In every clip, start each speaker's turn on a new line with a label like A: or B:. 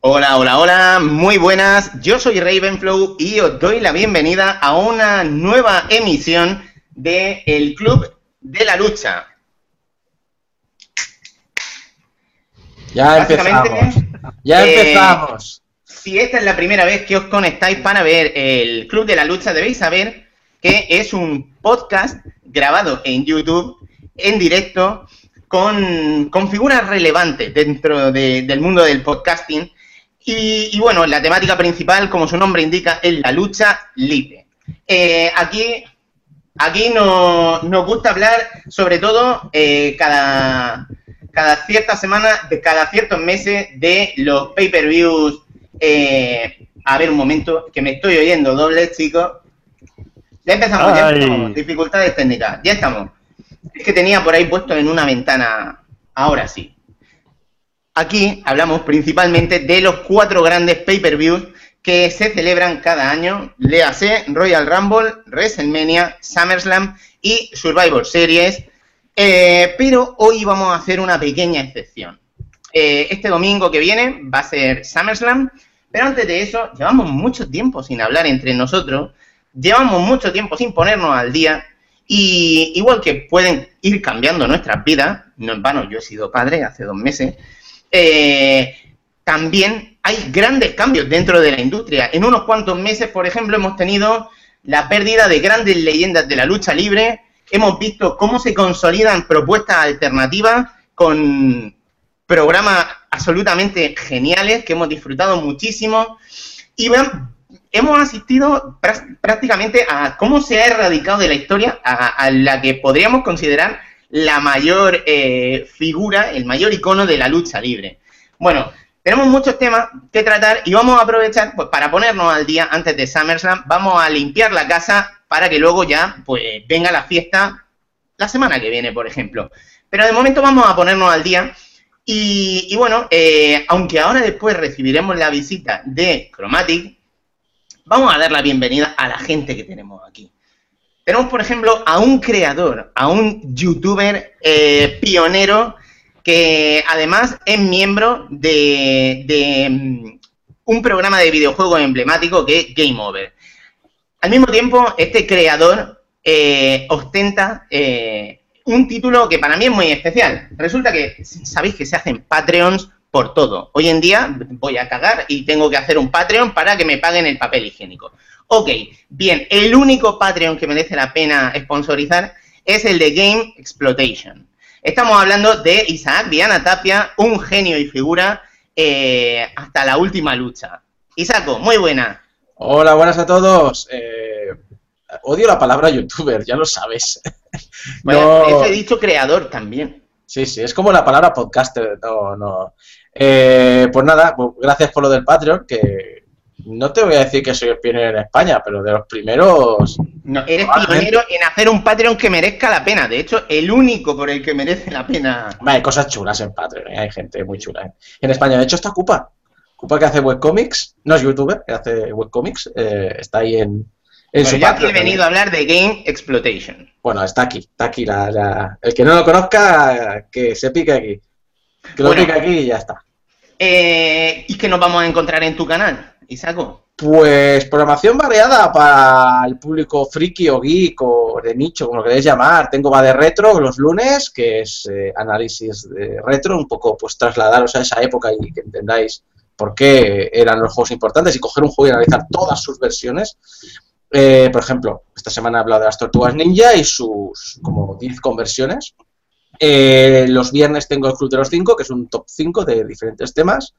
A: Hola, hola, hola, muy buenas. Yo soy Ravenflow y os doy la bienvenida a una nueva emisión de El Club de la Lucha.
B: Ya empezamos. Ya
A: eh,
B: empezamos.
A: Si esta es la primera vez que os conectáis para ver el Club de la Lucha, debéis saber que es un podcast grabado en YouTube, en directo, con, con figuras relevantes dentro de- del mundo del podcasting. Y, y bueno, la temática principal, como su nombre indica, es la lucha libre. Eh, aquí aquí no- nos gusta hablar, sobre todo, eh, cada, cada cierta semana, de cada ciertos meses, de los pay-per-views. eh, a ver, un momento, que me estoy oyendo doble, chicos. Ya empezamos, ya empezamos. Dificultades técnicas, ya estamos. Es que tenía por ahí puesto en una ventana. Ahora sí. Aquí hablamos principalmente de los cuatro grandes pay-per-views que se celebran cada año. Léase Royal Rumble, WrestleMania, SummerSlam y Survivor Series. Eh, pero hoy vamos a hacer una pequeña excepción. Eh, este domingo que viene va a ser SummerSlam, pero antes de eso llevamos mucho tiempo sin hablar entre nosotros, llevamos mucho tiempo sin ponernos al día y igual que pueden ir cambiando nuestras vidas, no en vano, yo he sido padre hace dos meses, eh, también hay grandes cambios dentro de la industria. En unos cuantos meses, por ejemplo, hemos tenido la pérdida de grandes leyendas de la lucha libre, hemos visto cómo se consolidan propuestas alternativas con programas absolutamente geniales que hemos disfrutado muchísimo y vean, hemos asistido prá- prácticamente a cómo se ha erradicado de la historia a, a la que podríamos considerar la mayor eh, figura, el mayor icono de la lucha libre. Bueno, tenemos muchos temas que tratar y vamos a aprovechar pues, para ponernos al día antes de SummerSlam. Vamos a limpiar la casa para que luego ya pues venga la fiesta la semana que viene, por ejemplo. Pero de momento vamos a ponernos al día. Y, y bueno, eh, aunque ahora después recibiremos la visita de Chromatic, vamos a dar la bienvenida a la gente que tenemos aquí. Tenemos, por ejemplo, a un creador, a un youtuber eh, pionero que además es miembro de, mm, un programa de videojuegos emblemático que es Game Over. Al mismo tiempo, este creador eh, ostenta eh, un título que para mí es muy especial. Resulta que sabéis que se hacen Patreons por todo. Hoy en día voy a cagar y tengo que hacer un Patreon para que me paguen el papel higiénico. Ok, bien, el único Patreon que merece la pena sponsorizar es el de Game Exploitation. Estamos hablando de Isaac Viana Tapia, un genio y figura eh, hasta la última lucha. Isaco, muy buena.
B: Hola, buenas a todos. Eh, odio la palabra youtuber, ya lo sabes.
A: Bueno,
B: No-
A: eso he dicho creador también.
B: Sí, sí, es como la palabra podcaster. No, no. Eh, pues nada, pues gracias por lo del Patreon, que no te voy a decir que soy el pionero en España, pero de los primeros.
A: No, eres pionero en hacer un Patreon que merezca la pena. De hecho, el único por el que merece la pena.
B: Hay cosas chulas en Patreon, ¿eh? hay gente muy chula. ¿eh? En España, de hecho, está Cupa. Cupa que hace webcomics, no es youtuber, que hace webcomics, eh, está ahí en, en
A: Bueno,
B: su
A: yo aquí he venido a hablar de Game Exploitation.
B: Bueno, está aquí, está aquí. La, la- El que no lo conozca, que se pique aquí. Que lo
A: Bueno.
B: pique aquí y ya está.
A: Eh, ¿Y qué nos vamos a encontrar en tu canal, Isaco?
B: Pues programación variada para el público friki o geek o de nicho, como lo queréis llamar. Tengo va de retro los lunes, que es eh, análisis de retro, un poco pues trasladaros a esa época y que entendáis por qué eran los juegos importantes y coger un juego y analizar todas sus versiones. Eh, por ejemplo, esta semana he hablado de las Tortugas Ninja y sus como 10 conversiones. Eh, los viernes tengo el Club de los 5, que es un top 5 de diferentes temas.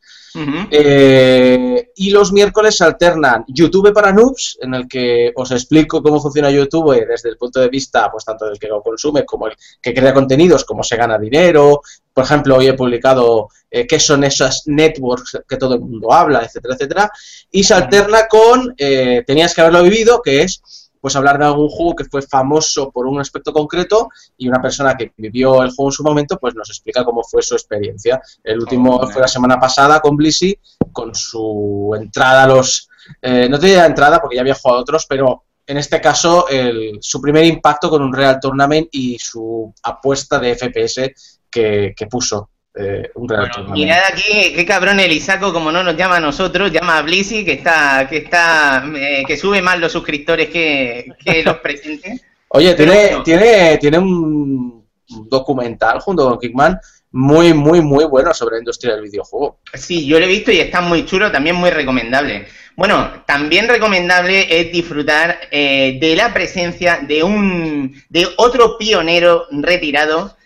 B: Eh, y los miércoles se alternan YouTube para noobs, en el que os explico cómo funciona YouTube desde el punto de vista, pues tanto del que lo consume como el que crea contenidos, cómo se gana dinero. Por ejemplo, hoy he publicado eh, qué son esas networks que todo el mundo habla, etcétera, etcétera. Y se alterna con eh, tenías que haberlo vivido, que es pues hablar de algún juego que fue famoso por un aspecto concreto y una persona que vivió el juego en su momento, pues nos explica cómo fue su experiencia. El último
A: Oh,
B: fue la semana pasada con Blissy, con su entrada a los... eh, no te diría entrada porque ya había jugado a otros, pero en este caso el- su primer impacto con un Real Tournament y su apuesta de FPS que, que puso. Eh, un
A: Bueno, mirad aquí, qué cabrón el Isaco, como no nos llama a nosotros, llama a Blizzy, que está, que está, eh, que sube más los suscriptores que, que los presentes.
B: Oye,
A: Pero
B: tiene,
A: bueno.
B: tiene, tiene un documental junto con Kickman muy, muy, muy bueno sobre la industria del videojuego.
A: Sí, yo lo he visto y está muy chulo, también muy recomendable. Bueno, también recomendable es disfrutar eh, de la presencia de un de otro pionero retirado,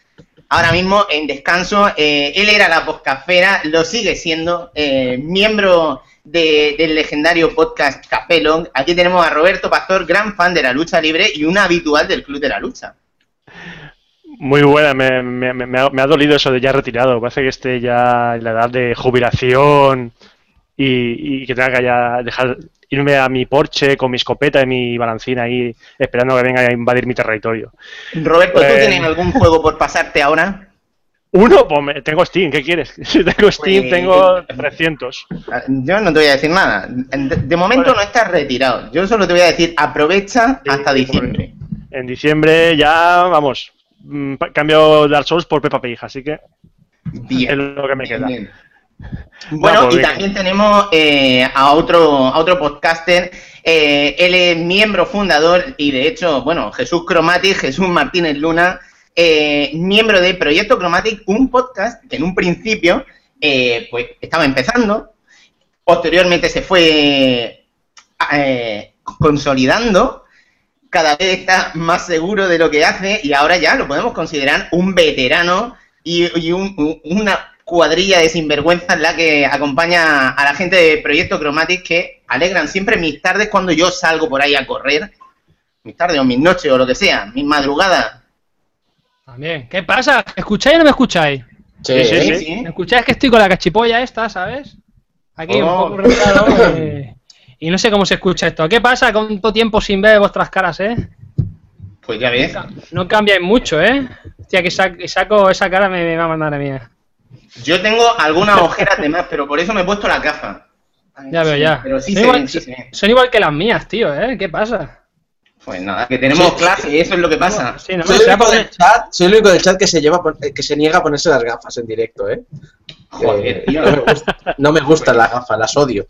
A: ahora mismo en descanso. Eh, él era la poscafera, lo sigue siendo, eh, miembro de- del legendario podcast Capelón. Aquí tenemos a Roberto Pastor, gran fan de la lucha libre y un habitual del Club de la Lucha.
C: Muy buena, me, me- me- me ha, me ha dolido eso de ya retirado. Parece que esté ya en la edad de jubilación y, y que tenga que ya dejar irme a mi Porsche con mi escopeta y mi balancina ahí esperando que venga a invadir mi territorio.
A: Roberto, ¿tú
C: Eh.
A: tienes algún juego por pasarte ahora?
C: Uno, pues tengo Steam, ¿qué quieres? Si tengo Steam,
A: Pues-
C: tengo 300.
A: Yo no te voy a decir nada. De, momento no estás retirado. Yo solo te voy a decir, aprovecha
C: Sí,
A: hasta diciembre.
C: En diciembre ya, vamos, mm, cambio Dark Souls por Peppa Pig, así que
A: Bien.
C: es lo que me queda.
A: Bien. Bueno,
C: Vamos,
A: y
C: venga.
A: también tenemos eh, a otro a otro podcaster. eh, él es miembro fundador y de hecho, bueno, Jesús Cromatic, Jesús Martínez Luna, eh, miembro de Proyecto Cromatic, un podcast que en un principio pues estaba empezando, posteriormente se fue consolidando, cada vez está más seguro de lo que hace y ahora ya lo podemos considerar un veterano y, un- una cuadrilla de sinvergüenzas la que acompaña a la gente de Proyecto Chromatic que alegran siempre mis tardes cuando yo salgo por ahí a correr, mis tardes o mis noches o lo que sea, mis madrugadas.
D: También. ¿Qué pasa? ¿Me escucháis o no me escucháis?
B: Sí,
C: Sí, sí,
A: Sí,
D: ¿Me escucháis que estoy con la cachipolla esta, ¿sabes? Aquí
A: Oh.
D: un poco retado. eh, y no sé cómo se escucha esto. ¿Qué pasa con tanto tiempo sin ver vuestras caras, eh?
A: Pues ya ves.
D: No cambiáis mucho, ¿eh? Hostia, que sa- que saco esa cara me, me va a mandar a mí.
A: Yo tengo algunas ojeras de más, pero por eso me he puesto la gafa.
D: Ya veo,
A: sí,
D: ya.
A: Pero sí
D: son,
A: se
D: igual,
A: ven, sí se ven.
D: son igual que las mías, tío, ¿eh? ¿Qué pasa?
A: Pues nada, que tenemos
B: Sí.
A: clase, eso es lo que pasa.
D: Sí, no me
B: Soy, el único del chat, soy el único del chat que se, lleva, que se niega a ponerse las gafas en directo, ¿eh?
A: Joder,
B: Eh,
A: tío.
B: no, me gusta, no me gustan las gafas, las odio.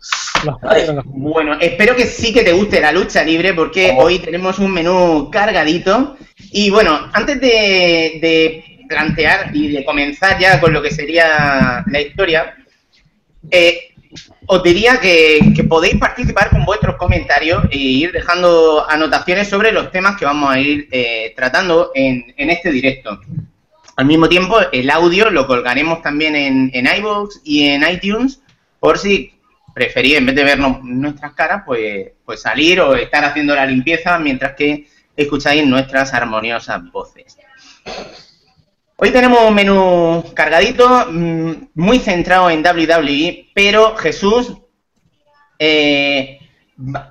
A: Bueno, espero que sí que te guste la lucha libre porque
B: Oh.
A: hoy tenemos un menú cargadito. Y bueno, antes de, de plantear y de comenzar ya con lo que sería la historia, eh, os diría que, podéis participar con vuestros comentarios e ir dejando anotaciones sobre los temas que vamos a ir eh, tratando en, en este directo. Al mismo tiempo, el audio lo colgaremos también en, en iVoox y en iTunes, por si preferís, en vez de vernos nuestras caras, pues, pues salir o estar haciendo la limpieza mientras que escucháis nuestras armoniosas voces. Hoy tenemos un menú cargadito, mm, muy centrado en WWE, pero Jesús, eh,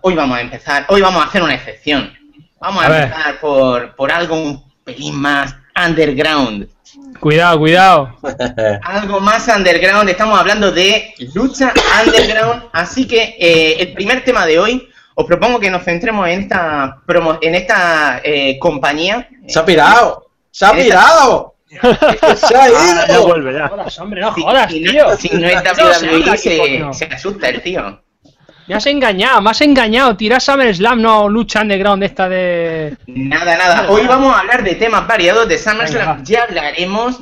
A: hoy vamos a empezar, hoy vamos a hacer una excepción. Vamos a, empezar por, por algo un pelín más underground.
D: Cuidado, cuidado.
A: Algo más underground, estamos hablando de lucha underground, así que eh, el primer tema de hoy, os propongo que nos centremos en esta, promo- en esta eh, compañía.
B: ¡Se ha pirado! ¡Se ha
A: Esta-
B: pirado! ¡Se ha
C: Ah, ya
B: ido!
C: vuelve, ya.
D: Jodas, hombre, no
A: Si-
D: jodas,
A: si,
D: tío.
A: no, si no es
D: No se habla
A: WWE, se, se asusta el tío.
D: Me has engañado, me has engañado. Tira SummerSlam, no lucha underground esta de.
A: Nada, nada. Hoy vamos a hablar de temas variados de SummerSlam.
D: Venga.
A: Ya hablaremos.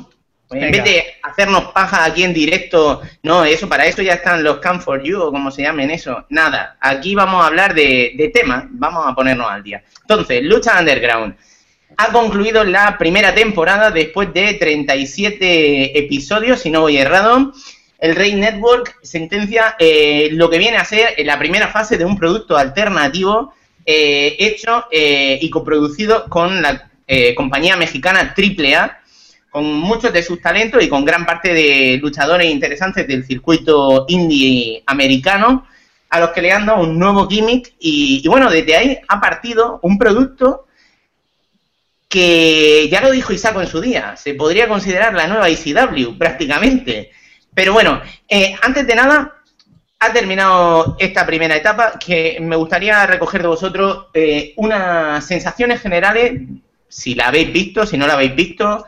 A: En vez de hacernos paja aquí en directo, no, eso para eso ya están los Come for You o como se llamen eso. Nada, aquí vamos a hablar de, de temas, vamos a ponernos al día. Entonces, Lucha Underground. Ha concluido la primera temporada después de 37 episodios, si no voy errado. El Rey Network sentencia eh, lo que viene a ser la primera fase de un producto alternativo eh, hecho eh, y coproducido con la eh, compañía mexicana AAA, con muchos de sus talentos y con gran parte de luchadores interesantes del circuito indie americano, a los que le han dado un nuevo gimmick y, y bueno, desde ahí ha partido un producto que ya lo dijo Isaco en su día, se podría considerar la nueva ICW prácticamente. Pero bueno, eh, antes de nada, ha terminado esta primera etapa que me gustaría recoger de vosotros eh, unas sensaciones generales, si la habéis visto, si no la habéis visto,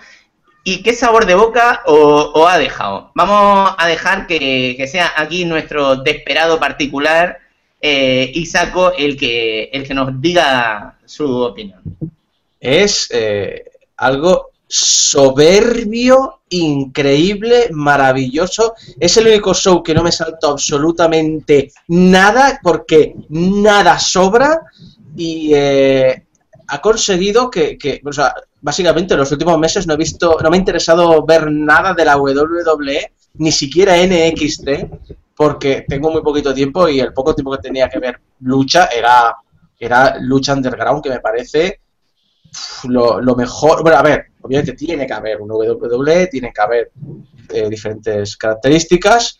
A: ¿Y qué sabor de boca os, ha dejado? Vamos a dejar que, sea aquí nuestro desesperado particular eh, Isaco el que, el que nos diga su opinión.
B: Es eh, algo soberbio, increíble, maravilloso. Es el único show que no me salto absolutamente nada porque nada sobra y eh, ha conseguido que, básicamente en los últimos meses no he visto, no me ha interesado ver nada de la WWE, ni siquiera NXT, porque tengo muy poquito tiempo y el poco tiempo que tenía que ver lucha era, era lucha underground, que me parece lo, mejor. Bueno, a ver, obviamente tiene que haber un WWE, tiene que haber eh, diferentes características,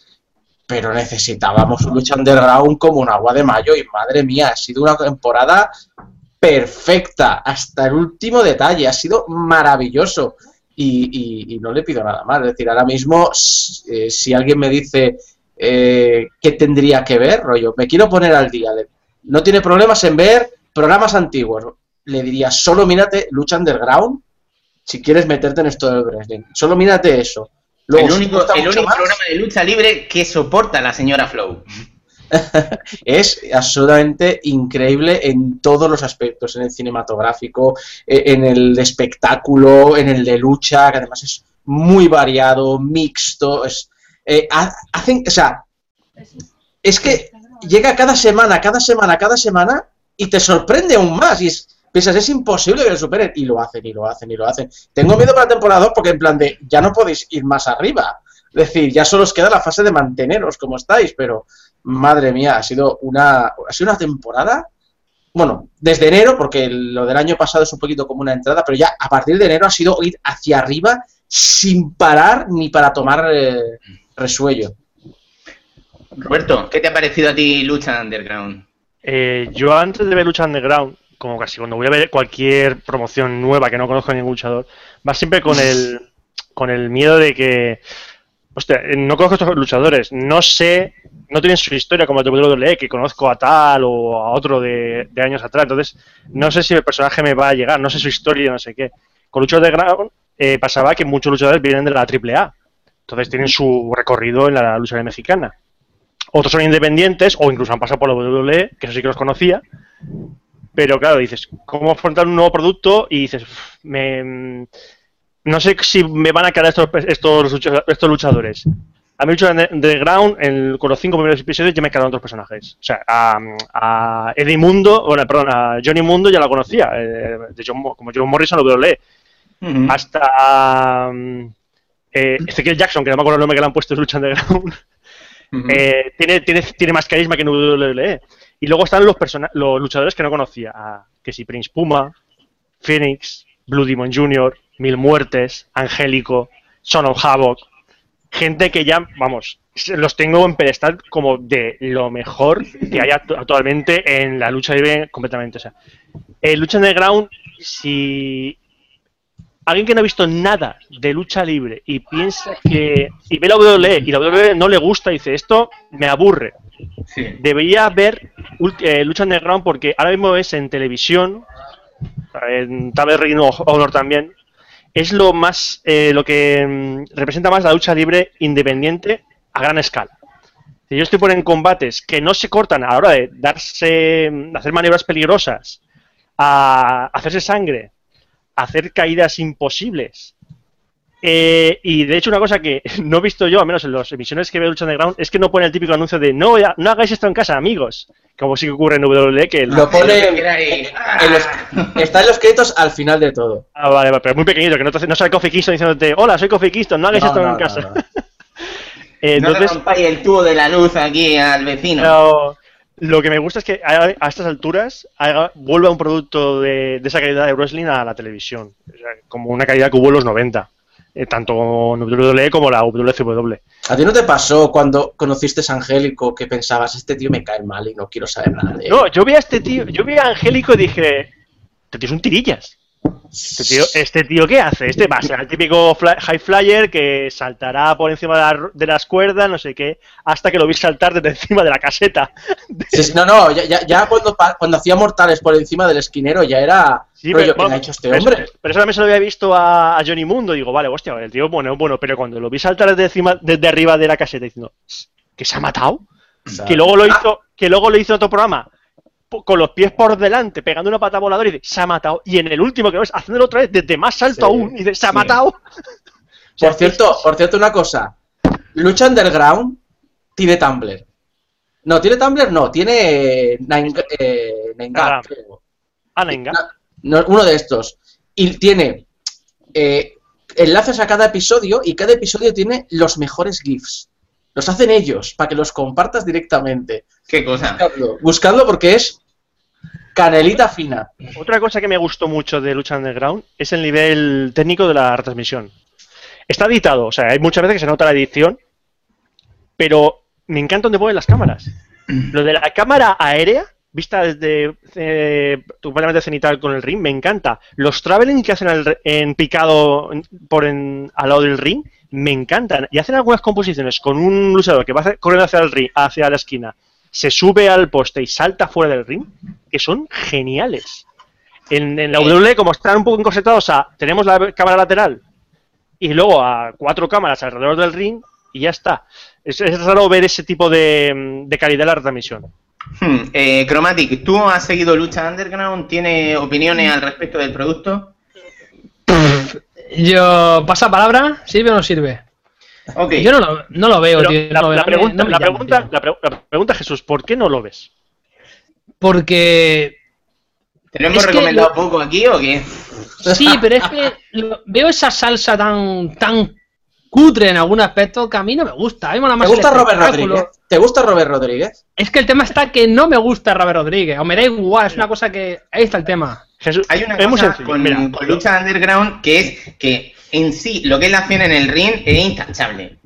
B: pero necesitábamos un lucha underground como un agua de mayo y madre mía, ha sido una temporada perfecta hasta el último detalle, ha sido maravilloso. Y, no le pido nada más. Es decir, ahora mismo, eh, si alguien me dice eh, qué tendría que ver, rollo, me quiero poner al día, no tiene problemas en ver programas antiguos, le diría, solo mírate Lucha Underground si quieres meterte en esto del wrestling, solo mírate eso.
A: el único, programa de lucha libre que soporta la señora Flow.
B: es absolutamente increíble en todos los aspectos, en el cinematográfico, eh, en el espectáculo, en el de lucha, que además es muy variado, mixto, es, eh, hacen, o sea, es que llega cada semana, cada semana, cada semana y te sorprende aún más y piensas, es imposible que lo superen y lo hacen y lo hacen y lo hacen. Tengo miedo para la temporada 2 porque en plan de, ya no podéis ir más arriba. Es decir, ya solo os queda la fase de manteneros como estáis, pero madre mía, ha sido una, ha sido una temporada bueno, desde enero, porque lo del año pasado es un poquito como una entrada, pero ya a partir de enero ha sido ir hacia arriba sin parar ni para tomar eh, resuello.
A: Roberto, ¿qué te ha parecido a ti Lucha Underground?
C: Eh, yo antes de ver Lucha Underground, como casi cuando voy a ver cualquier promoción nueva que no conozco a ningún luchador, va siempre con el, con el miedo de que, hostia, no conozco a estos luchadores, no sé, no tienen su historia como el WWE, que conozco a tal o a otro de, años atrás, entonces no sé si el personaje me va a llegar, no sé su historia, no sé qué. Con Lucha Underground eh, pasaba que muchos luchadores vienen de la AAA, entonces tienen su recorrido en la lucha mexicana. Otros son independientes o incluso han pasado por la WWE, que eso sí que los conocía. Pero claro, dices, ¿cómo afrontar un nuevo producto? Y dices, me, no sé si me van a quedar estos, estos, estos luchadores. A mí, Lucha Underground, con los cinco primeros episodios, ya me quedaron otros personajes. O sea, a, a Eddie Mundo, bueno, perdón, a Johnny Mundo ya la conocía, eh, de como John Morrison, lo WWE. Hasta eh, Ezequiel Jackson, que no me acuerdo el nombre que le han puesto en Lucha Underground, eh, tiene, tiene, tiene más carisma que en WWE. Y luego están los, luchadores que no conocía, que si Prince Puma, Phoenix, Blue Demon Jr., Mil Muertes, Angélico, Son of Havoc, gente que ya, vamos, los tengo en pedestal como de lo mejor que hay actualmente en la lucha libre completamente. O sea, el lucha underground, si alguien que no ha visto nada de lucha libre y piensa que. y ve la WWE y la WWE no le gusta y dice, esto me aburre. Debería ver eh, lucha underground porque ahora mismo es en televisión, en tal vez Reino Honor también. Es lo más. Eh, lo que mm, representa más la lucha libre independiente a gran escala. Si yo estoy poniendo combates que no se cortan a la hora de darse. de hacer maniobras peligrosas, a hacerse sangre, hacer caídas imposibles. Eh, y de hecho, una cosa que no he visto yo, al menos en las emisiones que veo de Lucha Underground, es que no pone el típico anuncio de no, no hagáis esto en casa, amigos. Como sí que ocurre en WWE. Que
B: Lo pone. está en los créditos al final de todo.
C: Ah, vale, vale pero muy pequeñito, que no, no sale Coffee Kingston diciéndote, hola, soy Coffee Kingston, no hagáis esto en casa.
A: eh, no entonces, el tubo de la luz aquí al vecino.
C: Lo que me gusta es que a, estas alturas vuelva un producto de, esa calidad de wrestling a la televisión, como una calidad que hubo en los 90, eh, tanto WWE como la WCW.
B: ¿A ti no te pasó cuando conociste a Angélico que pensabas, este tío me cae mal y no quiero saber nada de él?
C: No, yo vi a este tío, yo vi a Angélico y dije, este tío es un tirillas. Este tío, este tío, ¿qué hace? Este va a ser el típico fly- high flyer que saltará por encima de, la- de las cuerdas, no sé qué, hasta que lo vi saltar desde encima de la caseta.
B: Sí, no, no, ya, ya, cuando, cuando hacía mortales por encima del esquinero ya era.
C: Sí,
B: rollo, ¿qué
C: bueno,
B: ha hecho este
C: pero
B: hombre?
C: Pero eso también se lo había visto a, a Johnny Mundo. Digo, vale, hostia, el tío bueno, bueno, pero cuando lo vi saltar desde encima, desde arriba de la caseta diciendo que se ha matado, que luego lo
B: Ah.
C: hizo, que luego lo hizo en otro programa con los pies por delante, pegando una pata voladora y dice, se ha matado. Y en el último que ves, haciéndolo otra vez desde más alto
B: Sí,
C: aún, y dice, se ha
B: sí.
C: matado.
B: Por cierto, por cierto, una cosa. Lucha Underground tiene Tumblr. No, tiene Tumblr, no, tiene eh,
C: Instagram.
B: creo.
C: Anenga.
B: No, uno de estos. Y tiene eh, enlaces a cada episodio y cada episodio tiene los mejores GIFs. Los hacen ellos, para que los compartas directamente.
A: Qué cosa.
B: Buscadlo, buscadlo porque es canelita fina.
C: Otra cosa que me gustó mucho de Lucha Underground es el nivel técnico de la retransmisión. Está editado, o sea, hay muchas veces que se nota la edición, pero me encanta donde ponen las cámaras. Lo de la cámara aérea, vista desde eh, completamente cenital con el ring, me encanta. Los traveling que hacen al- en picado por en- al lado del ring, me encantan. Y hacen algunas composiciones con un luchador que va corriendo hacia el ring, hacia la esquina, se sube al poste y salta fuera del ring, que son geniales. En, en la W, como están un poco encorsetados, o sea, tenemos la cámara lateral y luego a cuatro cámaras alrededor del ring y ya está. Es, es raro ver ese tipo de, de calidad en la retransmisión.
A: Hmm, eh, Chromatic, ¿tú has seguido Lucha Underground? ¿Tienes opiniones al respecto del producto?
D: Yo, pasa palabra, ¿sirve o no sirve? Yo no lo, no lo veo, tío.
C: la,
D: no
C: pregunta,
D: no me
C: la,
D: llama,
C: pregunta,
D: tío.
C: la, pre- la pregunta, Jesús, ¿por qué no lo ves?
D: Porque
A: ¿Te lo hemos recomendado
D: lo-
A: poco aquí o qué?
D: Sí, pero es que lo- veo esa salsa tan tan cutre en algún aspecto que a mí no me gusta. A mí me mola
B: ¿Te gusta Robert. Rodríguez? ¿Te gusta Robert Rodríguez?
D: Es que el tema está que no me gusta Robert Rodríguez, o me da igual, es una cosa que... Ahí está el tema.
C: Jesús,
A: Hay una cosa con Lucha Underground que es que en sí lo que él hace en el ring es intachable.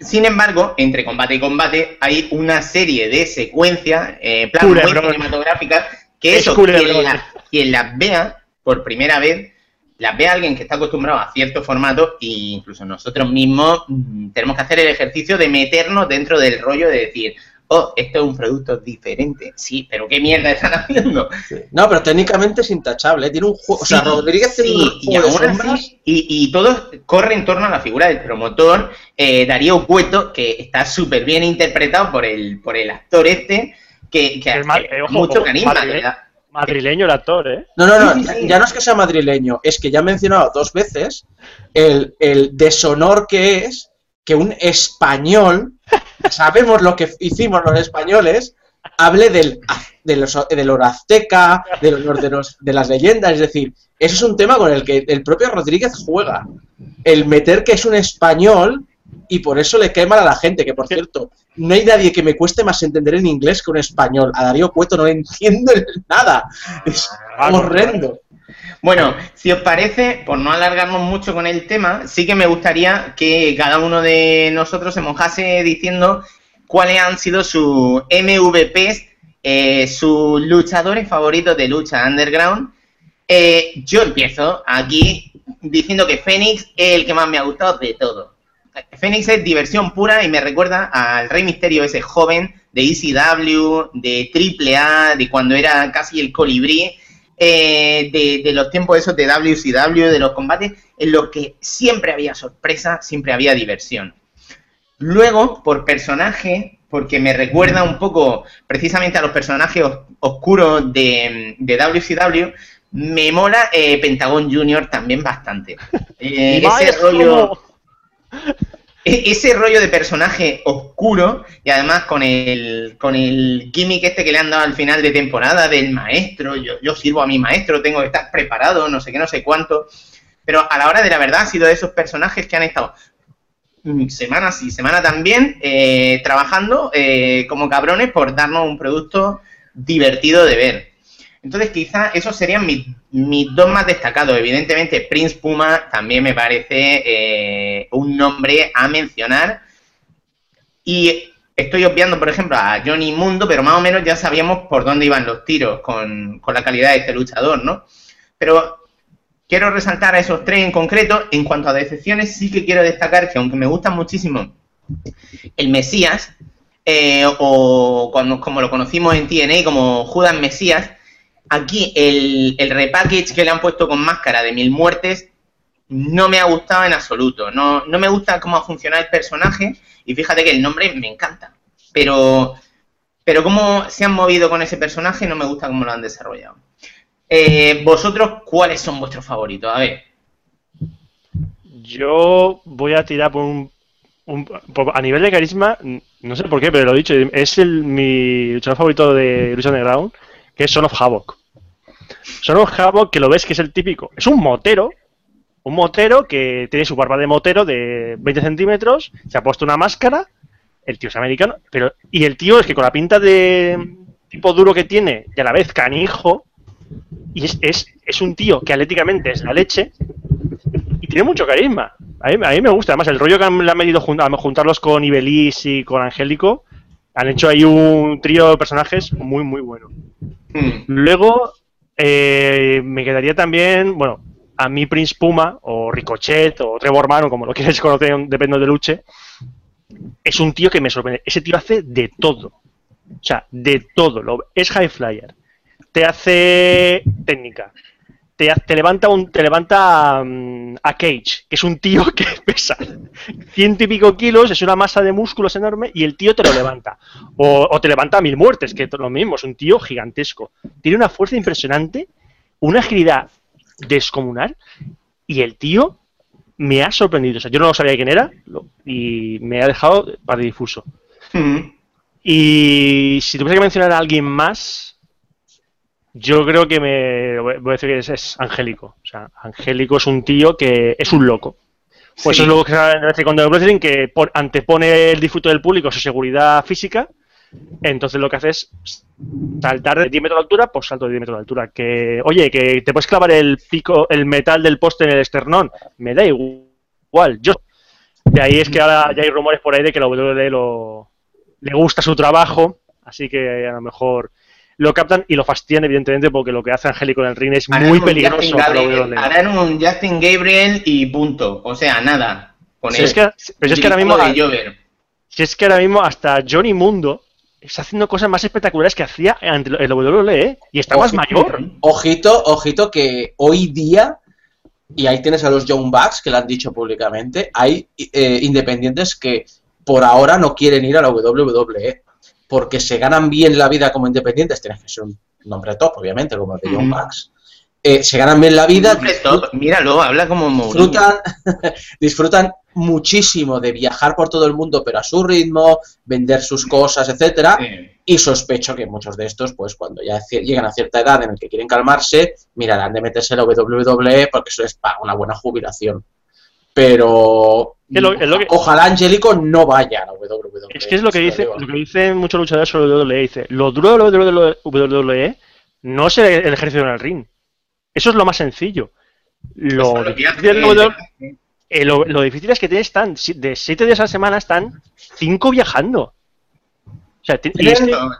A: Sin embargo, entre combate y combate hay una serie de secuencias, eh, plan muy cinematográficas, que
C: Es
A: eso, quien, la- quien las vea por primera vez, las ve alguien que está acostumbrado a cierto formato e incluso nosotros mismos mm, tenemos que hacer el ejercicio de meternos dentro del rollo de decir, oh, esto es un producto diferente. Sí, pero ¿qué mierda están haciendo?
B: No, pero técnicamente es intachable. ¿eh? Tiene un juego. o sea,
A: Sí,
B: Rodríguez tiene un
A: y
B: juego de
A: aún
B: sombras.
A: así, y, y todo corre en torno a la figura del promotor, eh, Darío Cueto, que está súper bien interpretado por el, por el actor este, que, que
C: Es ma-
A: que
C: eh, ojo,
A: mucho carisma. da.
C: madrileño el actor, ¿eh?
B: No, no, no,
A: Sí, sí,
B: ya-
A: sí.
B: ya no es que sea madrileño, es que ya he mencionado dos veces el, el deshonor que es que un español, sabemos lo que hicimos los españoles, hable del, del, del oro azteca, del honor de, los, de las leyendas, es decir, eso es un tema con el que el propio Rodríguez juega, el meter que es un español y por eso le cae mal a la gente, que por cierto, no hay nadie que me cueste más entender en inglés que un español, a Darío Cueto no le entiendo nada, es
C: Ah,
B: horrendo.
A: Bueno, si os parece, por no alargarnos mucho con el tema, sí que me gustaría que cada uno de nosotros se mojase diciendo cuáles han sido sus MVPs, eh, sus luchadores favoritos de lucha underground. Eh, yo empiezo aquí diciendo que Fénix es el que más me ha gustado de todo. Fénix es diversión pura y me recuerda al Rey Misterio ese joven de ECW, de AAA, de cuando era casi el colibrí, eh, de, de los tiempos esos de WCW, de los combates, en los que siempre había sorpresa, siempre había diversión. Luego, por personaje, porque me recuerda un poco precisamente a los personajes os- oscuros de, de WCW, me mola eh, Pentagon Junior también bastante. Eh, ese rollo e- ese rollo de personaje oscuro y además con el con el gimmick este que le han dado al final de temporada del maestro, yo, yo sirvo a mi maestro, tengo que estar preparado, no sé qué, no sé cuánto. Pero a la hora de la verdad ha sido de esos personajes que han estado semanas y semana también eh, trabajando eh, como cabrones por darnos un producto divertido de ver. Entonces quizá esos serían mis, dos más destacados. Evidentemente Prince Puma también me parece eh, un nombre a mencionar. Y estoy obviando, por ejemplo, a Johnny Mundo, pero más o menos ya sabíamos por dónde iban los tiros con, con la calidad de este luchador, ¿no? Pero quiero resaltar a esos tres en concreto. En cuanto a decepciones, sí que quiero destacar que aunque me gustan muchísimo el Mesías, eh, o cuando, como lo conocimos en TNA como Judas Mesías, aquí el, el repackage que le han puesto con máscara de mil muertes no me ha gustado en absoluto. No, no me gusta cómo ha funcionado el personaje y fíjate que el nombre me encanta. Pero, pero cómo se han movido con ese personaje no me gusta cómo lo han desarrollado. Eh, ¿Vosotros cuáles son vuestros favoritos? A ver.
C: Yo voy a tirar por un, un- a nivel de carisma, no sé por qué, pero lo he dicho, es el, mi luchador favorito de Lucha Underground, que es Son of Havoc. Son of Havoc, que lo ves que es el típico, es un motero, un motero que tiene su barba de motero de 20 centímetros, se ha puesto una máscara, el tío es americano, pero y el tío es que con la pinta de tipo duro que tiene y a la vez canijo, y es, es, es un tío que atléticamente es la leche, y tiene mucho carisma. A mí, a mí me gusta. Además, el rollo que han, le han medido jun- a juntarlos con Ibeliz y con Angélico, han hecho ahí un trío de personajes muy, muy bueno.
A: Hmm.
C: Luego, eh, me quedaría también, bueno, a mí Prince Puma, o Ricochet, o Trevor Mano, como lo quieres conocer, depende de luche, es un tío que me sorprende. Ese tío hace de todo. O sea, de todo. Es high flyer. Te hace técnica. Te, te levanta un, te levanta mm, a Cage, que es un tío que pesa ciento y pico kilos, es una masa de músculos enorme y el tío te lo levanta. O, o te levanta a mil muertes, que es lo mismo, es un tío gigantesco. Tiene una fuerza impresionante, una agilidad descomunal y el tío me ha sorprendido. O sea, yo no sabía quién era y me ha dejado para difuso.
A: Hmm.
C: Y si tuviese que mencionar a alguien más, yo creo que me voy a decir que es, es Angélico. O sea, Angélico es un tío que es un loco. Pues
A: Sí.
C: eso es lo que se hace con The Wrestling, que por- antepone el disfrute del público a su seguridad física. Entonces lo que hace es saltar de 10 metros de altura, pues salto de 10 metros de altura. Que, oye, que te puedes clavar el pico, el metal del poste en el esternón. Me da igual. Yo. De ahí es que ahora ya hay rumores por ahí de que la WWE lo, le gusta su trabajo, así que a lo mejor lo captan y lo fastidian, evidentemente, porque lo que hace Angélico en el ring es
A: Harán
C: muy peligroso
A: Gabriel, harán un Justin Gabriel y punto. O sea, nada. Con
C: Si
A: él.
C: es que, pero es que ahora mismo, si es que ahora mismo hasta Johnny Mundo está haciendo cosas más espectaculares que hacía ante el WWE y está más mayor.
B: Ojito, ojito que hoy día, y ahí tienes a los Young Bucks que lo han dicho públicamente, hay eh, independientes que por ahora no quieren ir a la WWE porque se ganan bien la vida como independientes, tienes que ser un nombre top, obviamente, como el de
A: Ujú.
B: Bucks. Eh, se ganan bien la vida,
A: top, Míralo, habla como Mourinho.
B: disfrutan, disfrutan muchísimo de viajar por todo el mundo, pero a su ritmo, vender sus cosas, etcétera.
A: Sí.
B: Y sospecho que muchos de estos, pues cuando ya llegan a cierta edad en el que quieren calmarse, mirarán de meterse en la WWE porque eso es para una buena jubilación. Pero
C: Es lo- es lo que-
B: ojalá Angélico no vaya a la WWE.
C: Es que es lo que dice, lo que dicen muchos luchadores sobre WWE. Dice, lo duro de la WWE no es el, el ejercicio en el ring. Eso es lo más sencillo. Lo,
A: Eso es lo que
C: difícil WWE eh, lo, lo difícil es que tienes están si- de siete días a la semana están cinco viajando. O sea, ti- y es que-
A: No,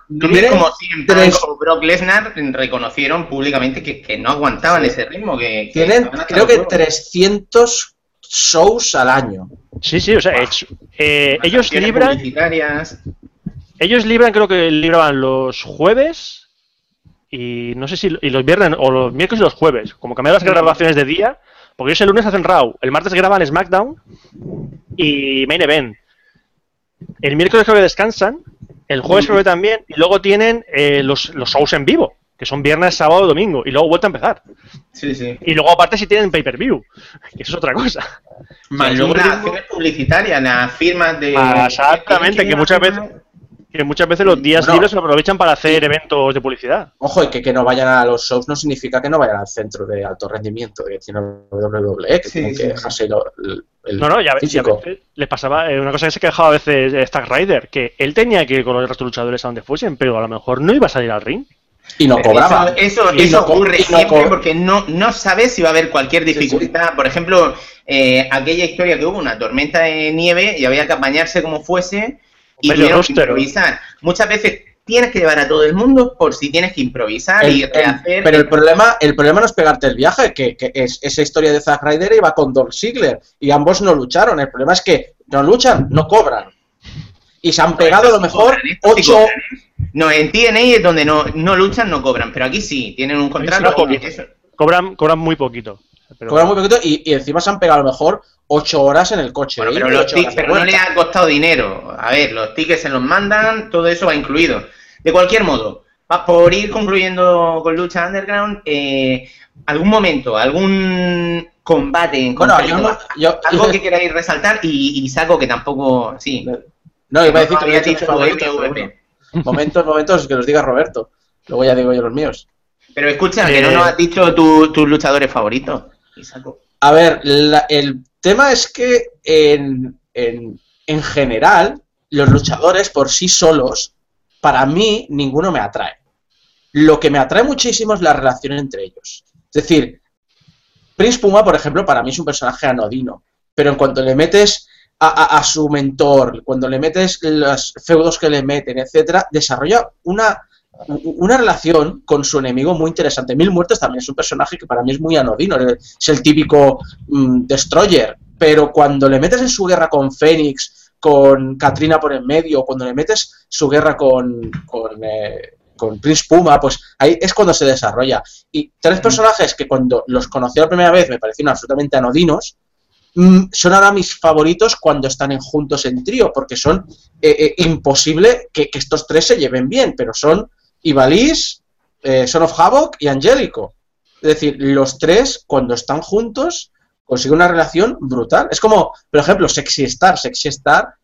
A: como
B: tres-
A: o Brock Lesnar reconocieron públicamente que, que no aguantaban ese ritmo. Que, que
B: Tienen, creo que
A: huevos.
B: 300 shows al año.
C: sí, sí, o sea, eh, ellos libran, ellos libran, creo que libraban los jueves y no sé si y los viernes o los miércoles y los jueves, como cambiar las grabaciones de día, porque ellos el lunes hacen Raw, el martes graban SmackDown y Main Event. El miércoles creo que descansan, el jueves creo que también, y luego tienen eh, los, los shows en vivo, que son viernes, sábado, domingo, y luego vuelta a empezar.
A: Sí, sí.
C: Y luego aparte si tienen pay-per-view, que eso es otra cosa.
A: Más
C: es
A: luego
C: un
A: las
C: ritmo-
A: acciones publicitarias, las firmas de.
C: Ah, exactamente, que muchas veces- Que muchas veces los días libres se aprovechan para hacer eventos de publicidad.
B: Ojo, y que, que no vayan a los shows no significa que no vayan al centro de alto rendimiento que tiene WWE, que
A: Sí,
B: tienen
A: sí,
B: que
A: sí.
B: dejarse lo- el,
C: No, no, ya, ya a
B: físico.
C: veces les pasaba eh, una cosa que se quejaba a veces Zack Ryder, que él tenía que ir con los de luchadores a donde fuesen, pero a lo mejor no iba a salir al ring.
B: Y no cobraba.
A: Eso, eso,
B: Y
A: eso
B: no
A: ocurre
B: y no
A: siempre
B: co-
A: porque no, no sabes si va a haber cualquier
B: Sí, sí.
A: dificultad. Por ejemplo, eh, aquella historia que hubo, una tormenta de nieve y había que apañarse como fuese y tuvieron que improvisar. Muchas veces tienes que llevar a todo el mundo por si tienes que improvisar
B: El-
A: y rehacer.
B: pero el problema, el problema no es pegarte el viaje, que, que es esa historia de Zack Ryder iba con Dolph Ziggler y ambos no lucharon. El problema es que no luchan, no cobran. Y se han pegado a lo mejor
A: sí
B: ocho.
A: ¿Eh? No, en TNA es donde no, no luchan, no cobran, pero aquí sí, tienen un contrato.
C: sí, poquito.
A: eso.
C: Cobran, cobran muy poquito. Pero-
B: Cobran muy poquito y, y encima se han pegado a lo mejor ocho horas en el coche.
A: Bueno,
B: de
A: pero, los tickets, pero no le ha costado dinero. A ver, los tickets se los mandan, todo eso va incluido. De cualquier modo, por ir concluyendo con Lucha Underground, eh, algún momento, algún combate en
B: Bueno, yo no. Yo,
A: algo que queráis resaltar y, y saco que tampoco, sí.
B: no, iba a decir que
A: había
B: dicho Momentos, momentos que los diga Roberto. Luego ya digo yo los míos.
A: Pero escucha, que no
C: Eh,
A: nos has dicho tu- tus luchadores favoritos.
B: A ver, la- el tema es que en, en, en general, los luchadores por sí solos, para mí, ninguno me atrae. Lo que me atrae muchísimo es la relación entre ellos. Es decir, Prince Puma, por ejemplo, para mí es un personaje anodino, pero en cuanto le metes a, a- a su mentor, cuando le metes los feudos que le meten, etcétera, desarrolla una, una relación con su enemigo muy interesante. Mil Muertes también es un personaje que para mí es muy anodino, es el típico mm, destroyer, pero cuando le metes en su guerra con Fénix, con Katrina por en medio, cuando le metes su guerra con, con, eh, con Prince Puma, pues ahí es cuando se desarrolla. Y tres personajes que cuando los conocí la primera vez me parecieron absolutamente anodinos, son ahora mis favoritos cuando están en juntos en trío, porque son eh, eh, imposible que, estos tres se lleven bien, pero son Ivalice, eh, Son of Havoc y Angélico. Es decir, los tres, cuando están juntos, consiguen una relación brutal. Es como, por ejemplo, Sexy Star. Sexy Star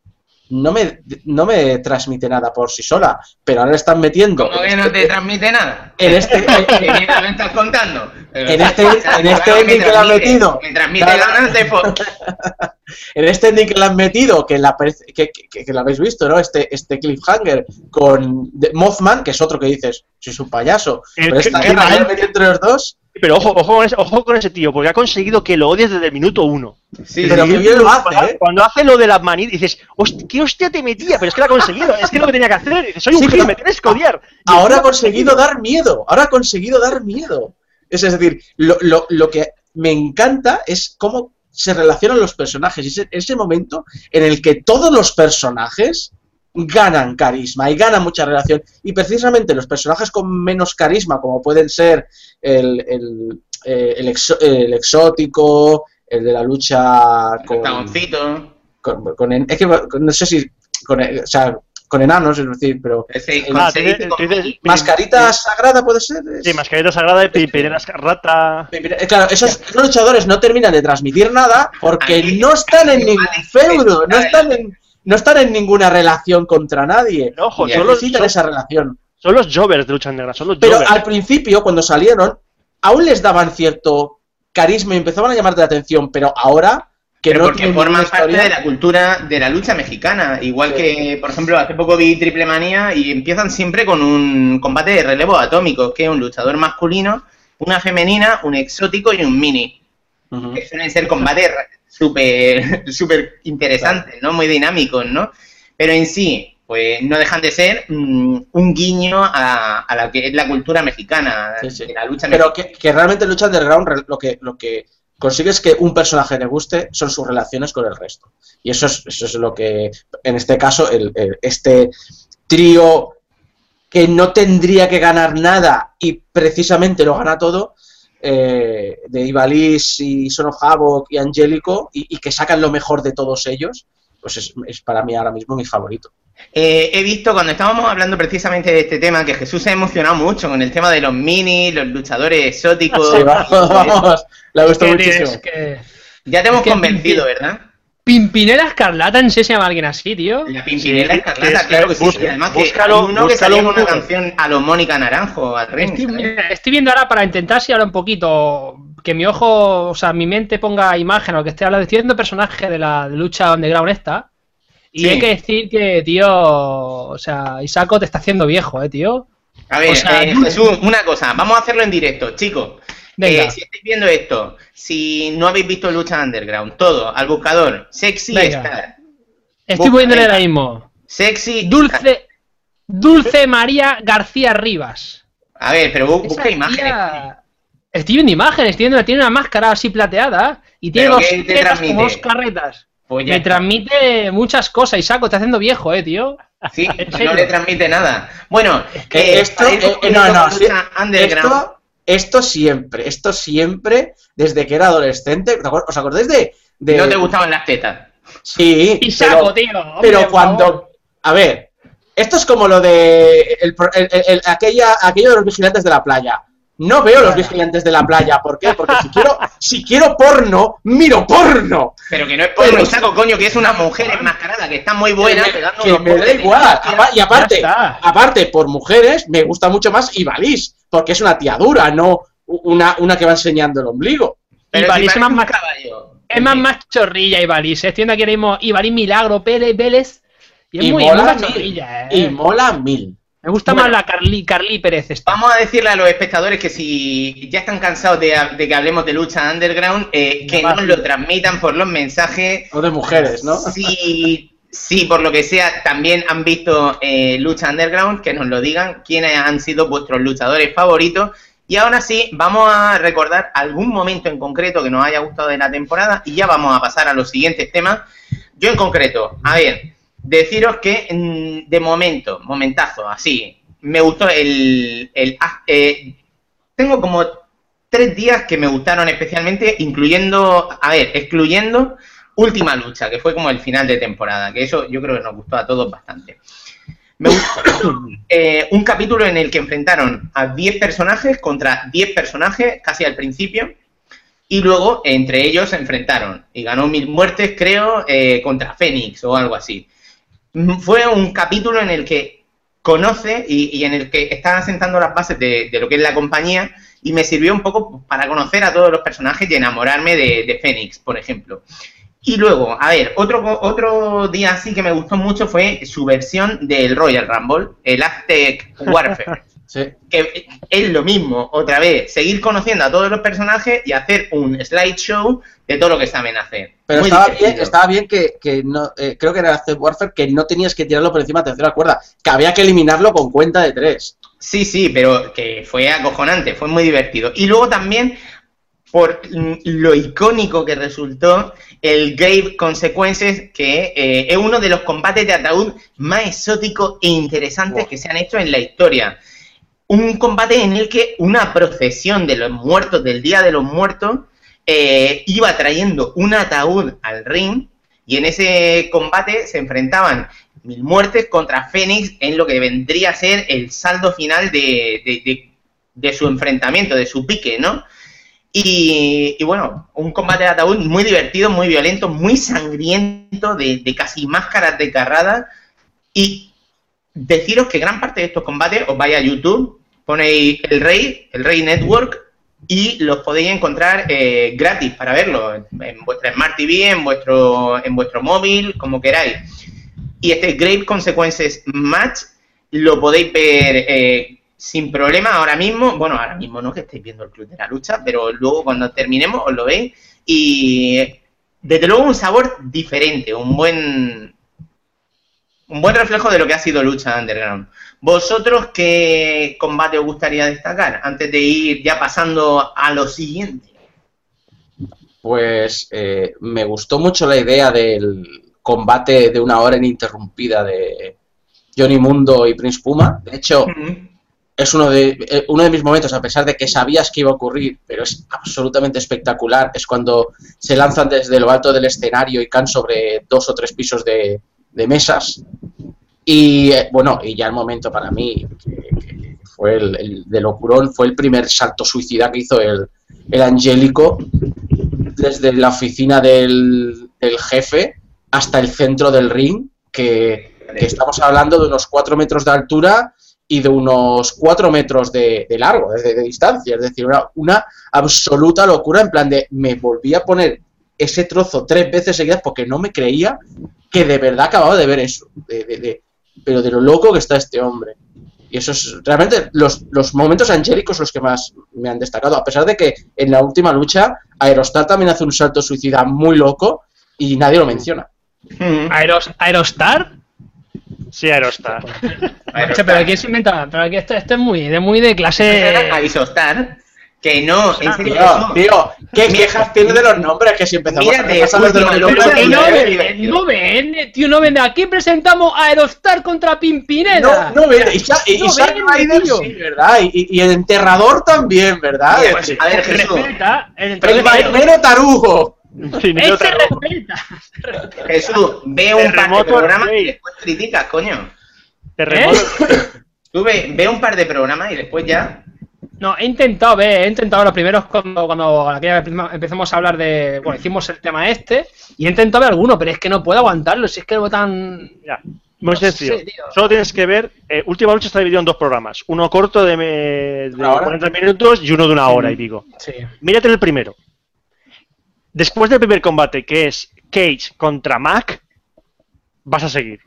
B: no me, no me transmite nada por sí sola, pero ahora le están metiendo.
A: ¿Cómo que no te transmite nada?
B: En este,
A: ¿Qué me estás contando?
B: En este- en este ending que le han metido.
A: Me transmite ganas de...
B: en este ending que le han metido, que, la, que, que- que lo habéis visto, ¿no? Este, este cliffhanger con Mothman, que es otro que dices, sois un payaso. Pero
C: mal.
B: han metido entre los dos,
C: Pero ojo, ojo, con ese, ojo con ese tío, porque ha conseguido que lo odies desde el minuto uno.
A: Sí,
B: pero
A: sí.
B: lo hace, ¿eh?
C: Cuando hace lo de las manitas, dices, "Host- ¿qué hostia te metía? Pero es que lo ha conseguido, es que es lo que tenía que hacer. Dices, soy un
B: Sí,
C: me tienes que odiar.
B: Ahora ha conseguido dar miedo, ahora ha conseguido dar miedo. Es, es decir, lo, lo- lo que me encanta es cómo se relacionan los personajes. Ese, ese momento en el que todos los personajes ganan carisma y ganan mucha relación. Y precisamente los personajes con menos carisma, como pueden ser el, el, eh, el exo- el exótico, el de la lucha con,
A: Tagoncito.
B: con, con en- es que con- no sé si con, o sea, con enanos, es decir, pero
C: Ah,
A: dice
C: dices-
B: mascarita sagrada puede ser. Es-
C: Sí, mascarita sagrada de Pimpinera Rata.
B: Eh, Claro, esos, luchadores no terminan de transmitir nada porque
A: Aquí-
B: no están en ningún feudo, no están en, no están en ninguna relación contra nadie.
C: Ojo, los,
B: Necesitan
C: son,
B: esa relación.
C: son los Jovers de Lucha Negra, son los
B: Pero
C: Jovers.
B: al principio, cuando salieron, aún les daban cierto carisma y empezaban a llamarte la atención, pero ahora que
A: Pero
B: no
A: porque forman parte de la cultura de la lucha mexicana. Igual
B: Sí.
A: que, por ejemplo, hace poco vi Triple Manía y empiezan siempre con un combate de relevo atómico, que es un luchador masculino, una femenina, un exótico y un mini. Que suelen ser combates súper súper interesantes, ¿no? Muy dinámicos, ¿no? Pero en sí, pues no dejan de ser mm, un guiño a, a la que es la cultura mexicana,
B: Sí, sí.
A: de la lucha
B: Pero
A: mexicana.
B: que, que realmente Lucha Underground lo que, lo que consigue es que un personaje le guste son sus relaciones con el resto. Y eso es, eso es lo que, en este caso, el, el- este trío que no tendría que ganar nada y precisamente lo gana todo, eh, de Ivalice y Son of Havoc y Angélico, y, y que sacan lo mejor de todos ellos, pues es, es para mí ahora mismo mi favorito.
A: Eh, he visto cuando estábamos hablando precisamente de este tema que Jesús se ha emocionado mucho con el tema de los mini, los luchadores exóticos.
B: Sí, vamos, vamos, le gustó
D: Que
B: muchísimo.
D: es que-
A: Ya te hemos
D: Es que
A: convencido, ¿verdad?
D: Pimpinela Escarlata, en sí se llama alguien así, tío.
A: La Pimpinela
C: Sí,
A: Escarlata,
C: es-
A: claro que sí.
C: busca-
A: Y además que
C: búscalo-
A: hay uno que con una canción a los Mónica Naranjo, al ring.
D: Estoy,
A: ¿sabes?
D: mira, estoy viendo ahora para intentar si ahora un poquito que mi ojo, o sea, mi mente ponga imagen a lo que estoy hablando. Estoy viendo personaje de la de lucha underground esta. Y
A: Sí.
D: hay que decir que, tío, o sea, Isaco te está haciendo viejo, eh, tío.
A: A ver,
D: O sea,
A: eh, Jesús, una cosa, vamos a hacerlo en directo, chicos.
D: Venga.
A: Eh, si estáis viendo esto, si no habéis visto Lucha Underground, todo, al buscador, Sexy
D: Venga.
A: Star,
D: Estoy poniéndole ahora mismo.
A: Sexy Star.
D: Dulce, Dulce María García Rivas.
A: A ver, pero bu-
D: Esa
A: busca
D: tía-
A: imágenes.
D: Estoy viendo imágenes, estoy viendo, tiene una máscara así plateada y tiene
A: ¿Pero
D: dos como carretas.
A: Pues ya
D: Me
A: está.
D: transmite muchas cosas y saco, está haciendo viejo, eh, tío.
A: Sí,
D: ¿En
A: no le transmite nada. Bueno,
B: Que
A: eh,
B: esto, eh, eh, no, no, sí,
A: underground,
B: esto, esto siempre, esto siempre, desde que era adolescente, ¿te acuer- ¿os acordáis de...? de
A: no te gustaban las tetas.
B: Sí,
D: Y
B: pero,
D: saco, tío. hombre,
B: pero cuando... A ver, esto es como lo de el aquella, aquello de los vigilantes de la playa. No veo los vigilantes de la playa, ¿por qué? Porque si quiero, si quiero porno, miro porno.
A: Pero que no es porno,
B: Pero-
A: saco, coño, que es una mujer enmascarada que está muy buena.
B: que me,
A: pegando
B: que
A: unos
B: me da igual. Y aparte, aparte, por mujeres, me gusta mucho más Ibaliz, porque es una tía dura, no una, una que va enseñando el ombligo.
A: Pero si
D: es más
A: caballo.
D: Es machorrilla Ibaliz, eh. Estoy viendo aquí ahora mismo Ibaliz Milagro, Pérez, Vélez. Y es
B: Y
D: muy,
B: mola mil.
D: machorrilla, eh.
B: Y mola mil.
D: Me gusta
A: Bueno.
D: más la Carly, Carly Pérez esta.
A: Vamos a decirle a los espectadores que si ya están cansados de, de que hablemos de lucha underground, eh, que
D: va.
A: nos lo transmitan por los mensajes.
B: O de mujeres, ¿no?
A: Si, si por lo que sea también han visto eh, lucha underground, que nos lo digan quiénes han sido vuestros luchadores favoritos. Y ahora sí, vamos a recordar algún momento en concreto que nos haya gustado de la temporada y ya vamos a pasar a los siguientes temas. Yo en concreto, a ver, deciros que mm, de momento, momentazo, así, me gustó el... el ah, eh, tengo como tres días que me gustaron especialmente, incluyendo, a ver, excluyendo Última Lucha, que fue como el final de temporada, que eso yo creo que nos gustó a todos bastante. Me gustó eh, un capítulo en el que enfrentaron a 10 personajes contra 10 personajes casi al principio. Y luego entre ellos se enfrentaron. Y ganó mil muertes, creo, eh, contra Fénix o algo así. Mm, Fue un capítulo en el que conoce y, y en el que está asentando las bases de, de lo que es la compañía. Y me sirvió un poco para conocer a todos los personajes y enamorarme de, de Fénix, por ejemplo. Y luego, a ver, otro, otro día así que me gustó mucho fue su versión del Royal Rumble, el Aztec Warfare
B: Sí.
A: que es lo mismo, otra vez, seguir conociendo a todos los personajes y hacer un slideshow de todo lo que saben hacer.
B: Pero
A: Muy
B: estaba
A: divertido.
B: bien, estaba bien que, que no, eh, creo que era Aztec Warfare, que no tenías que tirarlo por encima de tercera cuerda, que había que eliminarlo con cuenta de tres.
A: Sí, sí, pero que fue acojonante, fue muy divertido. Y luego también, por lo icónico que resultó, el Grave Consequences, que eh, es uno de los combates de ataúd más exóticos e interesantes
B: Wow.
A: que se han hecho en la historia. Un combate en el que una procesión de los muertos del Día de los Muertos eh, iba trayendo un ataúd al ring y en ese combate se enfrentaban mil muertes contra Fénix en lo que vendría a ser el saldo final de, de- de- de su enfrentamiento, de su pique, ¿no? Y, bueno, un combate de ataúd muy divertido, muy violento, muy sangriento, de, de casi máscaras desgarradas. Y deciros que gran parte de estos combates os vais a YouTube, ponéis el Rey, el Rey Network, y los podéis encontrar eh, gratis para verlo en, vuestra Smart TV, en vuestro, en vuestro móvil, como queráis. Y este Grave Consequences Match lo podéis ver eh, sin problema ahora mismo. Bueno, ahora mismo no que estéis viendo el Club de la Lucha, pero luego cuando terminemos os lo veis. Y desde luego un sabor diferente, un buen un buen reflejo de lo que ha sido Lucha Underground. ¿Vosotros qué combate os gustaría destacar antes de ir ya pasando a lo siguiente?
B: Pues eh, me gustó mucho la idea del combate de una hora ininterrumpida de Johnny Mundo y Prince Puma. De hecho, es uno de, eh, uno de mis momentos, a pesar de que sabías que iba a ocurrir, pero es absolutamente espectacular. Es cuando se lanzan desde lo alto del escenario y caen sobre dos o tres pisos de, de mesas. Y eh, bueno, y ya el momento para mí, que, fue el, el de locurón, fue el primer salto suicida que hizo el, el Angélico desde la oficina del, jefe hasta el centro del ring, que, estamos hablando de unos 4 metros de altura y de unos 4 metros de, largo, de, distancia. Es decir, una, absoluta locura en plan de me volví a poner ese trozo tres veces seguidas porque no me creía que de verdad acababa de ver eso. pero de lo loco que está este hombre. Y eso es realmente los, los momentos angélicos los que más me han destacado. A pesar de que en la última lucha Aerostar también hace un salto suicida muy loco y nadie lo menciona.
D: Aeros- Aerostar.
C: Sí, Aerostar.
D: Macho, pero aquí se inventa. Pero aquí esto, esto es muy de, muy de clase.
A: A Isostar, que no, en serio,
B: Tío, tío, ¿qué quejas tiene de los nombres? Que si empezamos
A: Mírate,
B: a de los
A: última-
B: nombres...
D: Pero que no ven, no ven, tío, no ven. Aquí presentamos a Aerostar contra
B: No,
D: Pimpinela.
B: no, mira, y, Sa- y,
D: No
B: y
D: ven,
B: sí, ¿verdad? Y, y- y el enterrador también, ¿verdad?
A: Mira,
B: Es-
A: a ver, Jesús,
D: Respeta, el
A: Pero
B: tarugo.
D: Ese
C: otra.
D: respeta.
A: Jesús, ve un par de programas y después criticas, coño.
C: Terremoto.
A: Tú ve, ve un par de programas y después ya.
D: No, he intentado ver, he intentado los primeros cuando, cuando aquella vez empezamos a hablar de. Bueno, hicimos el tema este, y he intentado ver alguno, pero es que no puedo aguantarlo, si es que lo tan.
C: Mira, muy
D: No
C: sencillo. Solo tienes que ver. eh, Última Lucha está dividido en dos programas. Uno corto de, me- de
B: ¿Una hora?
C: 40 minutos y uno de una hora y pico.
D: Sí.
C: Mírate el primero. Después del primer combate, que es Cage contra Mac, vas a seguir.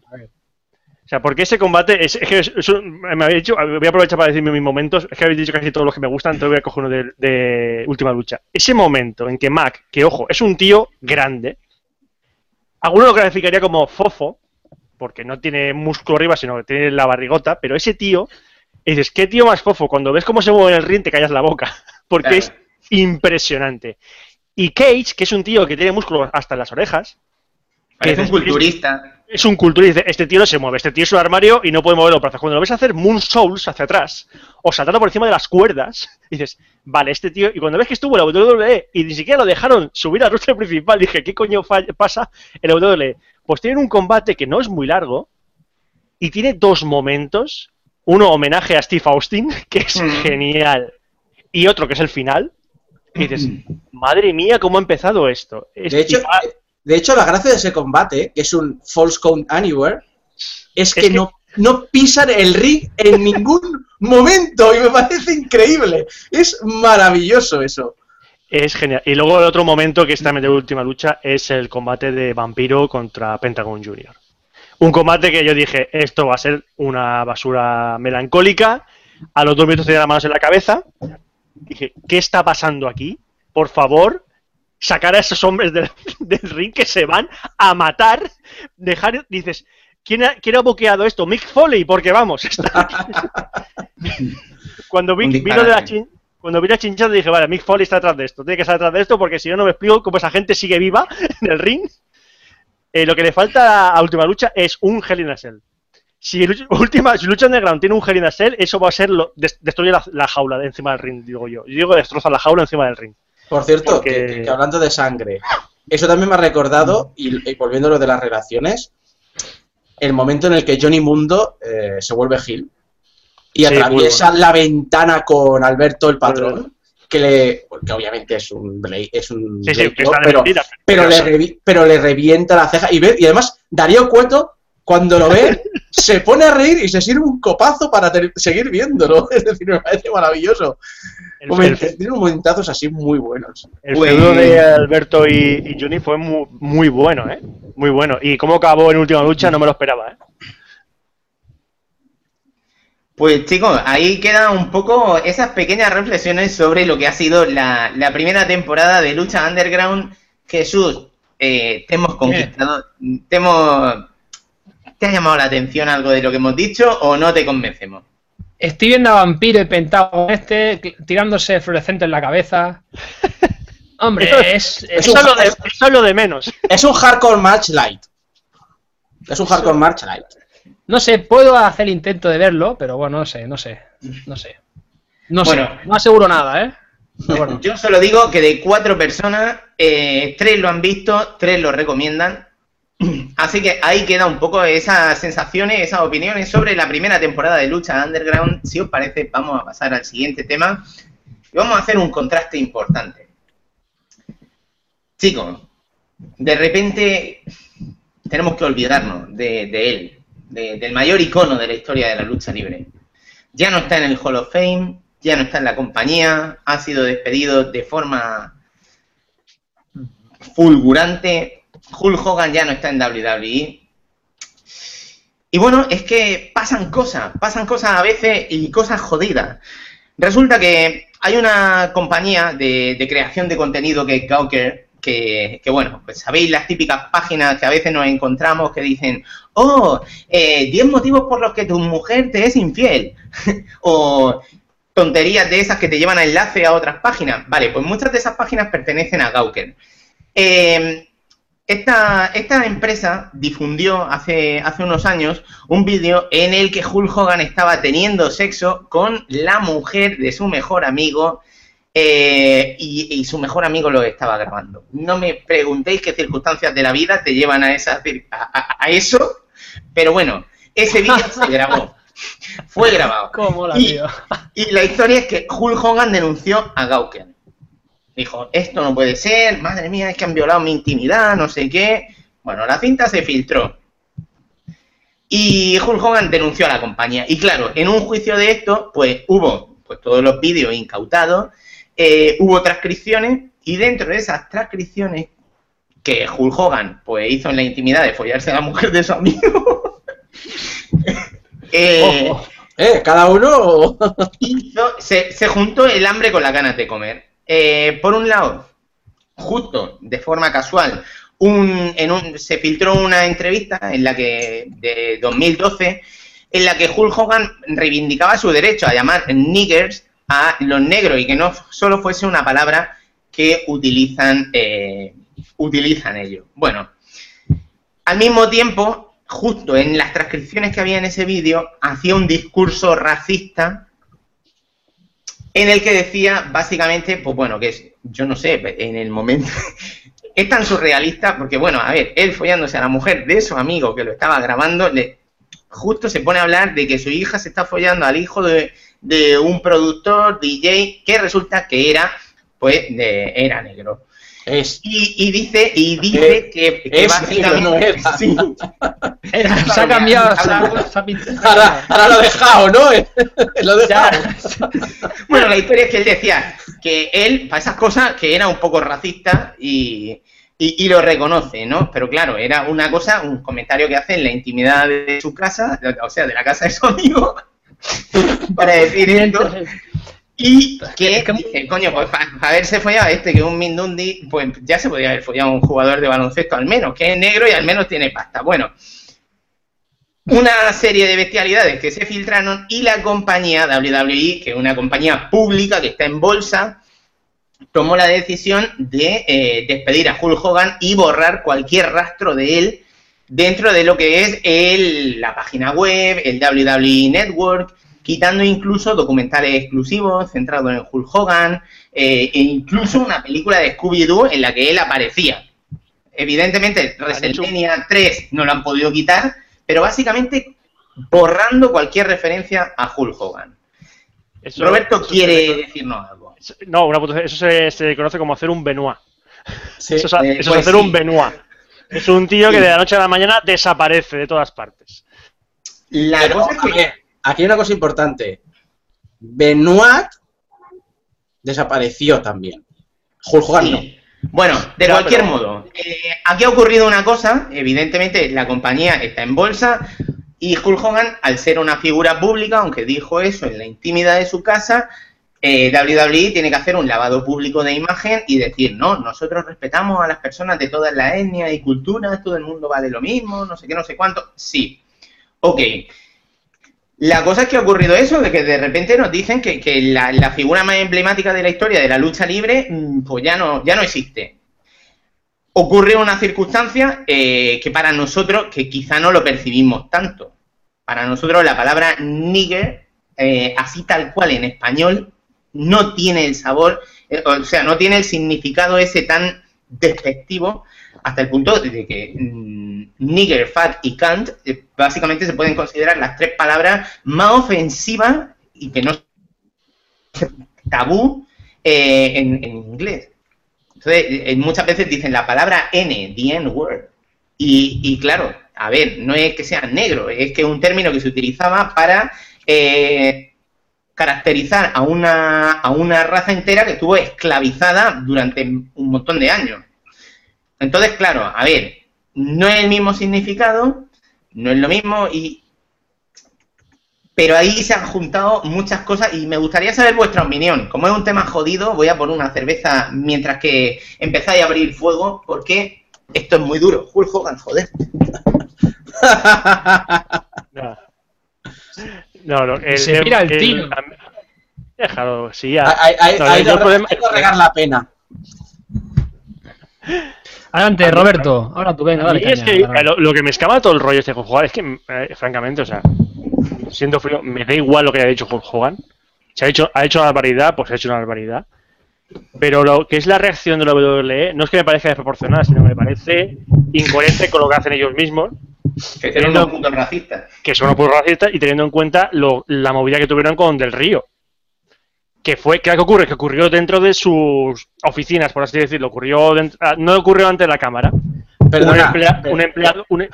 C: O sea, porque ese combate es, es que es- es un- me habéis dicho, voy a aprovechar para decirme mis momentos, es que habéis dicho casi todos los que me gustan, entonces voy a coger uno de, de última lucha. Ese momento en que Mac, que ojo, es un tío grande, alguno lo clasificaría como fofo, porque no tiene músculo arriba, sino que tiene la barrigota, pero ese tío, y dices, ¿qué tío más fofo? Cuando ves cómo se mueve en el ring te callas la boca, porque
A: Claro.
C: es impresionante. Y Cage, que es un tío que tiene músculos hasta en las orejas,
A: Parece un
C: dices,
A: culturista.
C: es un dice, este tío no se mueve, este tío es un armario y no puede mover los brazos. Cuando lo ves hacer moonsaults hacia atrás o saltando por encima de las cuerdas, dices, vale, este tío... Y cuando ves que estuvo en la WWE y ni siquiera lo dejaron subir al roster principal, dije, ¿qué coño pasa en la WWE? Pues tienen un combate que no es muy largo y tiene dos momentos. Uno homenaje a Steve Austin, que es
A: Mm.
C: genial, y otro que es el final. Y dices, madre mía, ¿cómo ha empezado esto? Es-
B: De hecho,
C: y va-
B: de hecho, la gracia de ese combate, que es un false count anywhere, es que,
C: que-
B: No, no pisan el ring en ningún momento y me parece increíble. Es maravilloso eso.
C: Es genial. Y luego el otro momento que es también de última lucha es el combate de Vampiro contra Pentagon Jr. Un combate que yo dije, esto va a ser una basura melancólica. A los dos minutos tenía las manos en la cabeza. Dije, ¿qué está pasando aquí? Por favor, sacar a esos hombres del, del ring que se van a matar. Dejar, dices, ¿quién ha, quién ha boqueado esto? Mick Foley, porque vamos. está- Cuando vi, vino de la chin- cuando vi la chinchada dije, vale, Mick Foley está detrás de esto, tiene que estar detrás de esto porque si no, no me explico cómo esa gente sigue viva en el ring. Eh, lo que le falta a Última Lucha es un Hell in a Cell. Si, lucha- última, si Lucha Underground tiene un Hell in a Cell, eso va a ser lo, des- destruye la, la jaula de encima del ring, digo yo. Yo digo destroza la jaula encima del ring.
B: Por cierto,
C: Porque-
B: que, hablando de sangre, eso también me ha recordado, y, y volviendo a lo de las relaciones, el momento en el que Johnny Mundo eh, se vuelve Gil y
C: Sí,
B: atraviesa la ventana con Alberto el patrón, que le. Porque obviamente es un es un
C: Sí, sí,
B: pero, pero, le revi- pero le revienta la ceja. Y, ve, y además, Darío Cueto, cuando lo ve, se pone a reír y se sirve un copazo para ter- seguir viéndolo. Es decir, me parece maravilloso.
C: El,
B: Moment-
C: el-
B: tiene momentazos así muy buenos.
C: el feudo de Alberto y, y Johnny fue muy, muy bueno, ¿eh? Muy bueno. Y cómo acabó en Última Lucha no me lo esperaba, ¿eh?
A: Pues chicos, ahí quedan un poco esas pequeñas reflexiones sobre lo que ha sido la, la primera temporada de Lucha Underground. Jesús, eh, te hemos conquistado, te hemos... ¿Te ha llamado la atención algo de lo que hemos dicho o no te convencemos?
D: Estoy viendo a Vampiro y Pentágono este tirándose fluorescente en la cabeza. Hombre, es, es-
B: Es un-
C: de, es menos.
B: Es un hardcore match light. Es un hardcore match light.
D: No sé, puedo hacer el intento de verlo, pero bueno, no sé, no sé. No sé. No
A: Bueno.
D: sé, no aseguro nada, ¿eh? Bueno.
A: Yo solo digo que de cuatro personas, eh, tres lo han visto, tres lo recomiendan. Así que ahí queda un poco esas sensaciones, esas opiniones sobre la primera temporada de Lucha Underground. Si os parece, vamos a pasar al siguiente tema y vamos a hacer un contraste importante. Chicos, de repente tenemos que olvidarnos de, él, de- del mayor icono de la historia de la lucha libre. Ya no está en el Hall of Fame, ya no está en la compañía, ha sido despedido de forma fulgurante. Hulk Hogan ya no está en WWE. Y bueno, es que pasan cosas, pasan cosas a veces y cosas jodidas. Resulta que hay una compañía de, creación de contenido que es Gawker, que, que, bueno, pues sabéis las típicas páginas que a veces nos encontramos que dicen, oh, eh, 10 motivos por los que tu mujer te es infiel. o tonterías de esas que te llevan a enlace a otras páginas. Vale, pues muchas de esas páginas pertenecen a Gawker. Eh, esta, esta, empresa difundió hace, hace unos años un vídeo en el que Hulk Hogan estaba teniendo sexo con la mujer de su mejor amigo eh, y, y, su mejor amigo lo estaba grabando. No me preguntéis qué circunstancias de la vida te llevan a, esa, a, a eso, pero bueno, ese vídeo se grabó. Fue grabado.
D: ¿Cómo la
A: y, y, la historia es que Hulk Hogan denunció a Gawker. Dijo, esto no puede ser, madre mía, es que han violado mi intimidad, no sé qué. Bueno, la cinta se filtró. Y Hulk Hogan denunció a la compañía. Y claro, en un juicio de esto, pues hubo pues, todos los vídeos incautados, eh, hubo transcripciones, y dentro de esas transcripciones que Hulk Hogan pues, hizo en la intimidad de follarse a la mujer de su amigo,
B: Eh, oh, eh, cada uno
A: hizo, se, se, juntó el hambre con las ganas de comer. Eh, por un lado, justo de forma casual, un, en un, se filtró una entrevista en la que de 2012 en la que Hulk Hogan reivindicaba su derecho a llamar niggers a los negros y que no solo fuese una palabra que utilizan eh, utilizan ellos. Bueno, al mismo tiempo justo en las transcripciones que había en ese vídeo, hacía un discurso racista en el que decía básicamente, pues bueno, que es, yo no sé, en el momento, es tan surrealista porque, bueno, a ver, él follándose a la mujer de su amigo que lo estaba grabando, le, justo se pone a hablar de que su hija se está follando al hijo de, de un productor, DJ, que resulta que era, pues, de, era negro.
B: Es.
A: Y, y, dice, y dice que, que
B: es,
A: básicamente
B: no.
A: Sí.
D: Era, se ha cambiado. ha- ha.
B: Ahora, ahora lo he dejado, ¿no? lo dejado.
A: Bueno, la historia es que él decía que él, para esas cosas, que era un poco racista y, y, y lo reconoce, ¿no? Pero claro, era una cosa, un comentario que hace en la intimidad de su casa, o sea, de la casa de su amigo, para decir esto. Y que, coño, pues para haberse follado a este, que es un Mindundi, pues ya se podría haber follado a un jugador de baloncesto al menos, que es negro y al menos tiene pasta. Bueno, una serie de bestialidades que se filtraron y la compañía WWE, que es una compañía pública que está en bolsa, tomó la decisión de eh, despedir a Hulk Hogan y borrar cualquier rastro de él dentro de lo que es el, la página web, el WWE Network, quitando incluso documentales exclusivos centrados en Hulk Hogan eh, e incluso una película de Scooby-Doo en la que él aparecía. Evidentemente, WrestleMania 3 no lo han podido quitar, pero básicamente borrando cualquier referencia a Hulk Hogan.
C: Eso-
A: Roberto
C: eso
A: quiere
C: se-
A: decirnos algo.
C: No, una eso se, se conoce como hacer un Benoit.
B: Sí.
C: Eso, es,
A: eh,
C: eso
A: pues
C: es hacer
A: sí.
C: un Benoit. Es un tío que de la noche a la mañana desaparece de todas partes.
A: La
B: Pero,
A: cosa es que
B: aquí hay una cosa importante. Benoit desapareció también. Hulk Hogan no.
A: Bueno, de cualquier
C: pero-
A: modo, eh, aquí ha ocurrido una cosa, evidentemente la compañía está en bolsa y Hulk Hogan, al ser una figura pública, aunque dijo eso en la intimidad de su casa, eh, WWE tiene que hacer un lavado público de imagen y decir, no, nosotros respetamos a las personas de todas las etnias y culturas, todo el mundo vale lo mismo, no sé qué, no sé cuánto. Sí, ok. La cosa es que ha ocurrido eso, de que de repente nos dicen que, la figura más emblemática de la historia de la lucha libre, mm, pues ya no, ya no existe. Ocurre una circunstancia eh, que para nosotros, que quizá no lo percibimos tanto. Para nosotros la palabra nigger, eh, así tal cual en español, no tiene el sabor, eh, o sea, no tiene el significado ese tan despectivo hasta el punto de que mm, nigger, fat y cunt eh, básicamente se pueden considerar las tres palabras más ofensivas y que no tabú eh, en, inglés. Entonces, eh, muchas veces dicen la palabra N, the N-word. Y, y claro, a ver, no es que sea negro, es que es un término que se utilizaba para caracterizar a una, a una raza entera que estuvo esclavizada durante un montón de años. Entonces, claro, a ver, no es el mismo significado, no es lo mismo y Pero ahí se han juntado muchas cosas y me gustaría saber vuestra opinión. Como es un tema jodido, voy a poner una cerveza mientras que empezáis a abrir fuego, porque esto es muy duro. Hulk Hogan, joder.
C: No, no, no, el,
D: Se mira el tiro.
C: Déjalo, sí, ya.
B: Hay, hay,
C: No,
B: hay
C: el
B: hay que regar la pena.
D: Adelante, Roberto. Ahora tú, venga, dale.
C: mí es
D: caña,
C: que
D: dale.
C: lo, lo que me escama todo el rollo este Hulk Hogan es que, eh, francamente, o sea, siendo frío, me da igual lo que haya dicho Hulk Hogan. Se ha hecho, ha hecho una barbaridad, pues ha hecho una barbaridad. Pero lo que es la reacción de la WWE no es que me parezca desproporcionada, sino que me parece incoherente con lo que hacen ellos mismos,
A: Que son unos putos racistas.
C: que son unos putos racistas, y teniendo en cuenta lo- la movida que tuvieron con Del Río. Que fue, ¿qué ocurre? Que ocurrió dentro de sus oficinas, por así decirlo. Ocurrió dentro- ah, no ocurrió ante la cámara. un,
B: Perdona,
C: emplea- un empleado, un,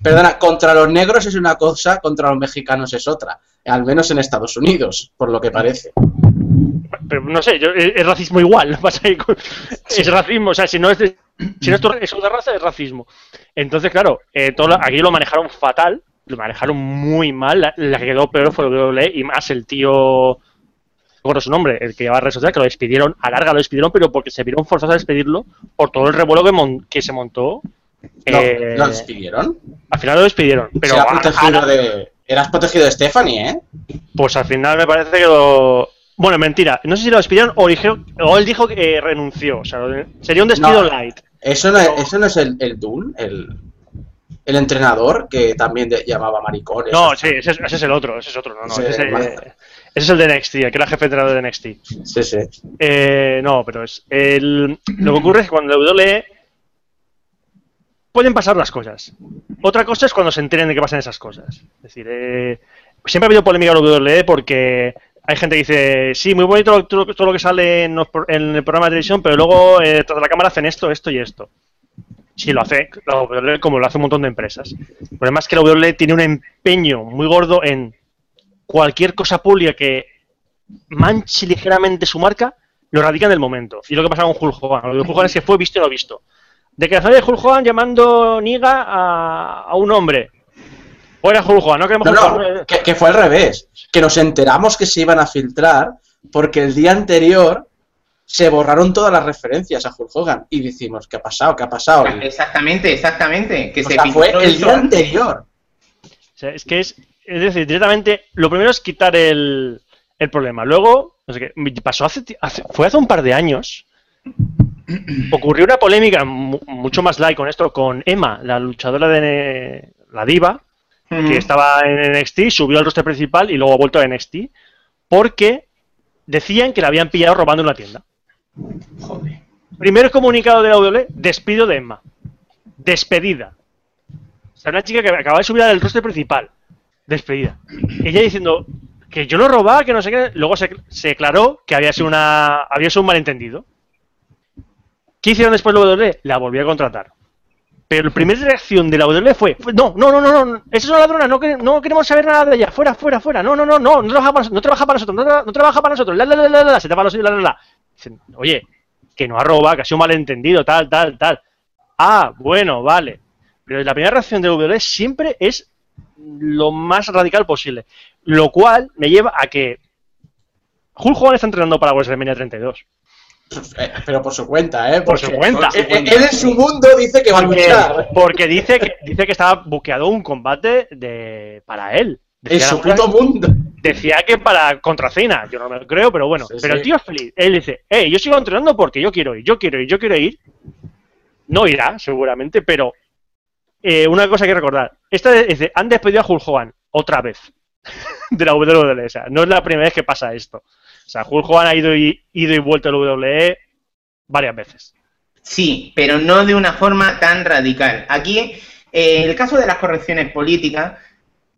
B: perdona, contra los negros es una cosa, contra los mexicanos es otra. Al menos en Estados Unidos, por lo que parece.
C: pero no sé, yo- es, es racismo igual, es racismo, o sea, si no es de, si no es, tu- es otra raza, es racismo. Entonces, claro, eh, todo aquí lo manejaron fatal, lo manejaron muy mal, la, la que quedó peor fue WWE y más el tío, recuerdo su nombre, el que llevaba redes sociales, que lo despidieron, a larga lo despidieron, pero porque se vieron forzados a despedirlo por todo el revuelo que, mon- que se montó.
B: ¿Lo,
C: eh,
B: lo despidieron?
C: al final lo despidieron, pero a-
B: protegido de... Eras protegido de Stephanie, ¿eh?
C: Pues al final me parece que lo. Bueno, mentira. No sé si lo despidieron o, dijeron- o él dijo que eh, renunció. O sea, sería un despido
B: No.
C: light.
B: Eso no es, eso no es el, el el, el entrenador que también de- llamaba maricones.
C: No, sí, ese, es- ese es el otro. Ese es otro. No, no. Ese. Ese es el de NXT, el que era jefe entrenador de NXT.
B: Sí, sí.
C: Eh, no, pero es. El, lo que ocurre es que cuando la WWE. Pueden pasar las cosas. Otra cosa es cuando se enteren de que pasan esas cosas. Es decir, eh, siempre ha habido polémica en la WWE porque hay gente que dice, sí, muy bonito todo, todo lo que sale en, el programa de televisión, pero luego eh, tras la cámara hacen esto, esto y esto. Sí, lo hace la WWE como lo hace un montón de empresas. El problema es que la WWE tiene un empeño muy gordo en cualquier cosa pública que manche ligeramente su marca, lo radican en el momento. Y lo que pasa con Hulk Hogan. Lo de Hulk Hogan es que fue visto y no visto. Declaración de Hulk Hogan llamando niga a, a un hombre. Fuera Hulk Hogan, no queremos
B: No,
C: Hulk
B: no, que, que fue al revés. Que nos enteramos que se iban a filtrar porque el día anterior se borraron todas las referencias a Hulk Hogan. Y decimos, ¿qué ha pasado? ¿Qué ha pasado?
A: Exactamente, exactamente. Que
B: o
A: se
B: sea, fue el día
A: antes.
B: anterior.
C: O sea, es que es, es decir, directamente, lo primero es quitar el, el problema. Luego, no sé qué, pasó hace, hace- fue hace un par de años. Ocurrió una polémica mu- mucho más light con esto, con Emma, la luchadora de la diva,
A: Mm.
C: que estaba en NXT, subió al roster principal y luego ha vuelto a NXT, porque decían que la habían pillado robando en una tienda.
A: Joder.
C: Primer comunicado de la WWE, despido de Emma. Despedida. O sea, una chica que acaba de subir al roster principal. Despedida. Ella diciendo que yo no robaba, que no sé qué. Luego se, se declaró que había sido una había sido un malentendido. ¿Qué hicieron después la WWE? La volvió a contratar. Pero la primera reacción de la WWE fue, no, no, no, no, no, esa es una ladrona, no, no queremos saber nada de ella, fuera, fuera, fuera, no, no, no, no, no trabaja para, no trabaja para nosotros, no, no trabaja para nosotros, la, la, se tapa los la, la, la. Dicen, oye, que no ha robado, que ha sido un malentendido, tal, tal, tal. Ah, bueno, vale. Pero la primera reacción de la WWE siempre es lo más radical posible. Lo cual me lleva a que Hulk Hogan está entrenando para WrestleMania 32.
B: Eh, pero por su cuenta, ¿eh?
C: Por su cuenta.
B: eh, Él en su mundo dice que va a luchar.
C: porque dice que dice que estaba buqueado un combate de para él.
B: En su puto mundo.
C: decía que para contra Cena, yo no me lo creo, pero bueno.
B: Sí,
C: pero
B: sí.
C: el tío es feliz. Él dice, eh, yo sigo entrenando porque yo quiero ir, yo quiero ir, yo quiero ir. No irá, seguramente, pero eh, una cosa que recordar. Esta dice, han despedido a Hulk Hogan otra vez de la WWE. O sea, no es la primera vez que pasa esto. O sea, Hulk Hogan ha ido y, ido y vuelto a la WWE varias veces.
A: Sí, pero no de una forma tan radical. Aquí, eh, el caso de las correcciones políticas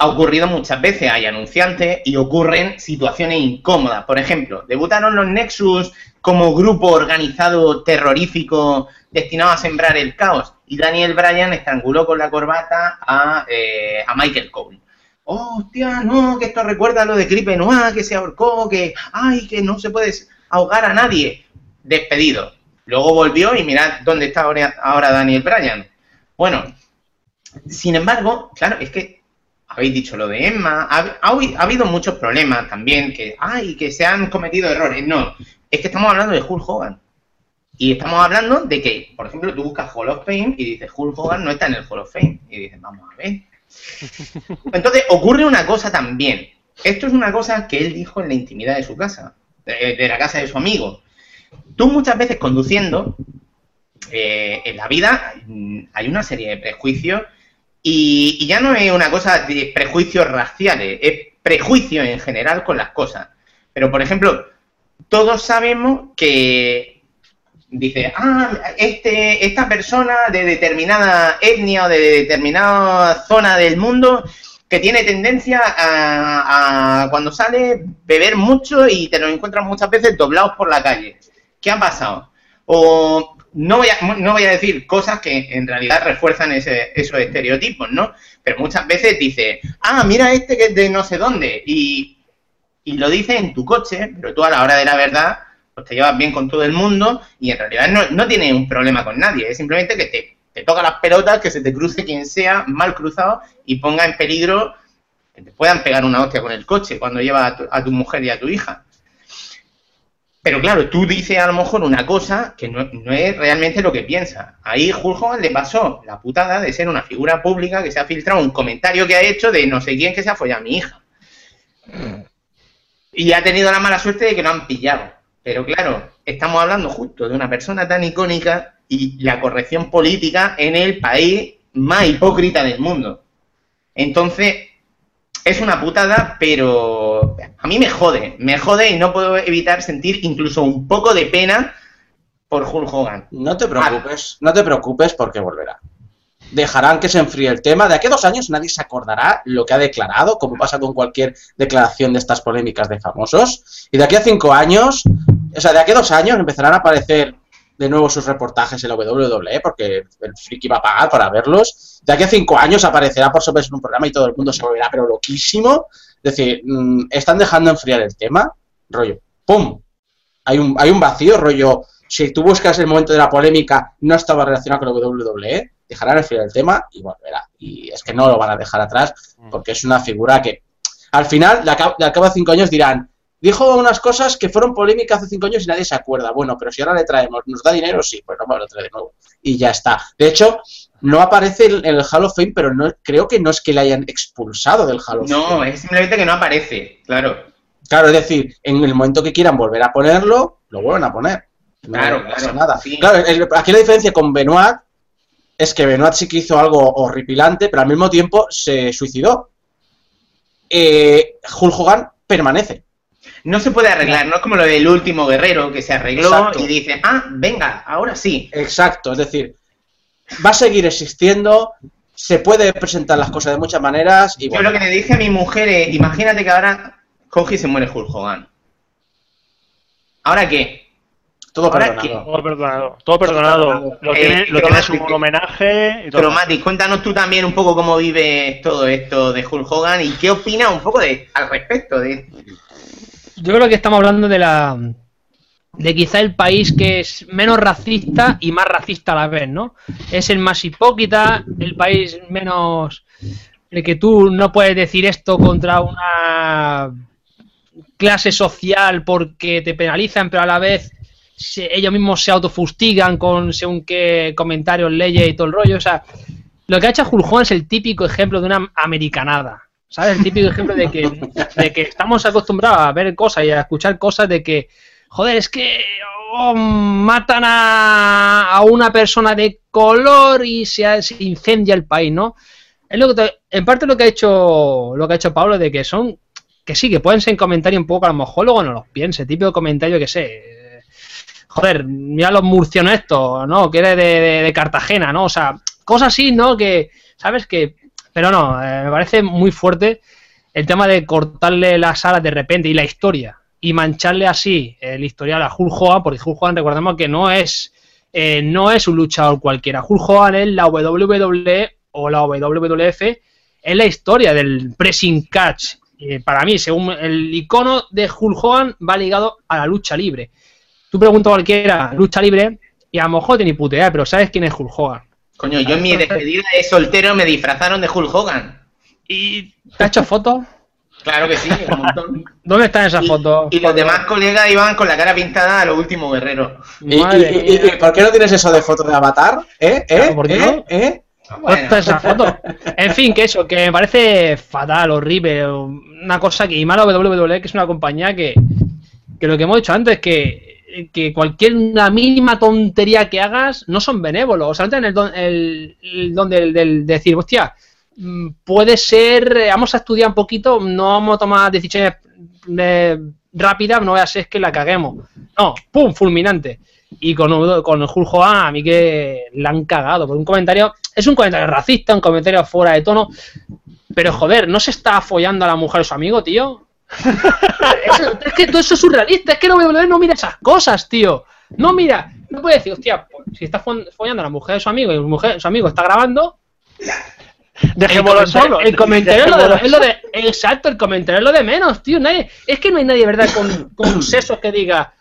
A: ha ocurrido muchas veces. Hay anunciantes y ocurren situaciones incómodas. Por ejemplo, debutaron los Nexus como grupo organizado terrorífico destinado a sembrar el caos. Y Daniel Bryan estranguló con la corbata a, eh, a Michael Cole. Hostia, no, que esto recuerda a lo de Gripe Noir, que se ahorcó, que, ay, que no se puede ahogar a nadie. Despedido. Luego volvió y mirad dónde está ahora Daniel Bryan. Bueno, sin embargo, claro, es que habéis dicho lo de Emma, ha, ha- ha habido muchos problemas también, que, ay, que se han cometido errores. No, es que estamos hablando de Hulk Hogan. Y estamos hablando de que, por ejemplo, tú buscas Hall of Fame y dices, Hulk Hogan no está en el Hall of Fame. Y dices, vamos a ver. Entonces, ocurre una cosa también. Esto es una cosa que él dijo en la intimidad de su casa, de, de la casa de su amigo. Tú muchas veces conduciendo, eh, en la vida mm, hay una serie de prejuicios y, y ya no es una cosa de prejuicios raciales, es prejuicio en general con las cosas. Pero, por ejemplo, todos sabemos que dice, ah, este, esta persona de determinada etnia o de determinada zona del mundo que tiene tendencia a, a cuando sale beber mucho y te lo encuentras muchas veces doblados por la calle. ¿Qué ha pasado? O no voy a, no voy a decir cosas que en realidad refuerzan ese- esos estereotipos, ¿no? Pero muchas veces dice, ah, mira este que es de no sé dónde. Y, y lo dice en tu coche, pero tú a la hora de la verdad, pues te llevas bien con todo el mundo y en realidad no, no tienes un problema con nadie. Es simplemente que te, te toca las pelotas, que se te cruce quien sea, mal cruzado, y ponga en peligro que te puedan pegar una hostia con el coche cuando llevas a tu, a tu mujer y a tu hija. Pero claro, tú dices a lo mejor una cosa que no, es realmente lo que piensas. Ahí Hogan le pasó la putada de ser una figura pública que se ha filtrado un comentario que ha hecho de no sé quién que se ha follado a mi hija. Y ha tenido la mala suerte de que lo han pillado. Pero claro, estamos hablando justo de una persona tan icónica y la corrección política en el país más hipócrita del mundo. Entonces, es una putada, pero a mí me jode, me jode y no puedo evitar sentir incluso un poco de pena por Hulk Hogan.
B: No te preocupes, no te preocupes porque volverá. Dejarán que se enfríe el tema. De aquí a dos años nadie se acordará lo que ha declarado, como pasa con cualquier declaración de estas polémicas de famosos. Y de aquí a cinco años, o sea, de aquí a dos años empezarán a aparecer de nuevo sus reportajes en la WWE, porque el friki va a pagar para verlos. De aquí a cinco años aparecerá por sobre en un programa y todo el mundo se volverá, pero loquísimo. Es decir, mm, están dejando enfriar el tema, rollo, ¡pum! Hay un, hay un vacío, rollo, si tú buscas el momento de la polémica, no estaba relacionado con la WWE, dejarán enfriar el tema y volverá. Y es que no lo van a dejar atrás, porque es una figura que, al final, de acá, de acá a cinco años dirán, dijo unas cosas que fueron polémicas hace cinco años y nadie se acuerda. Bueno, pero si ahora le traemos, ¿nos da dinero? Sí, pues vamos, lo trae de nuevo. Y ya está. De hecho, no aparece en el Hall of Fame, pero no, creo que no es que le hayan expulsado del Hall of
A: No,
B: Fame.
A: es simplemente que no aparece, claro.
B: Claro, es decir, en el momento que quieran volver a ponerlo, lo vuelven a poner. No
A: Claro,
B: pasa
A: claro,
B: nada.
A: sí.
B: Claro, el- aquí la diferencia con Benoit es que Benoit sí que hizo algo horripilante, pero al mismo tiempo se suicidó. Eh, Hulk Hogan permanece.
A: No se puede arreglar, no es como lo del último guerrero que se arregló
B: Exacto.
A: y dice, ah, venga, ahora sí.
B: Exacto, es decir, va a seguir existiendo, se puede presentar las cosas de muchas maneras y
A: Yo
B: bueno,
A: lo que le dije a mi mujer es, imagínate que ahora coge y se muere Hulk Hogan. ¿Ahora qué?
B: todo perdonado.
C: Todo perdonado. Todo perdonado. Lo
A: Eh,
C: tiene, lo
A: pero
C: tiene
A: más
C: su
A: que-
C: homenaje y todo.
A: Cromatic, cuéntanos tú también un poco cómo vives todo esto de Hulk Hogan y qué opinas un poco de al respecto de
D: Yo creo que estamos hablando de la de quizá el país que es menos racista y más racista a la vez, ¿no? Es el más hipócrita, el país menos el que tú no puedes decir esto contra una clase social porque te penalizan, pero a la vez se- ellos mismos se autofustigan con según qué comentarios, leyes y todo el rollo. O sea, lo que ha hecho Hogan es el típico ejemplo de una americanada. ¿Sabes? El típico ejemplo de que, de que estamos acostumbrados a ver cosas y a escuchar cosas de que, joder, es que matan a, a una persona de color y se, se incendia el país, ¿no? Es lo que te- en parte lo que ha hecho lo que ha hecho Pablo de que son que sí, que pueden ser comentarios un poco, a lo mejor luego no los piense, típico comentario que sé. Joder, mira los murcianos estos, ¿no? Que eres de, de- de Cartagena, ¿no? O sea, cosas así, ¿no? Que, ¿sabes? Que. Pero no, eh, me parece muy fuerte el tema de cortarle las alas de repente y la historia y mancharle así el historial a Hulk porque Hulk recordemos que no es eh, no es un luchador cualquiera. Hulk es la WWE o la WWF, es la historia del pressing catch. Para mí, según el icono de Hulk va ligado a la lucha libre. Tú preguntas a cualquiera, lucha libre, y a lo mejor tiene ni puta pero ¿sabes quién es Hulk?
A: Coño, yo en mi despedida de soltero me disfrazaron de Hulk Hogan.
D: ¿Y te ha hecho fotos?
A: Claro que sí, un montón.
D: ¿Dónde están esas
A: Y-
D: fotos?
A: Y, los demás colegas iban con la cara pintada a los últimos guerreros.
B: ¿Y,
D: Madre
B: y- y-
D: mía.
B: y por qué no tienes eso de foto de avatar? ¿Eh? ¿Eh?
D: Claro, ¿por qué
B: ¿Eh?
D: no?
B: ¿Eh?
D: ¿Dónde está esa foto? En fin, que eso, que me parece fatal, horrible, una cosa que, y más la WWE, que es una compañía que, que lo que hemos dicho antes, que, que cualquier una mínima tontería que hagas, no son benévolos, o sea, tienen el don, el, el don del, del- de decir, hostia, mm, puede ser, eh, vamos a estudiar un poquito, no vamos a tomar decisiones eh, rápidas, no voy a ser que la caguemos. No, pum, fulminante. Y con, con Hulk Hogan, a mí que la han cagado. Por un comentario, es un comentario racista, un comentario fuera de tono. Pero joder, ¿no se está follando a la mujer su amigo, tío? Eso- es que todo eso es surrealista, es que WWE no mira esas cosas, tío. No mira, no puede decir, hostia, pues, si está fo- follando a la mujer de su amigo y su mujer, su amigo está grabando,
C: Dejémoslo solo.
D: el comentario es lo, de,
C: Dejémoslo
D: es lo de- Exacto, el comentario es lo de menos, tío. Nadie, es que no hay nadie, ¿verdad?, con, con sesos que diga.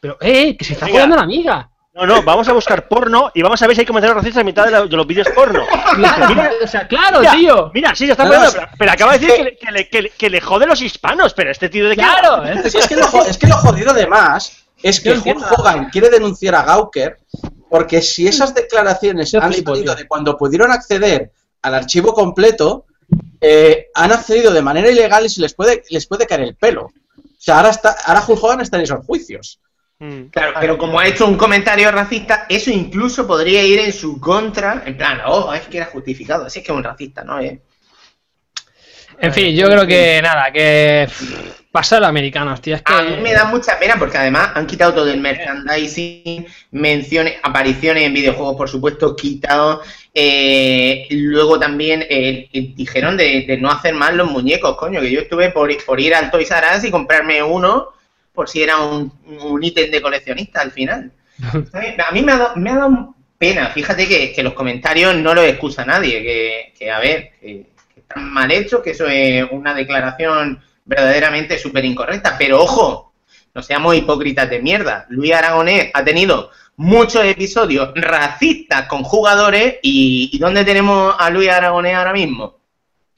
D: Pero, eh, que se está a la amiga.
C: No, no, vamos a buscar porno y vamos a ver si hay comentarios racistas en mitad de, la- de los vídeos porno.
D: Claro,
C: Mira,
D: o sea, claro,
C: mira,
D: tío.
C: Mira, sí, se está poniendo,
B: no,
C: pero, pero acaba de decir
B: que-
C: que, le- que le, que, le, que le jode los hispanos, pero este tío de qué
D: Claro, ¿eh?
B: Si es, que lo, jo- es que lo jodido de más es que. Hulk Hogan quiere denunciar a Gawker porque si esas declaraciones
D: Yo
B: han salido de cuando pudieron acceder al archivo completo, eh, han accedido de manera ilegal y se les puede, les puede caer el pelo. O sea, ahora, está, ahora Hulk Hogan está en esos juicios.
C: Mm.
A: Claro, pero como ha hecho un comentario racista, eso incluso podría ir en su contra. En plan, oh, es que era justificado. Así es que es un racista, ¿no? Eh,
D: En fin, yo creo que nada, que pasa a los americanos, tío. Es que.
A: A mí me da mucha pena porque además han quitado todo el merchandising, menciones, apariciones en videojuegos, por supuesto, quitado. Eh, luego también eh, eh, dijeron de, de no hacer más los muñecos, coño, que yo estuve por, por ir al Toys R Us y comprarme uno por si era un, un ítem de coleccionista al final. A mí me ha dado, me ha dado pena, fíjate que, que los comentarios no los excusa nadie, que, que, a ver, que, que están mal hechos, que eso es una declaración verdaderamente súper incorrecta, pero ojo, no seamos hipócritas de mierda. Luis Aragonés ha tenido muchos episodios racistas con jugadores y, ¿y ¿dónde tenemos a Luis Aragonés ahora mismo?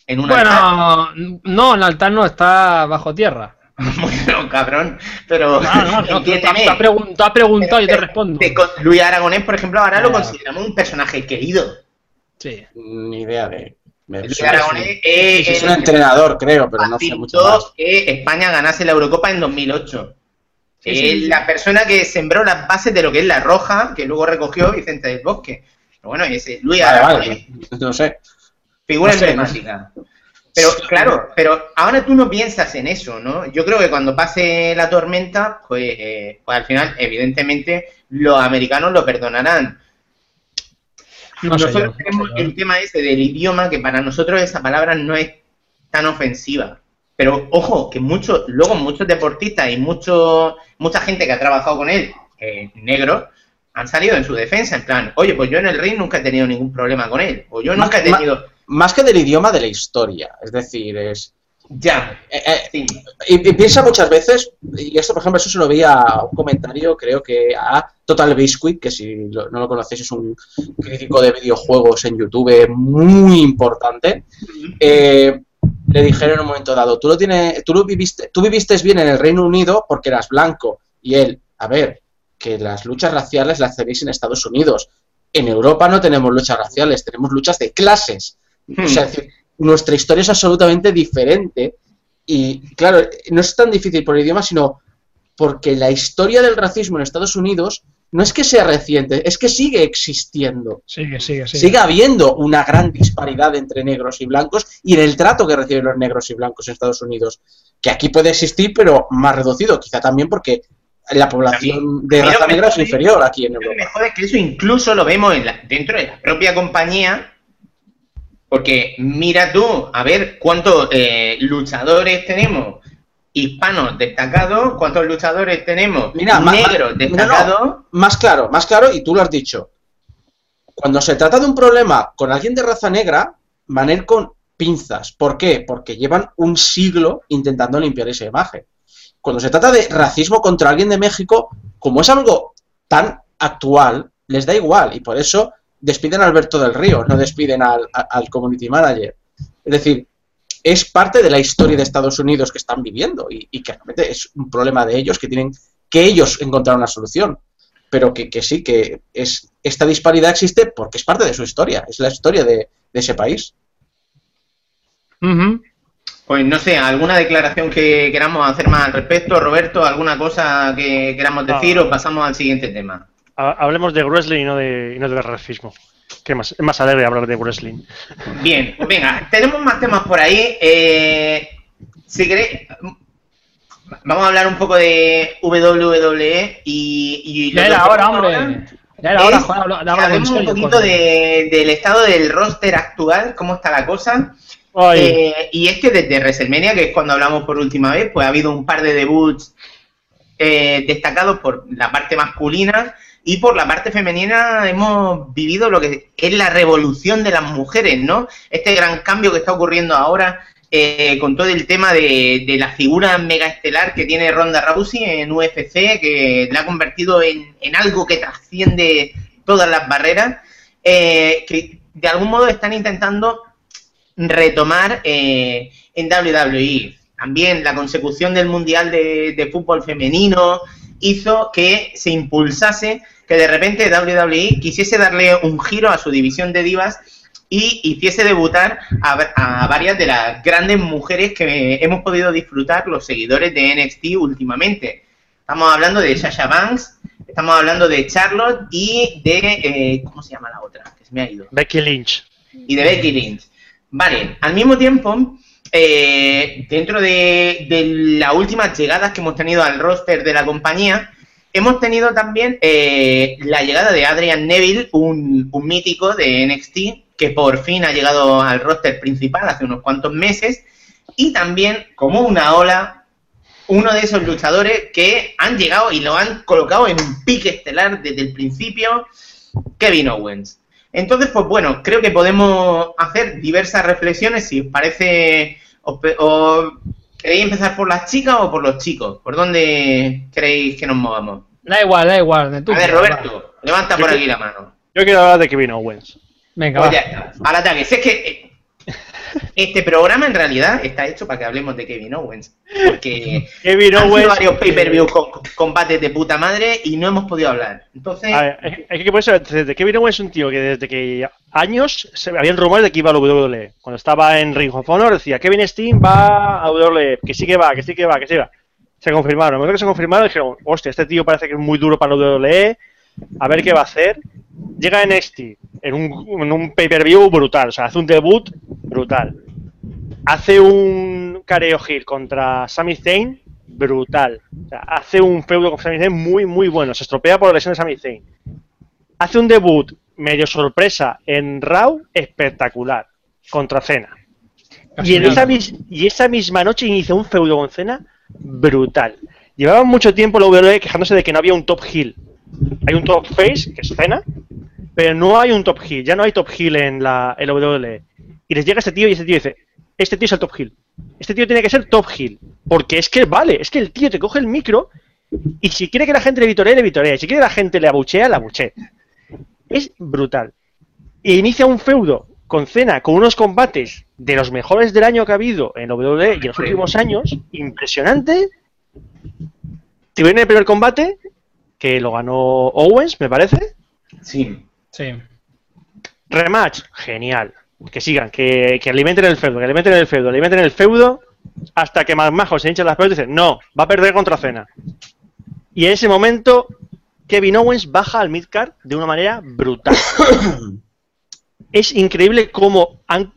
A: En un altar.
D: Bueno, no, el altar no está bajo tierra.
A: Bueno, cabrón, pero
D: No, no, no, tú, has pregun- tú has preguntado y yo te
A: Pero-
D: respondo.
A: de con- Luis Aragonés, por ejemplo, ahora lo
D: Claro.
A: consideramos un personaje querido.
D: Sí.
B: Ni idea de.
A: Luis Aragonés es
B: es un
A: el
B: entrenador, creo, pero no sé mucho más.
A: que España ganase la Eurocopa en 2008.
D: Sí,
A: es
D: sí, sí.
A: la persona que sembró las bases de lo que es la roja, que luego recogió Vicente del Bosque. Pero bueno, ese Luis
B: Vale,
A: Aragonés,
B: vale, no sé.
A: figura
B: no sé,
A: emblemática. Pero claro, pero ahora tú no piensas en eso, ¿no? Yo creo que cuando pase la tormenta, pues, eh, pues al final, evidentemente, los americanos lo perdonarán.
D: No yo,
A: nosotros
D: no
A: tenemos
D: yo.
A: el tema ese del idioma, que para nosotros esa palabra no es tan ofensiva. Pero ojo, que muchos, luego muchos deportistas y mucho, mucha gente que ha trabajado con él, eh, negro, han salido en su defensa, en plan, oye, pues yo en el ring nunca he tenido ningún problema con él, o yo nunca he tenido...
B: Más que del idioma, de la historia. Es decir, es.
A: Ya,
B: eh, eh,
A: sí.
B: Y, y piensa muchas veces, y esto por ejemplo, eso se lo vi a un comentario, creo que a Total Biscuit, que si lo- no lo conocéis es un crítico de videojuegos en YouTube muy importante, eh, le dijeron en un momento dado, tú lo tienes, tú lo viviste, tú viviste bien en el Reino Unido porque eras blanco, y él, a ver, que las luchas raciales las tenéis en Estados Unidos. En Europa no tenemos luchas raciales, tenemos luchas de clases. O sea, es decir, nuestra historia es absolutamente diferente. Y claro, no es tan difícil por el idioma, sino porque la historia del racismo en Estados Unidos no es que sea reciente, es que sigue existiendo.
D: Sigue, sigue, sigue.
B: Sigue habiendo una gran disparidad entre negros y blancos y en el trato que reciben los negros y blancos en Estados Unidos, que aquí puede existir, pero más reducido, quizá también porque la población de raza negra es inferior aquí en
A: Lo que
B: Europa.
A: me jode es que eso incluso lo vemos en la- dentro de la propia compañía, porque mira tú, a ver cuántos eh, luchadores tenemos hispanos destacados, cuántos luchadores tenemos
B: Mira,
A: negros
B: no, no.
A: destacados.
B: Más claro, más claro, y tú lo has dicho. Cuando se trata de un problema con alguien de raza negra, van a ir con pinzas. ¿Por qué? Porque llevan un siglo intentando limpiar esa imagen. Cuando se trata de racismo contra alguien de México, como es algo tan actual, les da igual. Y por eso despiden a Alberto del Río, no despiden al, al community manager. Es decir, es parte de la historia de Estados Unidos que están viviendo y, y que realmente es un problema de ellos que tienen que ellos encontrar una solución. Pero que, que sí, que es esta disparidad existe porque es parte de su historia, es la historia de, de ese país.
A: Pues no sé, alguna declaración que queramos hacer más al respecto, Roberto, alguna cosa que queramos decir
C: No.
A: o pasamos al siguiente tema.
C: Ha- Hablemos de wrestling y no de, y no de racismo. Que más, es más alegre hablar de wrestling.
A: Bien, pues venga, tenemos más temas por ahí. Eh, si queréis, vamos a hablar un poco de WWE y, y lo
D: era hora,
A: queremos
D: hombre.
A: ahora
D: Ya era hora, habla- en
A: hablemos un
D: serio,
A: poquito de- del estado del roster actual, cómo está la cosa. Eh, y es que desde WrestleMania, que es cuando hablamos por última vez, pues ha habido un par de debuts eh, destacados por la parte masculina y por la parte femenina hemos vivido lo que es la revolución de las mujeres, ¿no? Este gran cambio que está ocurriendo ahora eh, con todo el tema de, de la figura mega estelar que tiene Ronda Rousey en UFC, que la ha convertido en, algo que trasciende todas las barreras, eh, que de algún modo están intentando retomar eh, en WWE. También la consecución del Mundial de Fútbol Femenino hizo que se impulsase que de repente WWE quisiese darle un giro a su división de divas y hiciese debutar a, a varias de las grandes mujeres que hemos podido disfrutar los seguidores de NXT últimamente. Estamos hablando de Sasha Banks, estamos hablando de Charlotte y de... eh, ¿Cómo se llama la otra? Que se me ha ido
C: Becky Lynch.
A: y de Becky Lynch. Vale, al mismo tiempo, eh, dentro de, de las últimas llegadas que hemos tenido al roster de la compañía, hemos tenido también eh, la llegada de Adrian Neville, un, mítico de NXT, que por fin ha llegado al roster principal hace unos cuantos meses, y también, como una ola, uno de esos luchadores que han llegado y lo han colocado en un pique estelar desde el principio, Kevin Owens. Entonces, pues bueno, creo que podemos hacer diversas reflexiones. Si os parece, ¿queréis empezar por las chicas o por los chicos? ¿Por dónde queréis que nos movamos?
D: Da igual, da igual. de tú,
A: A ver,
D: va.
A: Roberto, levanta por
C: Yo
A: aquí la mano.
C: Yo quiero hablar de Kevin Owens.
D: Venga,
A: Pues
D: va.
A: ya al ataque. Si es que eh, este programa en realidad está hecho para que hablemos de Kevin Owens. Porque
C: Kevin
A: han
C: Owens.
A: varios pay-per-view con, con combates de puta madre y no hemos podido hablar. Entonces,
C: A ver, es- es que por eso, desde Kevin Owens es un tío que desde que años se habían rumores de que iba a la WWE. Cuando estaba en Ring of Honor decía Kevin Steen va a WWE, que sí que va, que sí que va, que sí va. Se confirmaron. En el momento que se confirmaron dijeron, hostia, este tío parece que es muy duro para la WWE, a ver qué va a hacer. Llega a NXT en un, en un pay-per-view brutal, o sea, hace un debut brutal. Hace un careo heel contra Sami Zayn brutal. O sea, hace un feudo con Sami Zayn muy, muy bueno. Se estropea por la lesión de Sami Zayn. Hace un debut medio sorpresa en Raw espectacular contra Cena. Y, en esa, misma noche inicia un feudo con Cena brutal. Llevaban mucho tiempo la WWE quejándose de que no había un top heel. Hay un top face, que es Cena, pero no hay un top heel. Ya no hay top heel en la, en WWE. Y les llega este tío y este tío dice, este tío es el top heel. Este tío tiene que ser top heel. Porque es que vale, es que el tío te coge el micro y si quiere que la gente le vitoree, le vitoree. Si quiere que la gente le abuchea, le abuchea. Es brutal. E inicia un feudo con Cena, con unos combates de los mejores del año que ha habido en WWE y en los últimos años. Impresionante. Te viene el primer combate, que lo ganó Owens, me parece.
A: sí.
D: Sí.
C: Rematch, genial. Que sigan, que, que alimenten el feudo, que alimenten el feudo, alimenten el feudo, hasta que McMahon se hincha las pelotas y dice, no, va a perder contra Cena. Y en ese momento, Kevin Owens baja al midcard de una manera brutal. es increíble cómo han,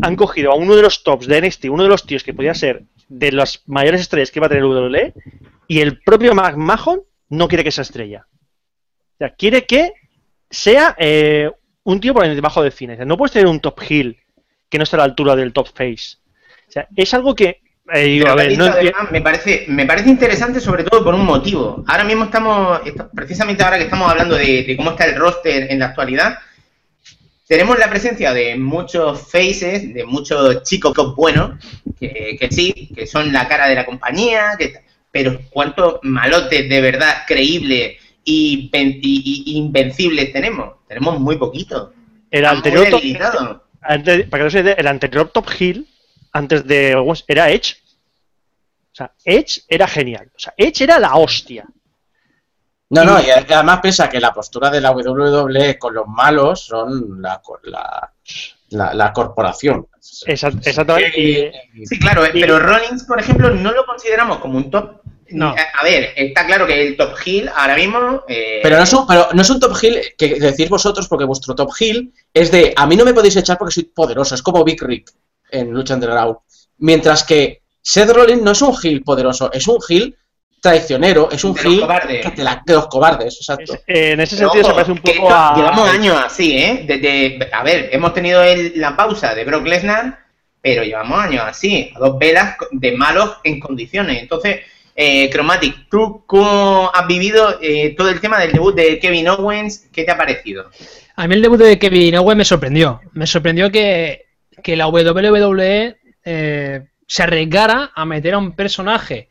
C: han cogido a uno de los tops de NXT, uno de los tíos que podía ser de las mayores estrellas que iba a tener WWE, y el propio McMahon no quiere que sea estrella. O sea, quiere que sea eh, un tío por debajo del cine. O sea, no puedes tener un top heel que no esté a la altura del top face. O sea, es algo que. eh, digo, a ver, no
A: además, me parece me parece interesante sobre todo por un motivo. Ahora mismo estamos, precisamente ahora que estamos hablando de, de cómo está el roster en la actualidad, tenemos la presencia de muchos faces, de muchos chicos buenos, que, que sí, que son la cara de la compañía, que, pero cuántos malotes de verdad creíbles y, ven- y- y invencibles tenemos. Tenemos muy poquito.
C: el anterior top,
A: debilitado.
C: ante- para que no se dé, el anterior top heel antes de Owens era Edge. O sea, Edge era genial. O sea, Edge era la hostia.
B: No, no, y además piensa que la postura de la WWE con los malos son la, la, la, la corporación.
C: Exact- exactamente.
A: Sí, claro, eh, pero Rollins, por ejemplo, no lo consideramos como un top.
D: No.
A: A a ver, está claro que el top heel ahora mismo. eh,
B: Pero no, es un, pero no es un top heel que decís vosotros, porque vuestro top heel es de a mí no me podéis echar porque soy poderoso, es como Big Rick en Lucha Underground. Mientras que Seth Rollins no es un heel poderoso, es un heel traicionero, es un
A: De los
B: heel
A: cobardes.
B: que te la- de los cobardes, exacto.
C: es- eh, en ese sentido se
A: ojo,
C: parece un poco
A: esto-
C: a.
A: Llevamos años así, ¿eh? Desde, a ver, hemos tenido el- la pausa de Brock Lesnar, pero llevamos años así, a dos velas de malos en condiciones. Entonces, eh, Chromatic, ¿tú cómo has vivido eh, todo el tema del debut de Kevin Owens? ¿Qué te ha parecido?
D: A mí el debut de Kevin Owens me sorprendió. Me sorprendió que, que la WWE eh, se arriesgara a meter a un personaje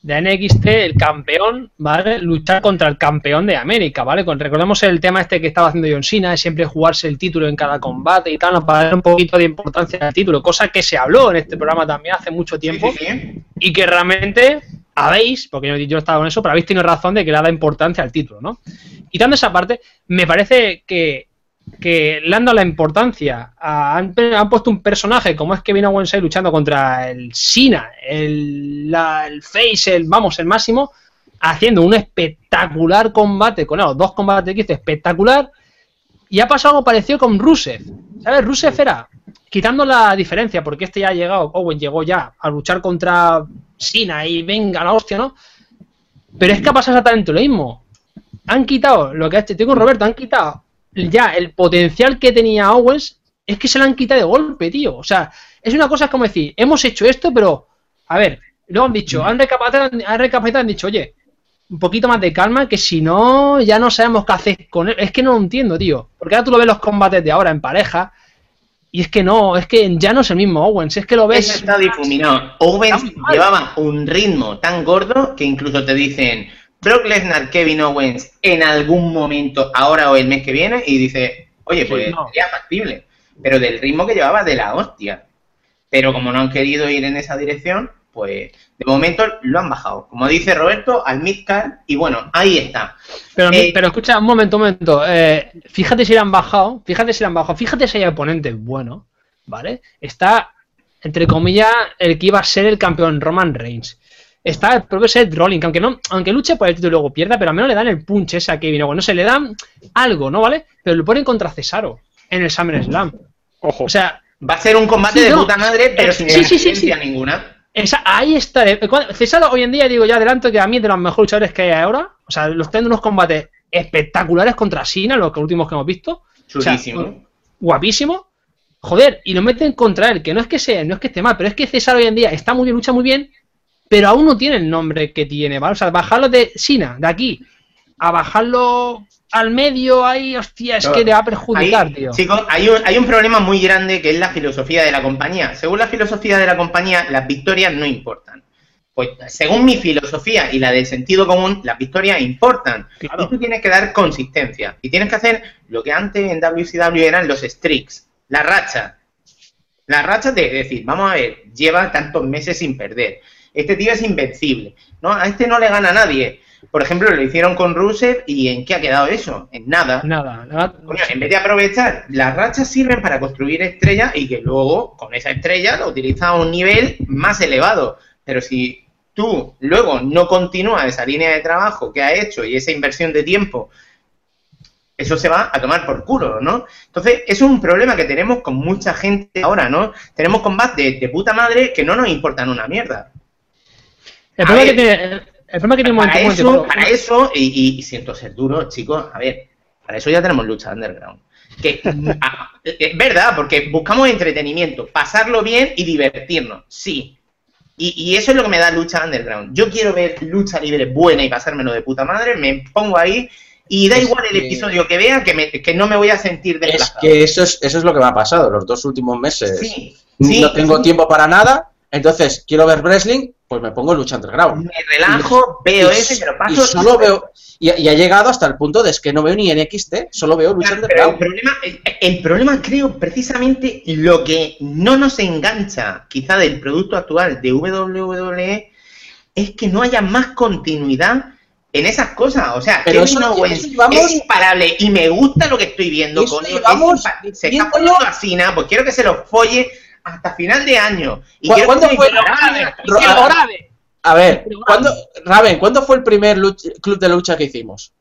D: de NXT, el campeón, ¿vale? Luchar contra el campeón de América, ¿vale? Con, recordemos el tema este que estaba haciendo John Cena, de siempre jugarse el título en cada combate y tal, para dar un poquito de importancia al título, cosa que se habló en este programa también hace mucho tiempo
A: Sí, sí, sí.
D: y que realmente habéis, porque yo, yo no estaba con eso, pero habéis tenido razón de que le da importancia al título, ¿no? Quitando esa parte, me parece que, que le han dado la importancia, a- han, puesto un personaje como es Kevin Owens luchando contra el Sina, el, la- el Face, el, vamos, el máximo, haciendo un espectacular combate, con los dos combates que hizo espectacular, y ha pasado algo parecido con Rusev, ¿sabes? Rusev era, quitando la diferencia, porque este ya ha llegado, Owen llegó ya a luchar contra Sina y venga la hostia, ¿no? Pero es que ha pasado exactamente lo mismo. Han quitado, lo que ha hecho, estoy con Roberto, han quitado ya el potencial que tenía Owens, es que se lo han quitado de golpe, tío. O sea, es una cosa como decir, hemos hecho esto, pero, a ver, luego han dicho, han recapacitado, han recapacitado, han dicho, oye, un poquito más de calma, que si no, ya no sabemos qué hacer con él. Es que no lo entiendo, tío. Porque ahora tú lo ves los combates de ahora en pareja, y es que no, es que ya no es el mismo Owens, es que lo ves.
A: Eso está difuminado. Owens llevaba un ritmo tan gordo que incluso te dicen Brock Lesnar, Kevin Owens en algún momento, ahora o el mes que viene, y dice, oye,
D: Sí,
A: pues
D: no.
A: sería factible. Pero del ritmo que llevaba de la hostia. Pero como no han querido ir en esa dirección, pues de momento lo han bajado. Como dice Roberto, al midcard, y bueno, ahí está.
D: Pero,
A: Eh,
D: pero escucha, un momento, un momento. eh, fíjate si le han bajado, fíjate si le han bajado, fíjate si hay oponentes buenos, ¿vale? Está, entre comillas, el que iba a ser el campeón Roman Reigns. Está el propio Seth Rollins, que aunque no, aunque luche por el título y luego pierda, pero al menos le dan el punch ese a Kevin Owens. No sé, le dan algo, ¿no? ¿Vale? Pero lo ponen contra Cesaro en el SummerSlam.
C: Ojo.
D: O sea,
A: Va a ser un combate
D: Sí,
A: de
D: no.
A: puta madre, pero
D: Eh,
A: sin
D: sí, sí, sí,
A: exigencia
D: sí.
A: ninguna.
D: Esa- ahí está. eh, Cesaro hoy en día, digo ya adelanto que a mí es de los mejores luchadores que hay ahora. O sea, los tienen unos combates espectaculares contra Sina, los últimos que hemos visto. O sea,
A: Chulísimo.
D: guapísimo. Joder, y lo meten contra él, que no es que sea, no es que esté mal, pero es que César hoy en día está muy bien, lucha muy bien, pero aún no tiene el nombre que tiene, ¿vale? O sea, bajarlo de Sina, de aquí, a bajarlo al medio ahí, hostia, es
A: No,
D: que le va a perjudicar,
A: Ahí,
D: tío.
A: Chicos, hay un, hay un problema muy grande que es la filosofía de la compañía. Según la filosofía de la compañía, las victorias no importan. Pues según mi filosofía y la del sentido común, las victorias importan.
D: Claro.
A: Y tú tienes que dar consistencia. Y tienes que hacer lo que antes en WCW eran los streaks, la racha. La racha de decir, vamos a ver, lleva tantos meses sin perder. Este tío es invencible. ¿no? A este no le gana a nadie. Por ejemplo, lo hicieron con Rusev y ¿en qué ha quedado eso? En nada.
D: Nada, nada.
A: Coño, en vez de aprovechar, las rachas sirven para construir estrellas y que luego con esa estrella la utilizas a un nivel más elevado. Pero si tú luego no continúas esa línea de trabajo que ha hecho y esa inversión de tiempo, eso se va a tomar por culo, ¿no? Entonces, es un problema que tenemos con mucha gente ahora, ¿no? Tenemos combates de, de puta madre que no nos importan una mierda.
D: El problema, que tiene, el, problema que tiene un
A: Para eso,
D: momento,
A: para eso y, y- y siento ser duro, chicos, a ver, para eso ya tenemos lucha underground. Que a- es verdad, porque buscamos entretenimiento, pasarlo bien y divertirnos, sí. Y, y eso es lo que me da lucha underground. Yo quiero ver lucha libre buena y pasármelo de puta madre, me pongo ahí y da
B: Es
A: igual el
B: que-
A: episodio que vea, que, me- que no me voy a sentir
B: Es
A: desplazado.
B: que eso es, eso es lo que me ha pasado los dos últimos meses.
A: Sí, sí,
B: no tengo
A: sí.
B: tiempo para nada, entonces quiero ver wrestling, pues me pongo Lucha Underground.
A: Me relajo, veo ese, me lo
B: Y
A: paso.
B: solo veo. Y, y ha llegado hasta el punto de es que no veo ni NXT, solo veo Lucha
A: Claro, pero el
B: Underground.
A: problema, el, problema creo precisamente lo que no nos engancha quizá del producto actual de WWE es que no haya más continuidad en esas cosas. O sea,
B: Pero eso-
A: Owens
B: eso llevamos-
A: es imparable y me gusta lo que estoy viendo. Es
B: llevamos
A: se está poniendo así, nada, pues quiero que se los folle hasta final de año. Y
B: ¿Cu-
A: quiero
B: cuándo fue. A ver, ¿cuándo, Raven, ¿cuándo fue el primer club de lucha que hicimos?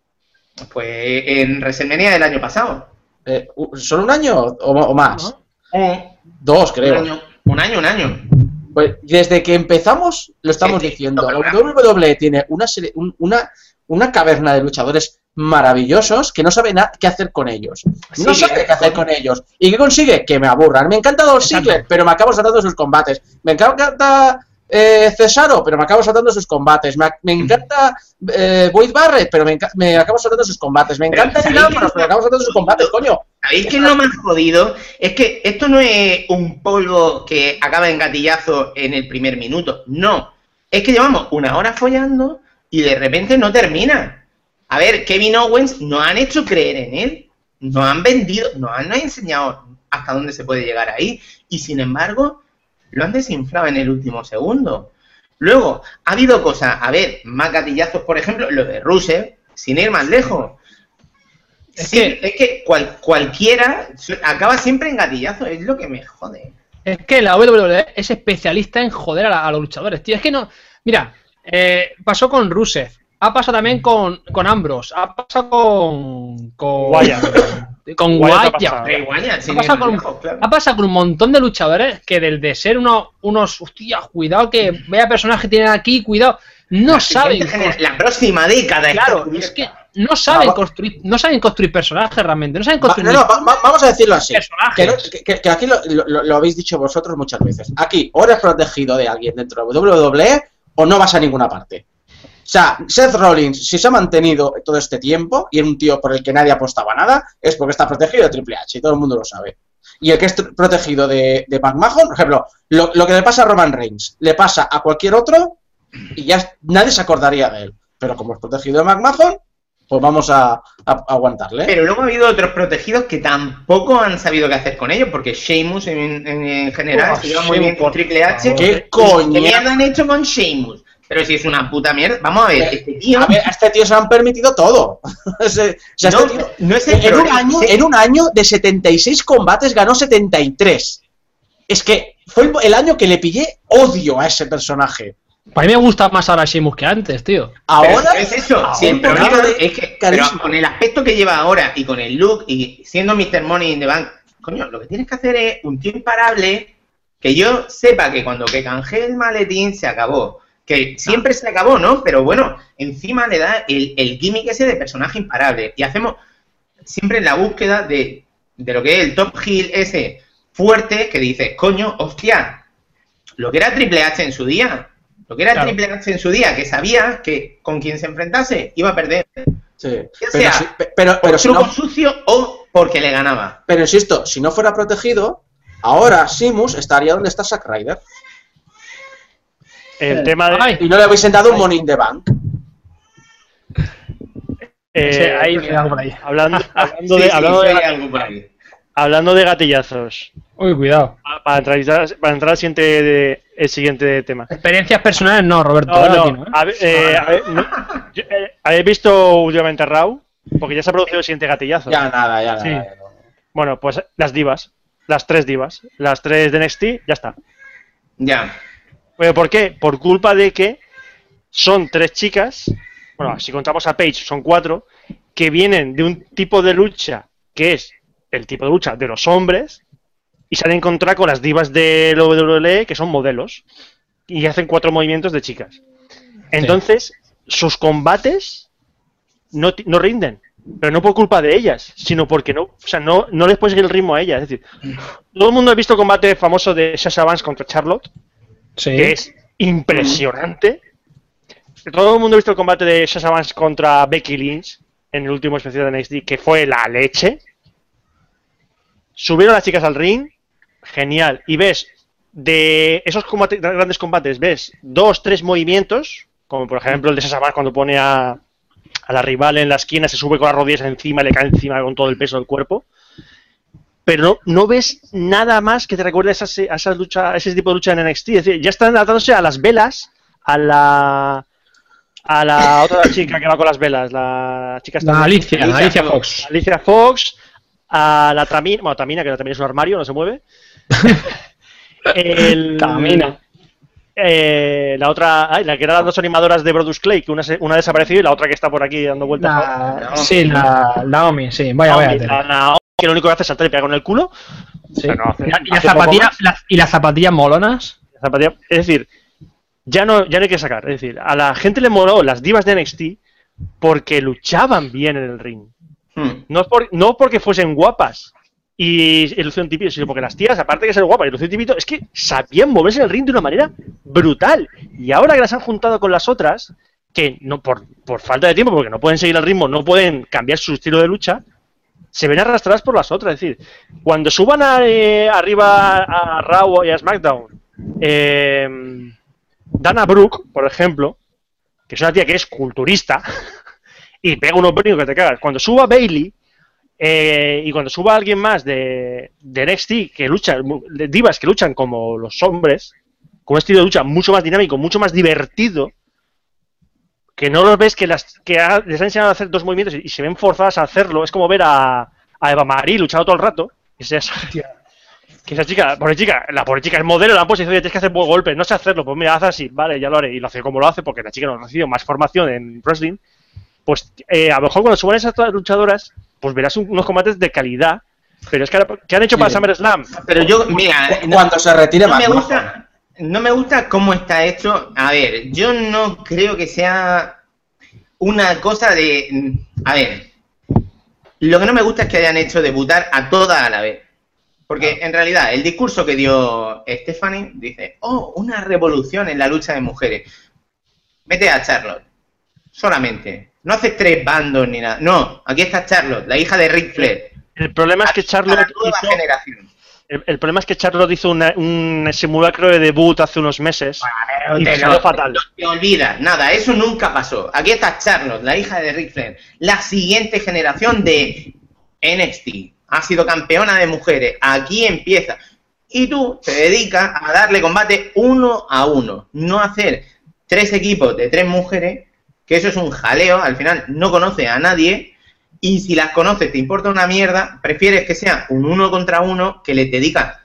A: Pues en WrestleMania del año pasado.
B: Eh, ¿Solo un año o, o más?
D: ¿no?
A: Un,
B: Dos,
A: un
B: creo.
A: año, un año, un año.
B: Pues desde que empezamos lo estamos
A: Sí, sí,
B: diciendo. La WWE tiene una, serie- un- una, una caverna de luchadores maravillosos que no sabe nada qué hacer con ellos. No sabe qué hacer con ellos. ¿Y qué consigue? Que me aburran. Me encanta Dolph Ziggler, pero me acabo saltando sus combates. Me encanta eh, Cesaro, pero me acabo saltando sus combates. Me, me encanta eh, Wade Barrett, pero me, me acabo saltando sus combates. Me
A: Pero,
B: encanta. Ambrose, pero me acabo saltando sus combates, coño.
A: ¿Sabéis qué es lo más jodido? Es que esto no es un polvo que acaba en gatillazo en el primer minuto. No. Es que llevamos una hora follando y de repente no termina. A ver, Kevin Owens nos han hecho creer en él. Nos han vendido, nos han enseñado hasta dónde se puede llegar ahí. Y sin embargo, lo han desinflado en el último segundo. Luego, ha habido cosas, a ver, más gatillazos, por ejemplo, lo de Rusev, sin ir más lejos.
D: Es
A: Sí,
D: que-
A: es que cual- cualquiera acaba siempre en gatillazo, es lo que me jode.
D: Es que la WWE es especialista en joder a, la- a los luchadores, tío. Es que no. Mira, eh, pasó con Rusev, ha pasado también con, con Ambrose, ha pasado con. con
C: Wyatt.
D: Con
C: Wyatt ha
D: Wyatt.
C: pasado.
D: Con-
A: lejos, claro.
D: Ha pasado con un montón de luchadores que del de ser unos, unos hostia, cuidado que vea personajes que tienen aquí, cuidado, no
A: La
D: saben.
A: La próxima década.
D: Claro, es que no saben
B: Ah, va-
D: construir, no saben construir personajes realmente, no saben
B: Va-
D: construir
B: no, no, va- va- vamos a decirlo así.
D: personajes.
B: Que, no- que- que- que aquí lo, lo- lo habéis dicho vosotros muchas veces. Aquí, o eres protegido de alguien dentro de WWE o no vas a ninguna parte. O sea, Seth Rollins, si se ha mantenido todo este tiempo y es un tío por el que nadie apostaba nada, es porque está protegido de Triple H y todo el mundo lo sabe. Y el que es protegido de, de McMahon, por ejemplo, lo, lo que le pasa a Roman Reigns, le pasa a cualquier otro y ya nadie se acordaría de él. Pero como es protegido de McMahon, pues vamos a, a- a aguantarle.
A: Pero luego ha habido otros protegidos que tampoco han sabido qué hacer con ellos, porque Sheamus en, en- en general
D: Buah,
A: se lleva muy bien con Triple H.
B: ¿Qué
A: ¿Qué
B: coña?
A: mierda han hecho con Sheamus? Pero si es una puta mierda. Vamos a ver, este tío.
B: A ver, a este tío se le han permitido todo. O sea,
A: no,
B: este tío-
A: no es el
B: en, un año, en un año de 76 combates ganó 73. Es que fue el, año que le pillé odio a ese personaje.
D: Para mí me gusta más ahora Sheamus que antes, tío.
A: Pero
B: Ahora,
A: es eso,
B: ahora
A: si el problema
B: de
A: es que pero con el aspecto que lleva ahora y con el look y siendo Mr. Money in the Bank, coño, lo que tienes que hacer es un tío imparable que yo sepa que cuando que canjee el maletín se acabó. Que siempre se acabó, ¿no? Pero bueno, encima le da el, el gimmick ese de personaje imparable. Y hacemos siempre la búsqueda de, de lo que es el top heel ese fuerte que dices, coño, hostia, lo que era Triple H en su día. Lo que era
D: Claro.
A: Triple H en su día, que sabía que con quien se enfrentase iba a perder.
B: Sí,
A: Ya
B: pero,
A: sea,
B: si- pe- pero, si
A: truco
B: no,
A: sucio o porque le ganaba.
B: pero insisto, si no fuera protegido, ahora Simus estaría donde está Zack Ryder.
C: El tema de.
D: Ay,
B: Y no le habéis sentado un Money in the Bank.
C: eh,
D: ahí ahí.
C: hablando, hablando
A: Sí,
C: de,
A: sí,
C: hablando,
A: sí,
C: de,
A: hay algo por ahí.
C: hablando de gatillazos.
D: Uy, cuidado.
C: Para entrar, para entrar al siguiente, de- el siguiente tema.
D: Experiencias personales no, Roberto.
C: No,
D: ahora
C: no,
D: aquí no, ¿eh?
C: a ver, eh, a ver, no, yo, eh, ¿Habéis visto últimamente Raw? Porque ya se ha producido el siguiente gatillazo.
B: Ya nada, ya nada.
C: Sí.
B: ya no.
C: Bueno, pues las divas. Las tres divas. Las tres de NXT, ya está.
A: Ya.
C: Bueno, ¿Por qué? Por culpa de que son tres chicas, bueno, si contamos a Paige, son cuatro, que vienen de un tipo de lucha que es el tipo de lucha de los hombres y se han encontrado con las divas de la WWE que son modelos y hacen cuatro movimientos de chicas. Entonces, sus combates no, no rinden, pero no por culpa de ellas, sino porque no, o sea, no, no les puedes seguir el ritmo a ellas. Es decir, todo el mundo ha visto el combate famoso de Sasha Vance contra Charlotte Que es impresionante. Todo el mundo ha visto el combate de Sasha Vance contra Becky Lynch en el último especial de NXT, que fue la leche. Subieron las chicas al ring, genial. Y ves de esos grandes combates ves dos, tres movimientos, como por ejemplo el de Sasha Banks cuando pone a, a la rival en la esquina, se sube con las rodillas encima le cae encima con todo el peso del cuerpo. Pero no, no ves nada más que te recuerde a, esas, a, esas lucha, a ese tipo de lucha en NXT. Es decir, ya están adaptándose a las velas, a la a la otra chica que va con las velas, la chica
D: La Alicia,
A: Alicia
D: Alicia
A: Fox.
D: Fox.
C: Alicia Fox, a la Tamina, bueno, Tamina, que también es un armario, no se mueve. El-
D: Tamina.
C: eh, la otra, ay, la que eran las dos animadoras de Brodus Clay, que una, se- una ha desaparecido y la otra que está por aquí dando vueltas.
D: La, sí, la Naomi, sí, vaya, vaya.
C: Naomi, la Naomi, que lo único que hace es saltar y pegar con el culo.
D: Sí.
C: pero no hace-
D: y, la- y las zapatillas,
C: más.
D: las- y las zapatillas molonas.
C: La zapatilla- Es decir, ya no, ya no hay que sacar. Es decir, a la gente le moló las divas de NXT porque luchaban bien en el ring.
A: Hmm.
C: No, es por- no porque fuesen guapas y, y lucían tipito, sino porque las tías, aparte de ser guapas y lucían tipito, es que sabían moverse en el ring de una manera brutal. Y ahora que las han juntado con las otras, que no por, por falta de tiempo, porque no pueden seguir el ritmo, no pueden cambiar su estilo de lucha, se ven arrastradas por las otras. Es decir, cuando suban a, eh, arriba a Raw y a SmackDown, eh, Dana Brooke, por ejemplo, que es una tía que es culturista y pega unos brincos que te cagas. Cuando suba Bailey eh, y cuando suba alguien más de, de NXT que lucha, divas que luchan como los hombres, con un estilo de lucha mucho más dinámico, mucho más divertido, que no los ves que las que ha- les han enseñado a hacer dos movimientos y, y se ven forzadas a hacerlo. Es como ver a, a Eva Marie luchando todo el rato. Y esa, que esa chica, pobre chica, la pobre chica es modelo, la han puesto y dice, oye, tienes que hacer buen golpe, no sé hacerlo, pues mira, haz así, vale, ya lo haré. Y lo hace como lo hace, porque la chica no ha recibido más formación en wrestling. Pues eh, a lo mejor cuando suban esas luchadoras, pues verás un- unos combates de calidad. Pero es que ¿qué han hecho para
B: Sí.
C: SummerSlam?
A: Pero yo, mira, no-
B: Cuando se retire
A: no me
B: McMahon.
A: gusta, no me gusta cómo está hecho. A ver, yo no creo que sea una cosa de. A ver, lo que no me gusta es que hayan hecho debutar a todas a la vez. Porque en realidad el discurso que dio Stephanie dice, oh, una revolución en la lucha de mujeres. Vete a Charlotte. Solamente. No haces tres bandos ni nada. No, aquí está Charlotte, la hija de Ric Flair.
C: El problema es que
A: A
C: Charlotte
A: la nueva
C: hizo,
A: generación.
C: El, el problema es que Charlotte hizo una- un simulacro de debut hace unos meses y
A: te lo-
C: fatal.
A: Te olvidas, nada, eso nunca pasó. Aquí está Charlotte, la hija de Ric Flair, la siguiente generación de NXT. Ha sido campeona de mujeres. Aquí empieza. Y tú te dedicas a darle combate uno a uno, no hacer tres equipos de tres mujeres, que eso es un jaleo, al final no conoces a nadie, y si las conoces te importa una mierda, prefieres que sea un uno contra uno que les dedicas.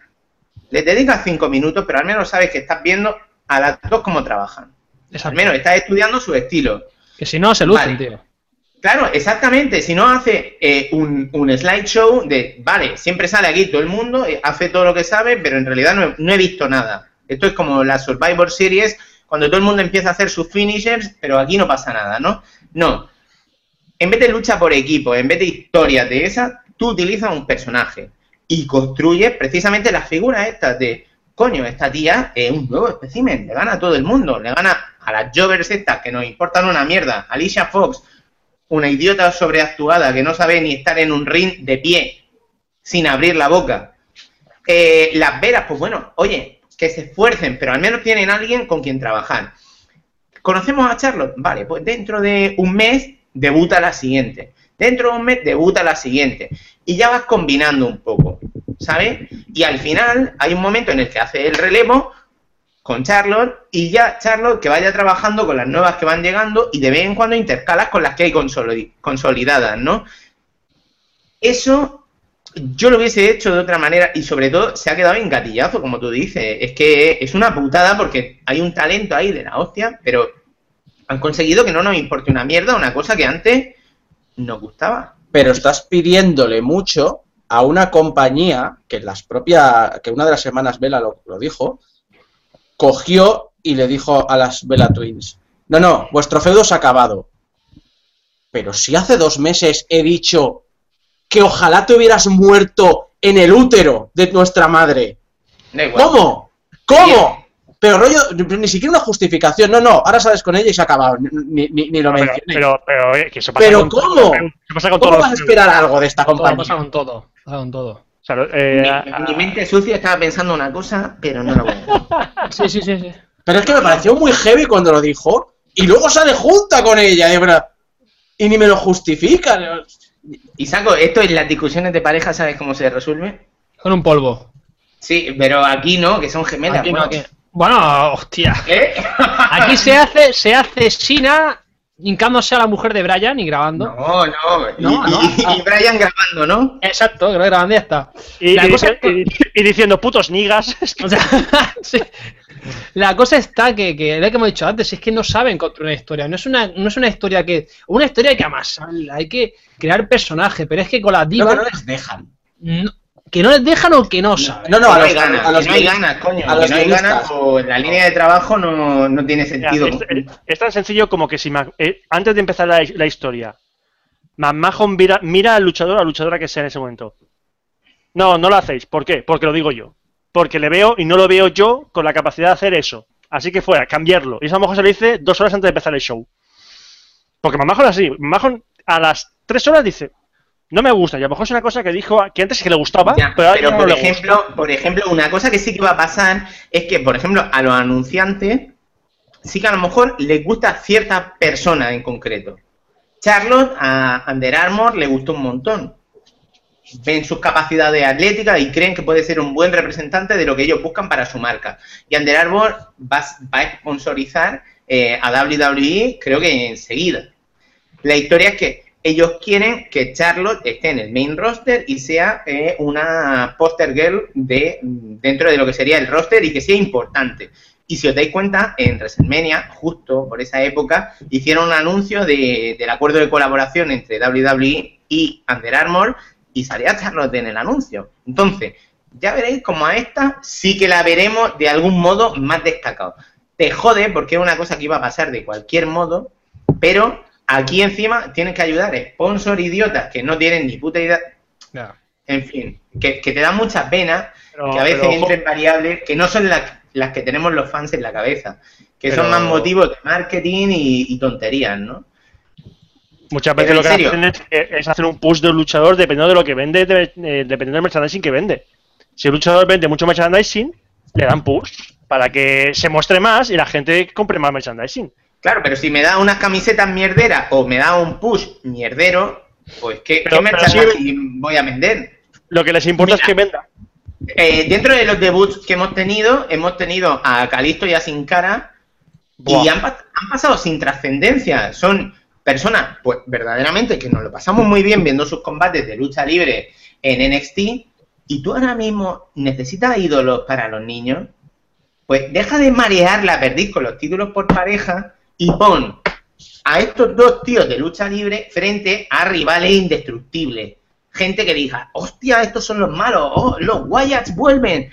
A: Les dedicas cinco minutos, pero al menos sabes que estás viendo a las dos cómo trabajan. Al menos estás estudiando su estilo.
D: Que si no, se lucen,
A: Vale.
D: tío.
A: Claro, exactamente. Si no hace eh, un, un slideshow de, vale, siempre sale aquí todo el mundo, eh, hace todo lo que sabe, pero en realidad no he, no he visto nada. Esto es como la Survivor Series, cuando todo el mundo empieza a hacer sus finishers, pero aquí no pasa nada, ¿no? No. En vez de lucha por equipo, en vez de historias de esas, tú utilizas un personaje y construyes precisamente las figuras estas de, coño, esta tía es un nuevo espécimen, le gana a todo el mundo, le gana a las joggers estas que nos importan una mierda, Alicia Fox, una idiota sobreactuada que no sabe ni estar en un ring de pie, sin abrir la boca. Eh, las veras, pues bueno, oye, que se esfuercen, pero al menos tienen alguien con quien trabajar. ¿Conocemos a Charlotte? Vale, pues dentro de un mes debuta la siguiente. Dentro de un mes debuta la siguiente. Y ya vas combinando un poco, ¿sabes? Y al final hay un momento en el que hace el relevo con Charlotte y ya Charlotte que vaya trabajando con las nuevas que van llegando y de vez en cuando intercalas con las que hay consolid- consolidadas, ¿no? Eso yo lo hubiese hecho de otra manera y sobre todo se ha quedado en gatillazo, como tú dices. Es que es una putada porque hay un talento ahí de la hostia, pero han conseguido que no nos importe una mierda, una cosa que antes nos gustaba.
B: pero estás pidiéndole mucho a una compañía que las propias, que una de las hermanas Vela lo, lo dijo, cogió y le dijo a las Vela Twins, no, no, vuestro feudo se ha acabado. Pero si hace dos meses he dicho que ojalá te hubieras muerto en el útero de nuestra madre.
A: Igual.
B: ¿Cómo? ¿Cómo? Pero rollo, ni siquiera una justificación. No, no, ahora sales con ella y se ha acabado. Ni, ni- ni lo
C: Pero,
B: mencioné.
C: pero, pero, eh, que eso pasa
B: ¿Pero
C: con
B: cómo?
C: Eso pasa con
B: ¿Cómo
C: todos
B: vas a
C: los-
B: esperar algo de esta
D: Todo
B: compañía?
D: pasa con todo. Pasa con todo.
C: O sea, eh,
A: mi,
C: a- a-
A: mi mente sucia estaba pensando una cosa, pero no la voy a decir.
D: Sí, sí, sí, sí.
B: Pero es que me pareció muy heavy cuando lo dijo y luego sale junta con ella. Y, pero- y ni me lo justifican.
A: Y saco, esto en las discusiones de pareja, ¿sabes cómo se resuelve?
D: Con un polvo.
A: Sí, pero aquí no, que son gemelas.
D: Aquí no,
A: bueno.
D: aquí- Bueno, hostia.
A: ¿Eh?
D: Aquí se hace, se hace Sina hincándose a la mujer de Brian y grabando.
A: No, no. Y,
D: No, no.
A: y- y Brian grabando, ¿no?
D: Exacto, grabando y ya está.
C: y,
D: la
C: y
D: cosa que-
C: y- diciendo putos nigas.
D: O sea, sí. La cosa está que, que lo que hemos dicho antes, es que no saben construir una historia. No es una, no es una historia que. Una historia hay que amasarla, hay que crear personajes, pero es que con las
B: No,
D: divas.
B: que no les dejan.
D: no- que no les dejan o que no saben.
B: No, no, a
A: no
B: los,
A: hay ganas,
B: a los
A: que no hay ganas, coño.
B: a los
A: que no hay ganas,
B: guionistas.
A: pues la línea de trabajo no, no tiene sentido.
C: es, es- es tan sencillo como que si eh, antes de empezar la, la historia, McMahon mira, mira al luchador o a la luchadora que sea en ese momento. No, no lo hacéis. ¿Por qué? Porque lo digo yo. Porque le veo y no lo veo yo con la capacidad de hacer eso. Así que fuera, cambiarlo. Y eso a lo mejor se lo dice dos horas antes de empezar el show. Porque McMahon es así. McMahon a las tres horas dice, no me gusta. Y a lo mejor es una cosa que dijo que antes que le gustaba,
A: Ya,
C: pero ahora
A: pero
C: no
A: por
C: le gusta.
A: ejemplo, por ejemplo, una cosa que sí que va a pasar es que, por ejemplo, a los anunciantes sí que a lo mejor les gusta cierta persona en concreto. Charlotte a Under Armour le gustó un montón. Ven sus capacidades atléticas y creen que puede ser un buen representante de lo que ellos buscan para su marca. Y Under Armour va, va a sponsorizar eh, a WWE, creo que enseguida. La historia es que ellos quieren que Charlotte esté en el main roster y sea eh, una poster girl de, dentro de lo que sería el roster y que sea importante. Y si os dais cuenta, en WrestleMania, justo por esa época, hicieron un anuncio de- del acuerdo de colaboración entre WWE y Under Armour y salía Charlotte en el anuncio. Entonces, ya veréis como a esta sí que la veremos de algún modo más destacado. Te jode porque es una cosa que iba a pasar de cualquier modo, pero aquí encima tienen que ayudar sponsor idiotas que no tienen ni puta idea. En fin, que, que te dan mucha pena
C: Pero-
A: que a veces
C: pero,
A: entren variables que no son las, las que tenemos los fans en la cabeza, que son más motivos de marketing y, y tonterías, ¿no?
C: Muchas veces lo que hacen es, eh, es hacer un push del luchador dependiendo de lo que vende, de- eh, dependiendo del merchandising que vende. Si el luchador vende mucho merchandising, le dan push para que se muestre más y la gente compre más merchandising.
A: Claro, pero si me da unas camisetas mierderas o me da un push mierdero, pues ¿qué,
C: Pero-
A: ¿qué
C: pero
A: voy a vender?
C: Lo que les importa
A: Mira.
C: es que venda.
A: Eh, dentro de los debuts que hemos tenido, hemos tenido a Calisto y a Sin Cara y han, han pasado sin trascendencia. Son personas, pues verdaderamente, que nos lo pasamos muy bien viendo sus combates de lucha libre en NXT. Y tú ahora mismo necesitas ídolos para los niños. Pues deja de marear la perdiz con los títulos por pareja y pon a estos dos tíos de lucha libre frente a rivales indestructibles. Gente que diga, hostia, estos son los malos, oh, los Wyatts vuelven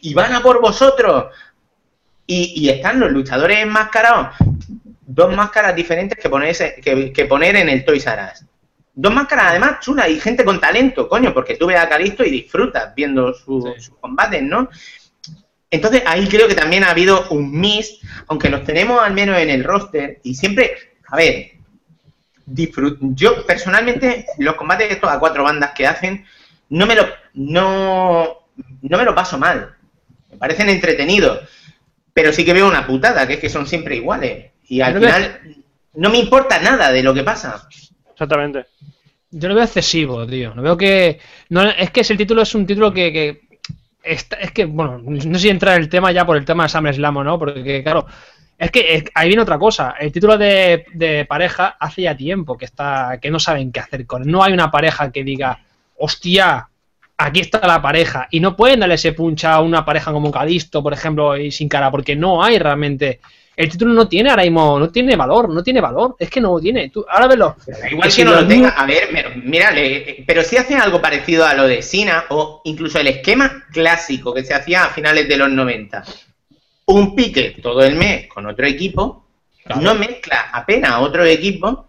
A: y van a por vosotros. Y, y están los luchadores enmascarados, dos máscaras diferentes que, ponerse- que, que poner en el Toys R Us. Dos máscaras además chulas y gente con talento, coño, porque tú ves a Calisto y disfrutas viendo su- sus combates, ¿no? Entonces ahí creo que también ha habido un miss, aunque los tenemos al menos en el roster, y siempre, a ver, disfrut- yo personalmente los combates de estos a cuatro bandas que hacen, no me lo, no, no me lo paso mal, me parecen entretenidos, pero sí que veo una putada, que es que son siempre iguales, y al final no me importa nada de lo que pasa.
C: Exactamente.
D: Yo lo veo excesivo, tío. Lo veo que. No, es que ese título es un título que. que es que, bueno, no sé si entra el tema ya por el tema de SummerSlam o no, porque, claro. Es que ahí viene otra cosa. El título de, de pareja hace ya tiempo que está que no saben qué hacer con él. No hay una pareja que diga, hostia, aquí está la pareja. Y no pueden darle ese punch a una pareja como Calisto, por ejemplo, y sin cara, porque no hay realmente. El título no tiene ahora mismo, no tiene valor, no tiene valor. Es que no lo tiene. Tú, ahora velo.
A: Igual que, no lo tenga. A ver, pero, mira, le- pero si hacen algo parecido a lo de Sina o incluso el esquema clásico que se hacía a finales de los 90. Un pique todo el mes con otro equipo, no mezcla apenas a otro equipo.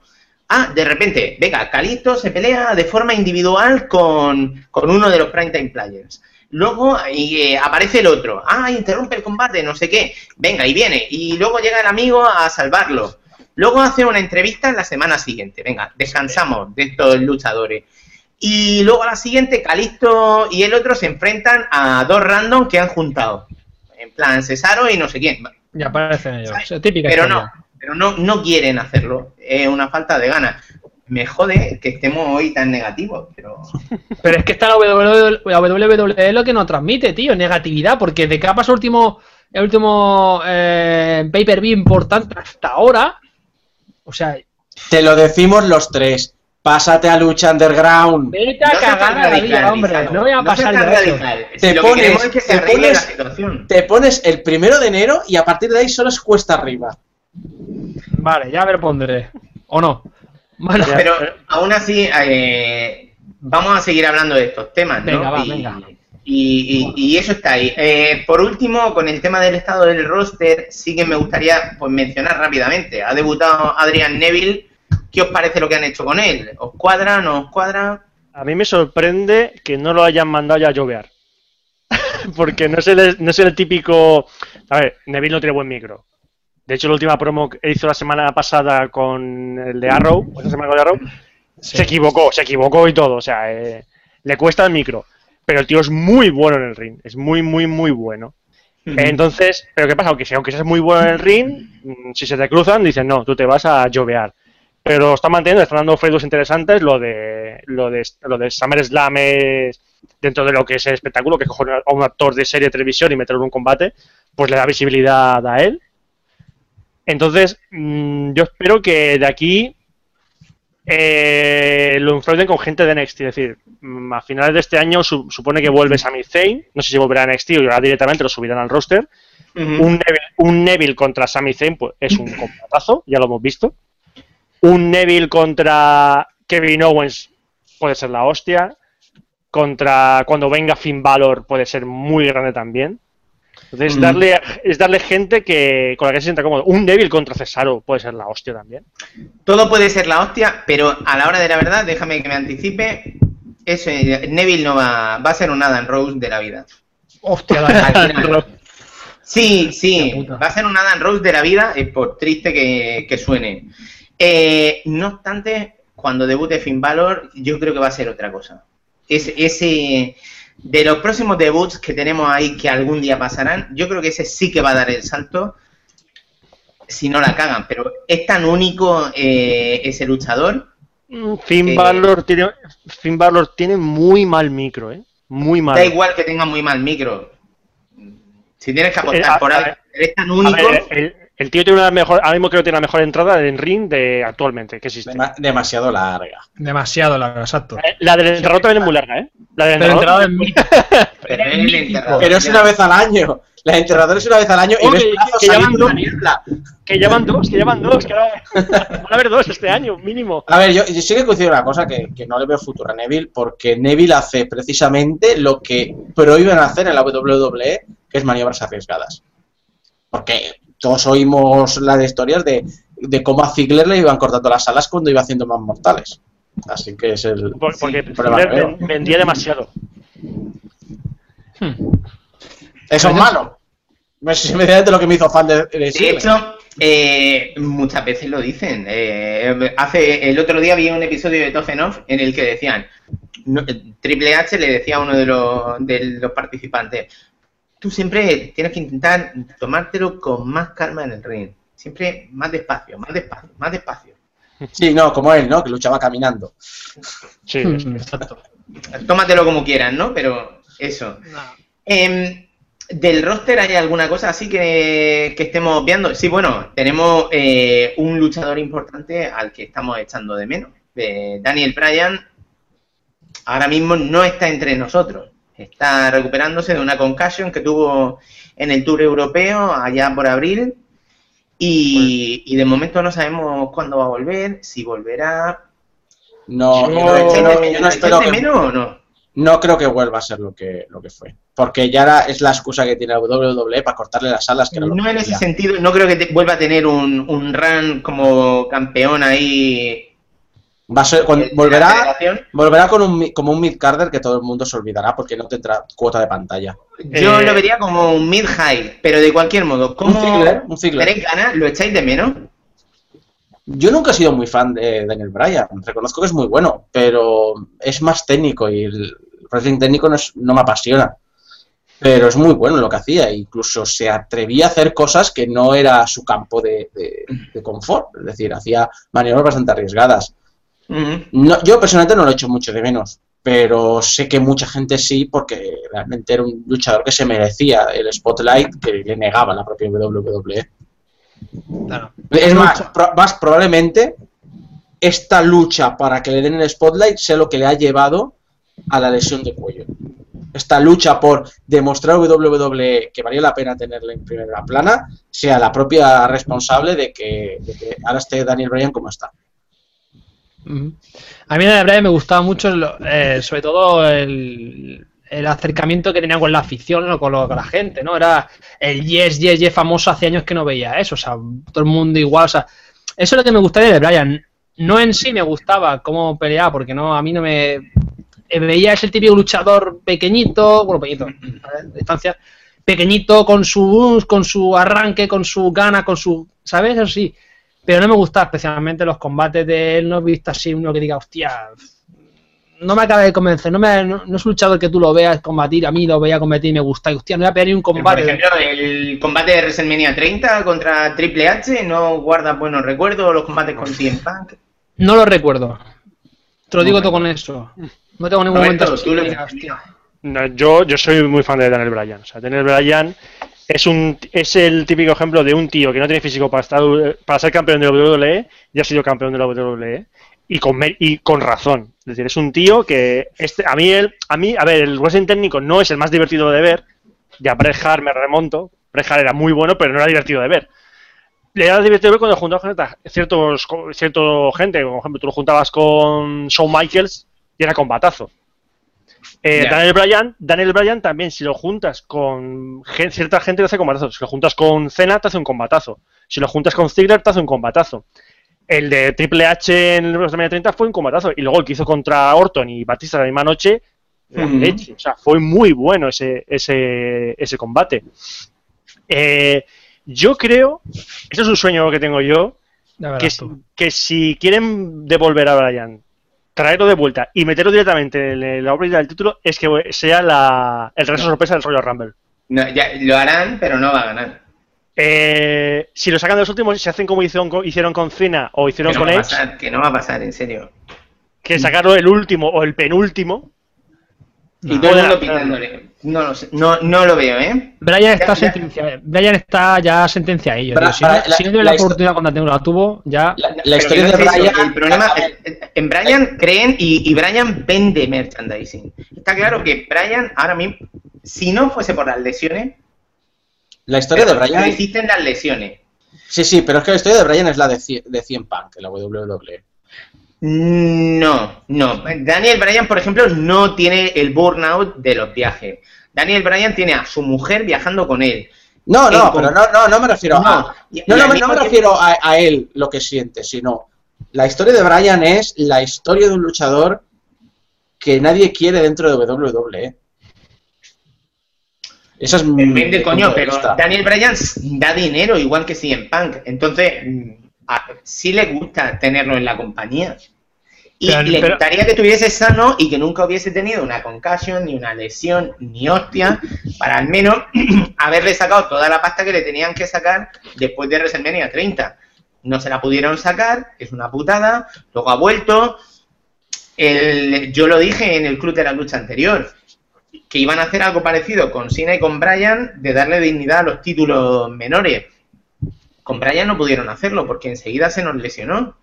A: Ah, de repente, venga, Calisto se pelea de forma individual con, con uno de los Primetime Players. Luego y, eh, aparece el otro. Ah, interrumpe el combate, no sé qué. Venga, y viene. Y luego llega el amigo a salvarlo. Luego hace una entrevista en la semana siguiente. Venga, descansamos de estos luchadores. Y luego a la siguiente, Calisto y el otro se enfrentan a dos random que han juntado. En plan, Cesaro y no sé quién.
D: Ya aparecen ellos. Típica
A: Pero
D: historia.
A: no, pero no, no quieren hacerlo. Es una falta de ganas. Me jode que estemos hoy tan negativos, pero...
D: Pero es que está la WWE, la WWE lo que nos transmite, tío, negatividad, porque de capa su último, el último eh, pay-per-view importante hasta ahora, o sea,
B: Te lo decimos los tres. Pásate a lucha underground.
D: vete a
A: No
D: cagar a la vida, hombre, no voy a
A: No
D: pasar de.
B: Te
A: Si lo que
B: pones-
A: es que.
B: Te pones el primero de enero y a partir de ahí solo es cuesta arriba.
D: Vale, ya me lo pondré. ¿O no? Bueno.
A: Pero aún así, eh, vamos a seguir hablando de estos temas, ¿no?
D: Venga, va,
A: y,
D: venga.
A: Y, y- y eso está ahí. Eh, por último, con el tema del estado del roster, sí que me gustaría pues, mencionar rápidamente. Ha debutado Adrian Neville. ¿Qué os parece lo que han hecho con él? ¿Os cuadra? ¿No os cuadra?
C: A mí me sorprende que no lo hayan mandado ya a llover. Porque no es, el, no es el típico. A ver, Neville no tiene buen micro. De hecho, la última promo que hizo la semana pasada con el de Arrow, o esa semana con el de Arrow, se equivocó, se equivocó y todo. O sea, eh, le cuesta el micro. Pero el tío es muy bueno en el ring. Es muy, muy, muy bueno. Entonces, ¿pero qué pasa? Aunque, aunque seas muy bueno en el ring, mm, si se te cruzan, dicen, no, tú te vas a llovear. Pero lo están manteniendo, están dando feudos interesantes. Lo de lo de, lo de SummerSlam es dentro de lo que es el espectáculo, que es coger a un actor de serie de televisión y meterlo en un combate, pues le da visibilidad a él. Entonces, mm, yo espero que de aquí eh, lo enfrenten con gente de NXT. Es decir, mm, a finales de este año su- supone que vuelve Sami Zayn. No sé si volverá a NXT o ya directamente lo subirán al roster. Un Neville, un Neville contra Sami Zayn pues, es un combatazo, ya lo hemos visto. Un Neville contra Kevin Owens puede ser la hostia. Contra cuando venga Finn Balor puede ser muy grande también. Entonces,
B: Mm.
C: darle, es darle gente que con la que se sienta cómodo. Un Neville contra Cesaro puede ser la hostia también.
A: Todo puede ser la hostia, pero a la hora de la verdad, déjame que me anticipe. Ese, Neville no va, va a ser un Adam Rose de la vida.
D: hostia, la.
A: Sí, sí, va a ser un Adam Rose de la vida, eh, por triste que, que suene. Eh, no obstante, cuando debute Finn Balor, yo creo que va a ser otra cosa. Ese, ese de los próximos debuts que tenemos ahí que algún día pasarán, yo creo que ese sí que va a dar el salto si no la cagan, pero es tan único eh, ese luchador.
C: Mm, Finn
A: Eh,
C: Balor tiene Finn Balor tiene muy mal micro, ¿eh? Muy mal.
A: Da igual que tenga muy mal micro. Si tienes que
C: Eh,
A: apostar por algo, eres tan único.
C: ver, el, el tío tiene una mejor, ahora mismo creo que tiene la mejor entrada en ring de actualmente que existe.
B: Dema- demasiado larga.
D: Demasiado largo, exacto.
C: Eh, La del enterrador también es muy larga, ¿eh? La del enterrador.
A: pero
D: es
A: enterrador,
B: Pero es una vez al año. La enterrador es una vez al año y
C: Hombre,
B: ves
C: que-
B: de
C: dos.
B: niebla.
C: Que llevan dos, que llevan dos, que ahora- van a haber dos este año, mínimo.
B: A ver, yo, yo sí que coincido una cosa que, que no le veo futuro a Neville, porque Neville hace precisamente lo que prohíben hacer en la WWE, que es maniobras arriesgadas. Porque todos oímos las historias de, de cómo a Ziggler le iban cortando las alas cuando iba haciendo más mortales. Así que es el,
C: Por- Porque Ziggler vendía demasiado.
B: Eso es malo. Es inmediatamente lo que me hizo fan de, de
A: De hecho, eh, muchas veces lo dicen. Eh, hace el otro día vi un episodio de Tough Enough en el que decían, no, Triple H le decía a uno de los, de los participantes, tú siempre tienes que intentar tomártelo con más calma en el ring. Siempre más despacio, más despacio, más despacio.
B: Sí, no, como él, ¿no? Que luchaba caminando.
C: Sí,
D: Mm,
C: es-
D: Exacto.
A: Tómatelo como quieras, ¿no? Pero eso. Em, del roster hay alguna cosa así que, que estemos viendo. Sí, bueno, tenemos eh, un luchador importante al que estamos echando de menos. Eh, Daniel Bryan ahora mismo no está entre nosotros. Está recuperándose de una concussion que tuvo en el Tour Europeo allá por abril. Y, y de momento no sabemos cuándo va a volver, si volverá.
B: No,
A: ¿Lo
B: yo, no-
A: de-
B: yo no espero que,
A: menos o no?
B: no creo que vuelva a ser lo que, lo que fue. Porque ya era- es la excusa que tiene la WWE para cortarle las alas. Que
A: No en ese sentido, no creo que te- vuelva a tener un, un run como campeón ahí.
B: Va a ser,
A: la
B: volverá, volverá con un, como un mid-carder que todo el mundo se olvidará porque no tendrá cuota de pantalla.
A: Yo
C: Eh,
A: lo vería como un mid-high, pero de cualquier modo,
B: Un
A: ¿cómo
B: Ziggler, un
A: ganas? ¿Lo echáis de menos?
B: Yo nunca he sido muy fan de Daniel Bryan, reconozco que es muy bueno, pero es más técnico y el wrestling técnico no, es- no me apasiona. Pero es muy bueno lo que hacía, incluso se atrevía a hacer cosas que no era su campo de, de- de confort, es decir, hacía maniobras bastante arriesgadas. No, yo personalmente no lo he hecho mucho de menos, pero sé que mucha gente sí, porque realmente era un luchador que se merecía el spotlight que le negaba la propia WWE.
D: Claro.
B: Es más, pro- más probablemente esta lucha para que le den el spotlight sea lo que le ha llevado a la lesión de cuello. Esta lucha por demostrar a WWE que valía la pena tenerla en primera plana sea la propia responsable de que, de que ahora esté Daniel Bryan como está.
D: A mí de verdad me gustaba mucho, eh, sobre todo el, acercamiento que tenía con la afición, lo- con la gente, ¿no? Era el yes, yes, yes famoso hace años que no veía eso, o sea, todo el mundo igual, o sea, eso es lo que me gustaría de Brian. No en sí me gustaba cómo peleaba, porque no, a mí no me eh, veía ese típico luchador pequeñito, bueno, pequeñito, a ver, distancia, pequeñito con su con su arranque, con su gana, con su, ¿sabes? Eso sí. Pero no me gustaba especialmente los combates de él, no he visto así uno que diga, hostia, no me acaba de convencer, no, me, no, no es un luchador que tú lo veas combatir, a mí lo veía combatir y me gusta, y hostia, no voy a pedir ni un
A: Por
D: combate.
A: ejemplo, el combate de WrestleMania 30 contra Triple H no guarda buenos recuerdos, los combates con CM Punk.
D: No lo recuerdo. Te lo digo todo con eso. No tengo ningún
A: Roberto,
D: momento así
A: tú lo-
D: diga, hostia.
C: No, yo, yo soy muy fan de Daniel Bryan. O sea, Daniel Bryan es un es el típico ejemplo de un tío que no tiene físico para estar para ser campeón de la WWE y ha sido campeón de la WWE y con y con razón. Es decir, es un tío que este, a mí él, a mí, a ver, el wrestling técnico no es el más divertido de ver. Ya Bret me remonto. Bret era muy bueno, pero no era divertido de ver. Le era divertido ver cuando juntaba gente- ciertos cierto gente, por ejemplo, tú lo juntabas con Shawn Michaels y era combatazo. Eh. Daniel Bryan, Daniel Bryan también, si lo juntas con gen- cierta gente, te hace combatazo. Si lo juntas con Cena, te hace un combatazo. Si lo juntas con Ziggler, te hace un combatazo. El de Triple H en el WrestleMania 30 fue un combatazo. Y luego el que hizo contra Orton y Batista la misma noche,
A: Ujú.
C: leche. O sea, fue muy bueno ese, ese, ese combate. Eh, yo creo, eso es un sueño que tengo yo, que, si- que si quieren devolver a Brian, traerlo de vuelta y meterlo directamente en la órbita del título, es que sea la, el resto sorpresa del Royal Rumble.
A: No, ya, lo harán, pero no va a ganar.
C: Eh, si lo sacan de los últimos, se hacen como hicieron con, hicieron con Cena o
A: Que
C: hicieron
A: no,
C: con Edge,
A: pasar, que no va a pasar, en serio.
C: que sacarlo el último o el penúltimo.
A: Y
C: No.
A: todo el mundo pitándole. No lo sé, no, no lo veo, ¿eh?
D: Brian está
A: Ya, ya.
D: sentenciado. Brian está ya sentencia a ello.
B: Bra-.
D: Si, no-
B: Bra- la-
D: si no tiene
B: la
D: oportunidad cuando la tuvo, ya.
B: La, la historia de
A: eso,
B: Bryan.
A: El problema, en Brian creen y, y Brian vende merchandising. Está claro que Brian ahora mismo, si no fuese por las lesiones,
B: La historia de Bryan.
A: existen las lesiones.
B: Sí, sí, pero es que la historia de Bryan es la de, de 100 Punk, la. WWE.
A: No, no. Daniel Bryan, por ejemplo, no tiene el burnout de los viajes. Daniel Bryan tiene a su mujer viajando con él.
B: No, no, pero no, no, no me refiero
A: No,
B: a. No, no, me- no refiero a, a él lo que siente, sino. La historia de Bryan es la historia de un luchador que nadie quiere dentro de WWE. Esa es mi.
A: Vende, coño, pero. Daniel Bryan da dinero igual que CM Punk. Entonces, a- sí le gusta tenerlo en la compañía. Y
D: Pero-
A: le
D: pero-
A: gustaría que estuviese sano y que nunca hubiese tenido una concussion, ni una lesión, ni hostia, para al menos haberle sacado toda la pasta que le tenían que sacar después de WrestleMania 30. No se la pudieron sacar, es una putada, luego ha vuelto. El- yo lo dije en el club de la lucha anterior, que iban a hacer algo parecido con Cena y con Bryan, de darle dignidad a los títulos menores. Con Bryan no pudieron hacerlo porque enseguida se nos lesionó.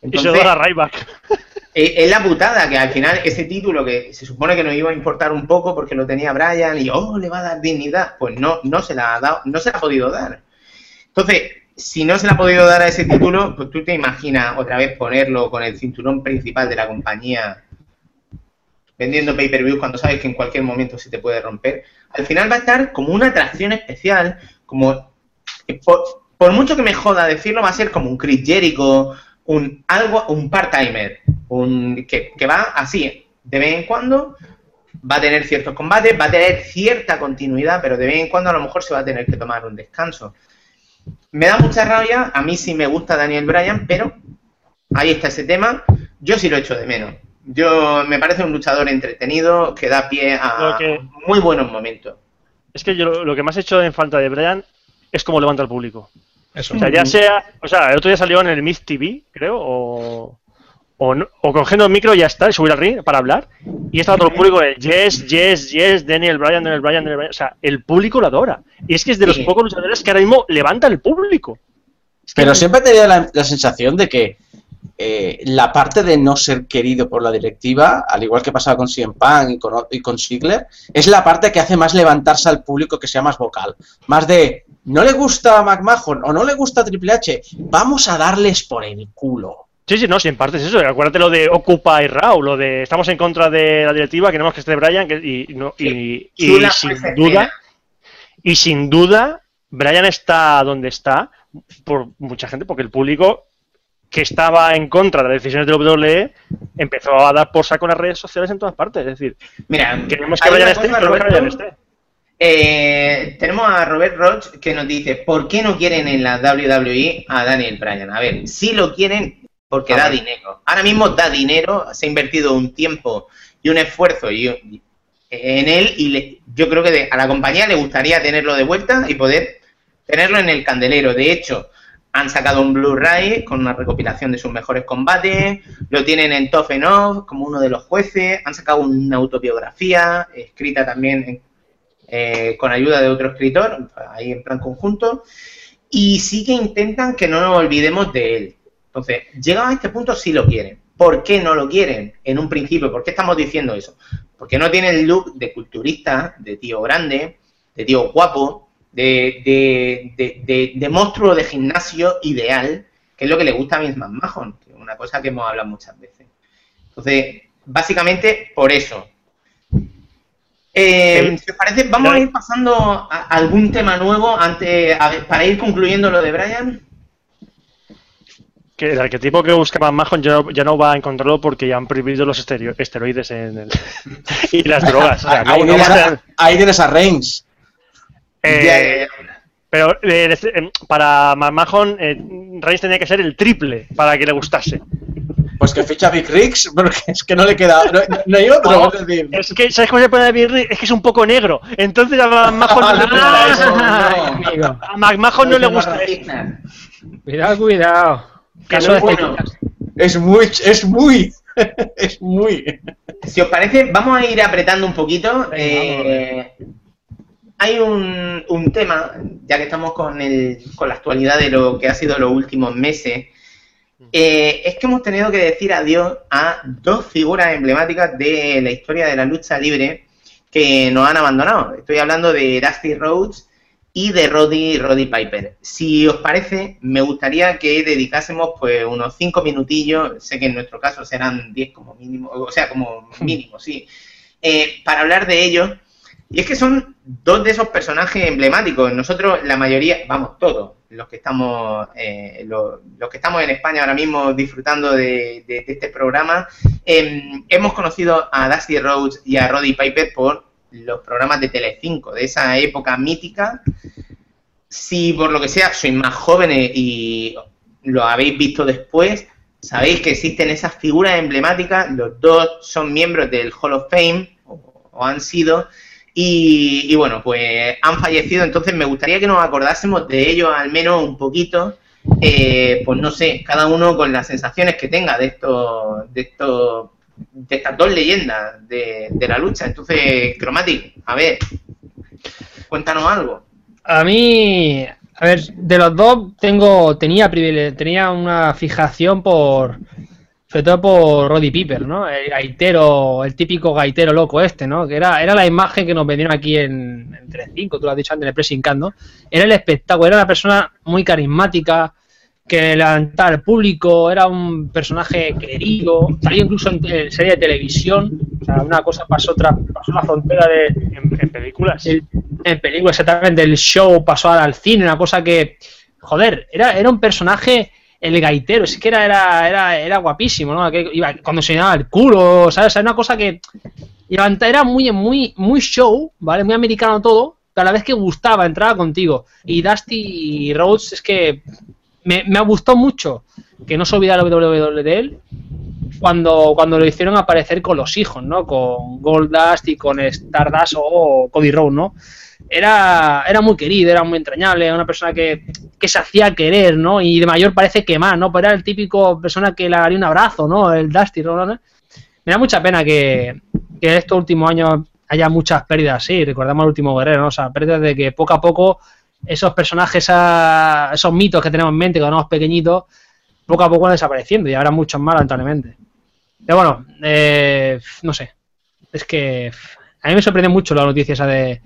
C: Y se
A: Entonces,
C: lo da a Ryback.
A: es la putada que al final ese título que se supone que nos iba a importar un poco porque lo tenía Bryan y oh, le va a dar dignidad, pues no, no se la ha dado, no se la ha podido dar. Entonces, si no se le ha podido dar a ese título, pues tú te imaginas otra vez ponerlo con el cinturón principal de la compañía vendiendo pay-per-view cuando sabes que en cualquier momento se te puede romper. Al final va a estar como una atracción especial, como por, mucho que me joda decirlo, va a ser como un Chris Jericho, un algo, un part-timer, un que, que va así, de vez en cuando va a tener ciertos combates, va a tener cierta continuidad, pero de vez en cuando a lo mejor se va a tener que tomar un descanso. Me da mucha rabia, a mí sí me gusta Daniel Bryan, pero ahí está ese tema. Yo sí lo echo de menos. Yo me parece un luchador entretenido que da pie a
C: que-
A: muy buenos momentos.
C: Es que yo lo, lo que más he hecho en falta de Brian es cómo levanta al público.
D: Eso.
C: O sea, ya sea. O sea, el otro día salió en el Myth TV, creo, o. O, no- o cogiendo el micro y ya está, y subir al ring para hablar. Y estaba todo el público de yes, yes, yes, Daniel Bryan, Daniel Bryan, Daniel Bryan. O sea, el público lo adora. Y es que es de los
A: Sí.
C: pocos luchadores que ahora mismo levanta el público. Es que
B: Pero siempre he tenido la, la sensación de que eh, la parte de no ser querido por la directiva, al igual que pasaba con CM Punk y con, y con Ziggler, es la parte que hace más levantarse al público que sea más vocal. Más de, no le gusta a McMahon o no le gusta a Triple H, vamos a darles por el culo.
C: Sí, sí, no, si en parte es eso. Acuérdate lo de Occupy Raw, lo de estamos en contra de la directiva, queremos que esté Brian, que- y, no- y- y
A: Chula
C: sin duda, y sin duda, Brian está donde está por mucha gente, porque el público que estaba en contra de las decisiones de WWE empezó a dar por saco en las redes sociales en todas partes. Es decir,
A: Mira,
C: queremos que Brian esté, queremos que Brian esté.
A: Eh, tenemos a Robert Roach que nos dice, ¿por qué no quieren en la WWE a Daniel Bryan? A ver, si lo quieren porque da dinero. Ahora mismo da dinero, se ha invertido un tiempo y un esfuerzo y, y- en él y le- yo creo que de- a la compañía le gustaría tenerlo de vuelta y poder tenerlo en el candelero. De hecho, han sacado un Blu-ray con una recopilación de sus mejores combates, lo tienen en Tough Enough como uno de los jueces, han sacado una autobiografía escrita también en- eh, con ayuda de otro escritor, ahí en plan conjunto, y sí que intentan que no nos olvidemos de él. Entonces, llegado a este punto sí lo quieren. ¿Por qué no lo quieren en un principio? ¿Por qué estamos diciendo eso? Porque no tiene el look de culturista, de tío grande, de tío guapo, de, de, monstruo de gimnasio ideal, que es lo que le gusta a Vince McMahon, una cosa que hemos hablado muchas veces. Entonces, básicamente por eso. Eh, si os parece, vamos a ir pasando a algún tema nuevo antes, a ver, para ir concluyendo lo de Brian.
C: Que el arquetipo que buscaba Mahon ya, no- ya no va a encontrarlo porque ya han prohibido los esteroides en el, y las drogas. O sea, no-
B: ahí,
C: no
B: tienes
C: a
B: ahí tienes a Reigns.
C: eh,
A: Ya, ya, ya.
C: Pero eh, eh, para McMahon, eh, Reigns tenía que ser el triple para que le gustase.
B: Pues que ficha Big Riggs, porque es que no le queda. No, hay otro,
C: No,
B: es decir.
C: Es que, ¿sabes cómo se pone a Big Rig? Es que es un poco negro. Entonces a McMahon no. A McMahon no le gusta eso.
D: Cuidado, cuidado. Caso de
A: Bueno.
D: Cequitas.
B: Es muy. Es muy. Es muy.
A: Si os parece, vamos a ir apretando un poquito. Eh, hay un, un tema, ya que estamos con, el, con la actualidad de lo que ha sido los últimos meses, eh, es que hemos tenido que decir adiós a dos figuras emblemáticas de la historia de la lucha libre que nos han abandonado. Estoy hablando de Dusty Rhodes y de Roddy, Roddy Piper. Si os parece, me gustaría que dedicásemos pues unos cinco minutillos, sé que en nuestro caso serán 10 como mínimo, o sea, como mínimo, sí, eh, para hablar de ellos. Y es que son dos de esos personajes emblemáticos. Nosotros, la mayoría, vamos, todos los que estamos, eh, los, que estamos en España ahora mismo disfrutando de, este programa, em, hemos conocido a Dusty Rhodes y a Roddy Piper por los programas de Telecinco, de esa época mítica. Si por lo que sea sois más jóvenes y lo habéis visto después, sabéis que existen esas figuras emblemáticas. Los dos son miembros del Hall of Fame, o han sido, y, bueno, pues han fallecido. Entonces me gustaría que nos acordásemos de ellos al menos un poquito. eh, pues no sé, cada uno con las sensaciones que tenga de estos, de estos, de estas dos leyendas de, de la lucha. Entonces, Chromatic, a ver, cuéntanos algo.
D: A mí, a ver, de los dos tengo, tenía tenía una fijación por, sobre todo por Roddy Piper, ¿no? El gaitero, el típico gaitero loco este, ¿no? Que era, era la imagen que nos vendieron aquí en, en 3.5, tú lo has dicho antes, en el Pressing. Era el espectáculo, era una persona muy carismática, que levantaba al público, era un personaje querido, salió incluso en, en serie de televisión, o sea, una cosa pasó, otra, pasó la frontera de,
C: En, en películas.
D: el- en película exactamente el show pasó al cine, una cosa que, joder, era, era un personaje, el gaitero, es que era, era, era, era guapísimo, ¿no? Que iba, cuando se llenaba el culo, ¿sabes? Era una cosa que era muy, muy, muy show, ¿vale? Muy americano todo, pero a la vez que gustaba, entraba contigo. Y Dusty Rhodes es que me, me gustado mucho que no se olvidara WWE de él cuando, cuando lo hicieron aparecer con los hijos, ¿no? Con Goldust y con Stardust o Cody Rhodes, ¿no? Era, era muy querido, era muy entrañable, era una persona que, que se hacía querer, ¿no? Y de mayor parece que más, ¿no? Pero era el típico persona que le daría un abrazo, ¿no? El Dusty, ¿no? Me da mucha pena que, que estos últimos años haya muchas pérdidas, sí, recordamos el último guerrero, ¿no? O sea, pérdidas de que poco a poco esos personajes, esos mitos que tenemos en mente cuando éramos pequeñitos, poco a poco van desapareciendo y habrá muchos más, lamentablemente. Pero bueno, eh, no sé. Es que a mí me sorprende mucho la noticia esa de,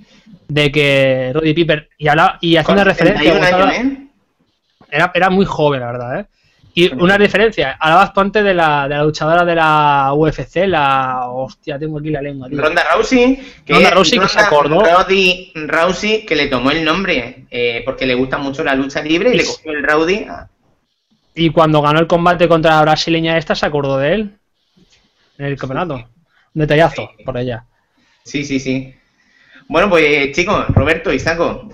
D: de que Roddy Piper y, y haciendo referencia. ¿eh? era, era muy joven, la verdad, ¿eh? Y una referencia, hablabas tú antes de la, de la luchadora de la UFC, la. Hostia, tengo aquí la lengua.
A: Ronda Rousey, que,
D: Ronda Rousey que se acordó.
A: Roddy Rousey, que le tomó el nombre eh, porque le gusta mucho la lucha libre y, le cogió el Rowdy.
D: Y cuando ganó el combate contra la brasileña esta, se acordó de él en el campeonato. Un detallazo por ella.
A: Sí, sí, sí. Bueno, pues chicos, Roberto y Saco.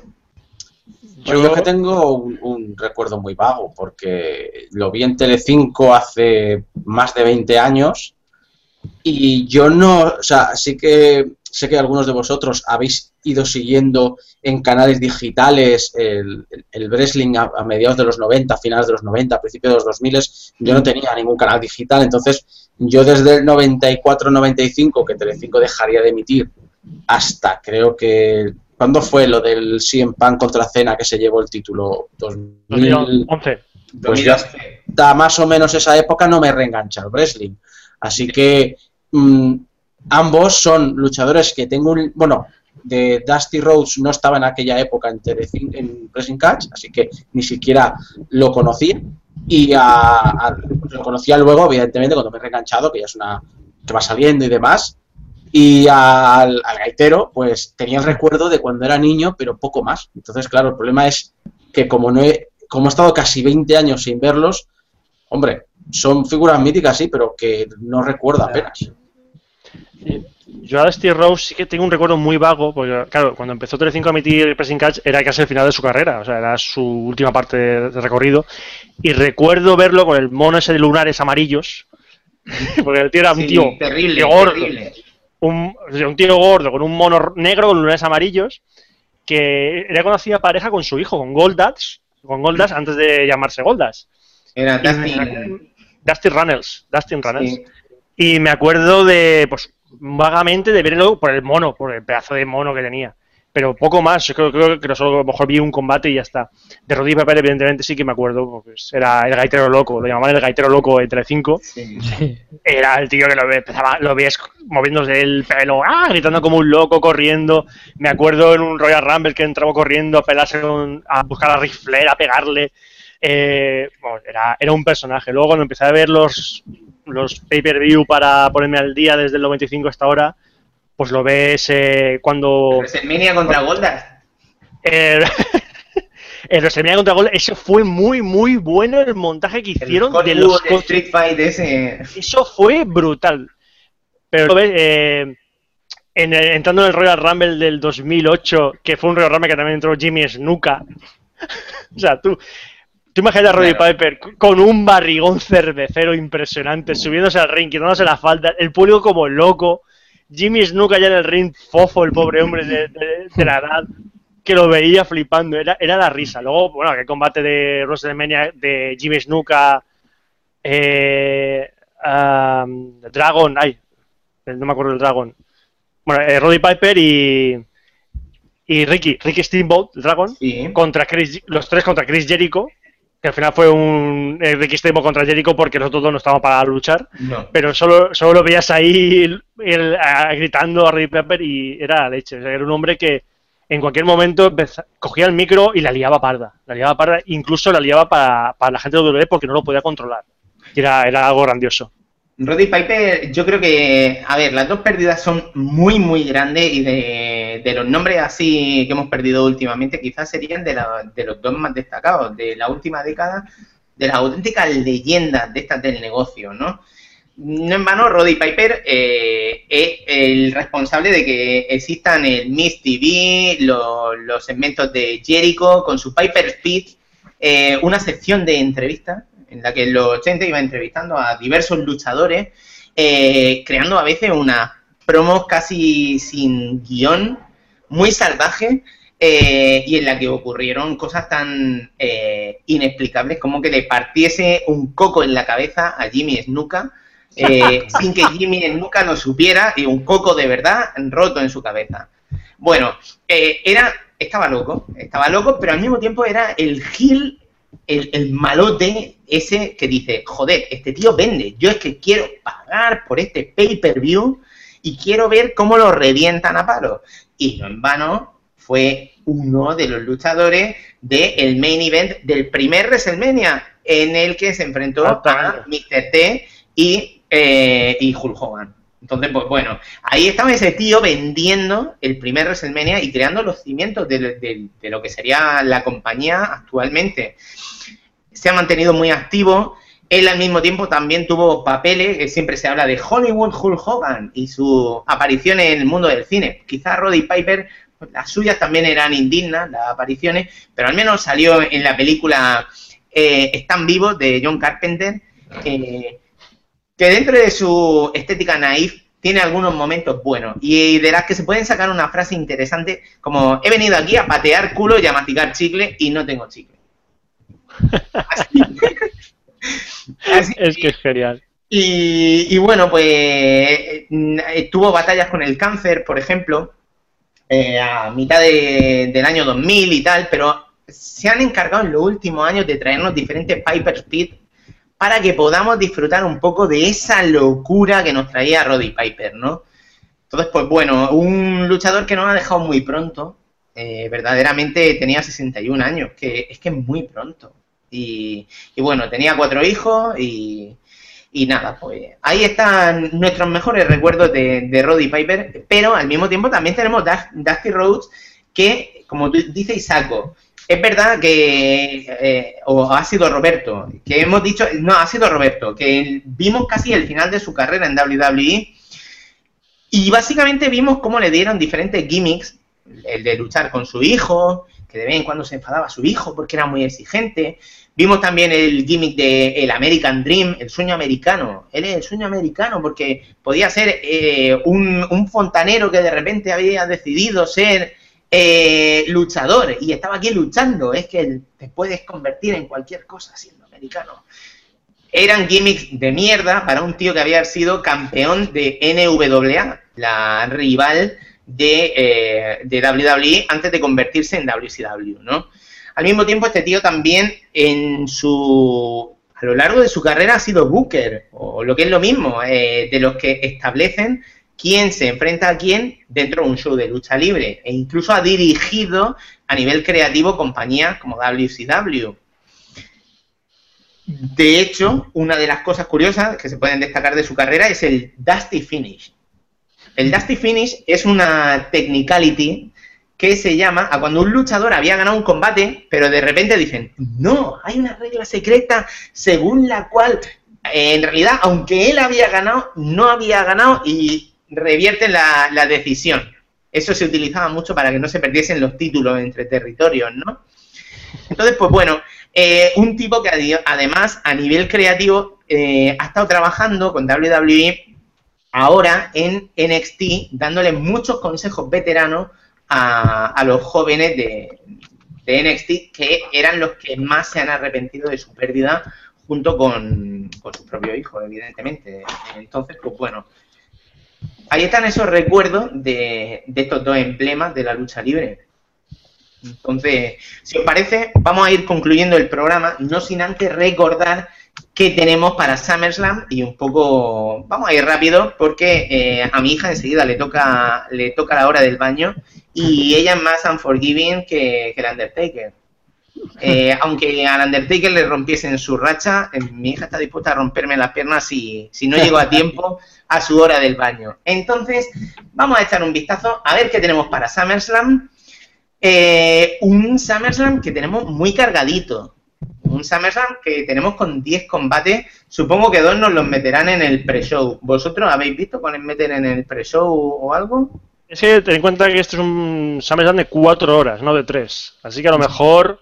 B: Yo que tengo un, recuerdo muy vago, porque lo vi en Telecinco hace más de 20 años y yo no, o sea, sí que sé que algunos de vosotros habéis ido siguiendo en canales digitales el, el wrestling a, mediados de los 90, finales de los 90, principios de los 2000, yo no tenía ningún canal digital, entonces yo desde el 94-95, que Telecinco dejaría de emitir, hasta creo que... ¿Cuándo fue lo del CM Punk contra Cena que se llevó el título?
C: 2011.
B: Pues ya hasta más o menos esa época no me reengancha el wrestling. Así que mm, ambos son luchadores que tengo un... Bueno, de Dusty Rhodes no estaba en aquella época en, en Wrestling Catch, así que ni siquiera lo conocía. Y lo conocía luego, evidentemente, cuando me he reenganchado, que ya es una que va saliendo y demás. Y al, gaitero, pues tenía el recuerdo de cuando era niño, pero poco más. Entonces, claro, el problema es que como no he, como he estado casi 20 años sin verlos, hombre, son figuras míticas, sí, pero que no recuerdo apenas.
C: Yo a Steve Rose sí que tengo un recuerdo muy vago, porque claro, cuando empezó Telecinco a emitir Pressing Catch era casi el final de su carrera, o sea, era su última parte de recorrido. Y recuerdo verlo con el mono ese de lunares amarillos, porque el tío era un tío,
A: terrible,
C: gordo, Un, un, tío gordo con un mono negro con lunares amarillos, que era conocida pareja con su hijo, con Goldas, con Goldas antes de llamarse Goldas.
A: Era Dustin.
C: Dustin Runnels, Dustin Runnels. Y me acuerdo de, pues, vagamente de verlo por el mono, por el pedazo de mono que tenía. Pero poco más, yo creo, creo que solo a lo mejor vi un combate y ya está. De Roddy Piper, evidentemente, sí que me acuerdo, porque era el gaitero loco, lo llamaban el gaitero loco entre 5. Era el tío que lo, empezaba, lo ves moviéndose el pelo, ¡ah! gritando como un loco, corriendo. Me acuerdo en un Royal Rumble que entraba corriendo a pelarse a buscar a Ric Flair, a pegarle. Eh, era, era un personaje. Luego, cuando empecé a ver los, los pay-per-view para ponerme al día desde el 95 hasta ahora, pues lo ves eh, cuando...
A: WrestleMania contra Goldas.
C: El, el WrestleMania contra Goldas, eso fue muy, muy bueno el montaje que hicieron
A: de los... Street Fight ese.
C: Eso fue brutal. Pero lo ves... Eh, entrando en el Royal Rumble del 2008, que fue un Royal Rumble que también entró Jimmy Snuka. o sea, tú, Tú imaginas a Roddy Piper con un barrigón cervecero impresionante, subiéndose al ring, quitándose la falda, el público como loco, Jimmy Snuka ya en el ring, fofo, el pobre hombre de, la edad, que lo veía flipando, era, era la risa. Luego, bueno, aquel combate de WrestleMania de Jimmy Snuka, eh, Dragon, ay, no me acuerdo del Dragon. Bueno, eh, Roddy Piper y, y Ricky, Ricky Steamboat, el Dragon, contra Chris, los tres contra Chris Jericho, que al final fue un extremo contra Jericho porque nosotros dos no estábamos para luchar, pero solo, solo lo veías ahí gritando a Ray Pepper y era leche, era un hombre que en cualquier momento cogía el micro y la liaba parda, la liaba parda, incluso la liaba para, para la gente de WWE porque no lo podía controlar, era, era algo grandioso.
A: Roddy Piper, yo creo que, a ver, las dos pérdidas son muy, muy grandes y de, los nombres así que hemos perdido últimamente, quizás serían de, de los dos más destacados de la última década, de las auténticas leyendas de estas del negocio, ¿no? No en vano, Roddy Piper eh, es el responsable de que existan el Miss TV, los, los segmentos de Jericho con su Piper Speed, eh, una sección de entrevistas en la que en los 80 iba entrevistando a diversos luchadores, eh, creando a veces unas promos casi sin guion, muy salvajes, eh, y en la que ocurrieron cosas tan eh, inexplicables como que le partiese un coco en la cabeza a Jimmy Snuka, eh, sin que Jimmy Snuka lo supiera, y un coco de verdad roto en su cabeza. Bueno, era, estaba loco, estaba loco, pero al mismo tiempo era el gil, el, el malote ese que dice, joder, este tío vende, yo es que quiero pagar por este pay-per-view y quiero ver cómo lo revientan a palo. Y no en vano fue uno de los luchadores del main event del primer WrestleMania, en el que se enfrentó a. Mr. T y, eh, y Hulk Hogan. Entonces, pues bueno, ahí estaba ese tío vendiendo el primer WrestleMania y creando los cimientos de, lo que sería la compañía actualmente. Se ha mantenido muy activo. Él al mismo tiempo también tuvo papeles, que siempre se habla de Hollywood Hulk Hogan y su aparición en el mundo del cine. Quizás Roddy Piper, las suyas también eran indignas, las apariciones, pero al menos salió en la película eh, Están vivos de John Carpenter, eh, que dentro de su estética naif tiene algunos momentos buenos y de las que se pueden sacar una frase interesante como he venido aquí a patear culo y a masticar chicle y no tengo chicle. Así. Así-
C: Es que es genial.
A: y, y bueno, pues eh, tuvo batallas con el cáncer, por ejemplo, eh, a mitad de- del año 2000 y tal, pero se han encargado en los últimos años de traernos diferentes Piper Speed para que podamos disfrutar un poco de esa locura que nos traía Roddy Piper, ¿no? Entonces, pues bueno, un luchador que nos ha dejado muy pronto, eh, verdaderamente tenía 61 años, que es que es muy pronto. Y, bueno, tenía cuatro hijos y, y nada, pues ahí están nuestros mejores recuerdos de, de Roddy Piper, pero al mismo tiempo también tenemos Dust- Dusty Rhodes, que, como dice Isaco, es verdad que, eh, o ha sido Roberto, que hemos dicho, no, ha sido Roberto, que vimos casi el final de su carrera en WWE y básicamente vimos cómo le dieron diferentes gimmicks, el de luchar con su hijo, que de vez en cuando se enfadaba a su hijo porque era muy exigente. Vimos también el gimmick de el American Dream, el sueño americano. Él es el sueño americano porque podía ser eh, un, un fontanero que de repente había decidido ser eh, luchador y estaba aquí luchando. Es que te puedes convertir en cualquier cosa siendo americano. Eran gimmicks de mierda para un tío que había sido campeón de NWA, la rival de, eh, de WWE antes de convertirse en WCW, ¿no? Al mismo tiempo, este tío también en su a lo largo de su carrera ha sido Booker, o lo que es lo mismo, eh, de los que establecen quién se enfrenta a quién dentro de un show de lucha libre, e incluso ha dirigido a nivel creativo compañías como WCW. De hecho, una de las cosas curiosas que se pueden destacar de su carrera es el Dusty Finish. El Dusty Finish es una technicality que se llama a cuando un luchador había ganado un combate, pero de repente dicen, no, hay una regla secreta según la cual, eh, en realidad, aunque él había ganado, no había ganado y revierten la, la decisión. Eso se utilizaba mucho para que no se perdiesen los títulos entre territorios, ¿no? Entonces, pues bueno, eh, un tipo que además a nivel creativo eh, ha estado trabajando con WWE ahora en NXT, dándole muchos consejos veteranos a, a los jóvenes de, de NXT, que eran los que más se han arrepentido de su pérdida, junto con, con su propio hijo, evidentemente. Entonces, pues bueno, ahí están esos recuerdos de, de estos dos emblemas de la lucha libre. Entonces, si os parece, vamos a ir concluyendo el programa, no sin antes recordar qué tenemos para SummerSlam y un poco, vamos a ir rápido porque eh, a mi hija enseguida le toca, le toca la hora del baño y ella es más unforgiving que, que el Undertaker. Eh, aunque al Undertaker le rompiesen su racha, eh, mi hija está dispuesta a romperme las piernas si, si no llego a tiempo a su hora del baño. Entonces, vamos a echar un vistazo a ver qué tenemos para SummerSlam. Eh, un SummerSlam que tenemos muy cargadito. Un SummerSlam que tenemos con 10 combates. Supongo que dos nos los meterán en el pre-show. ¿Vosotros habéis visto cuáles meten en el pre-show o algo?
C: Es que ten en cuenta que esto es un SummerSlam de cuatro horas, no de tres. Así que a lo mejor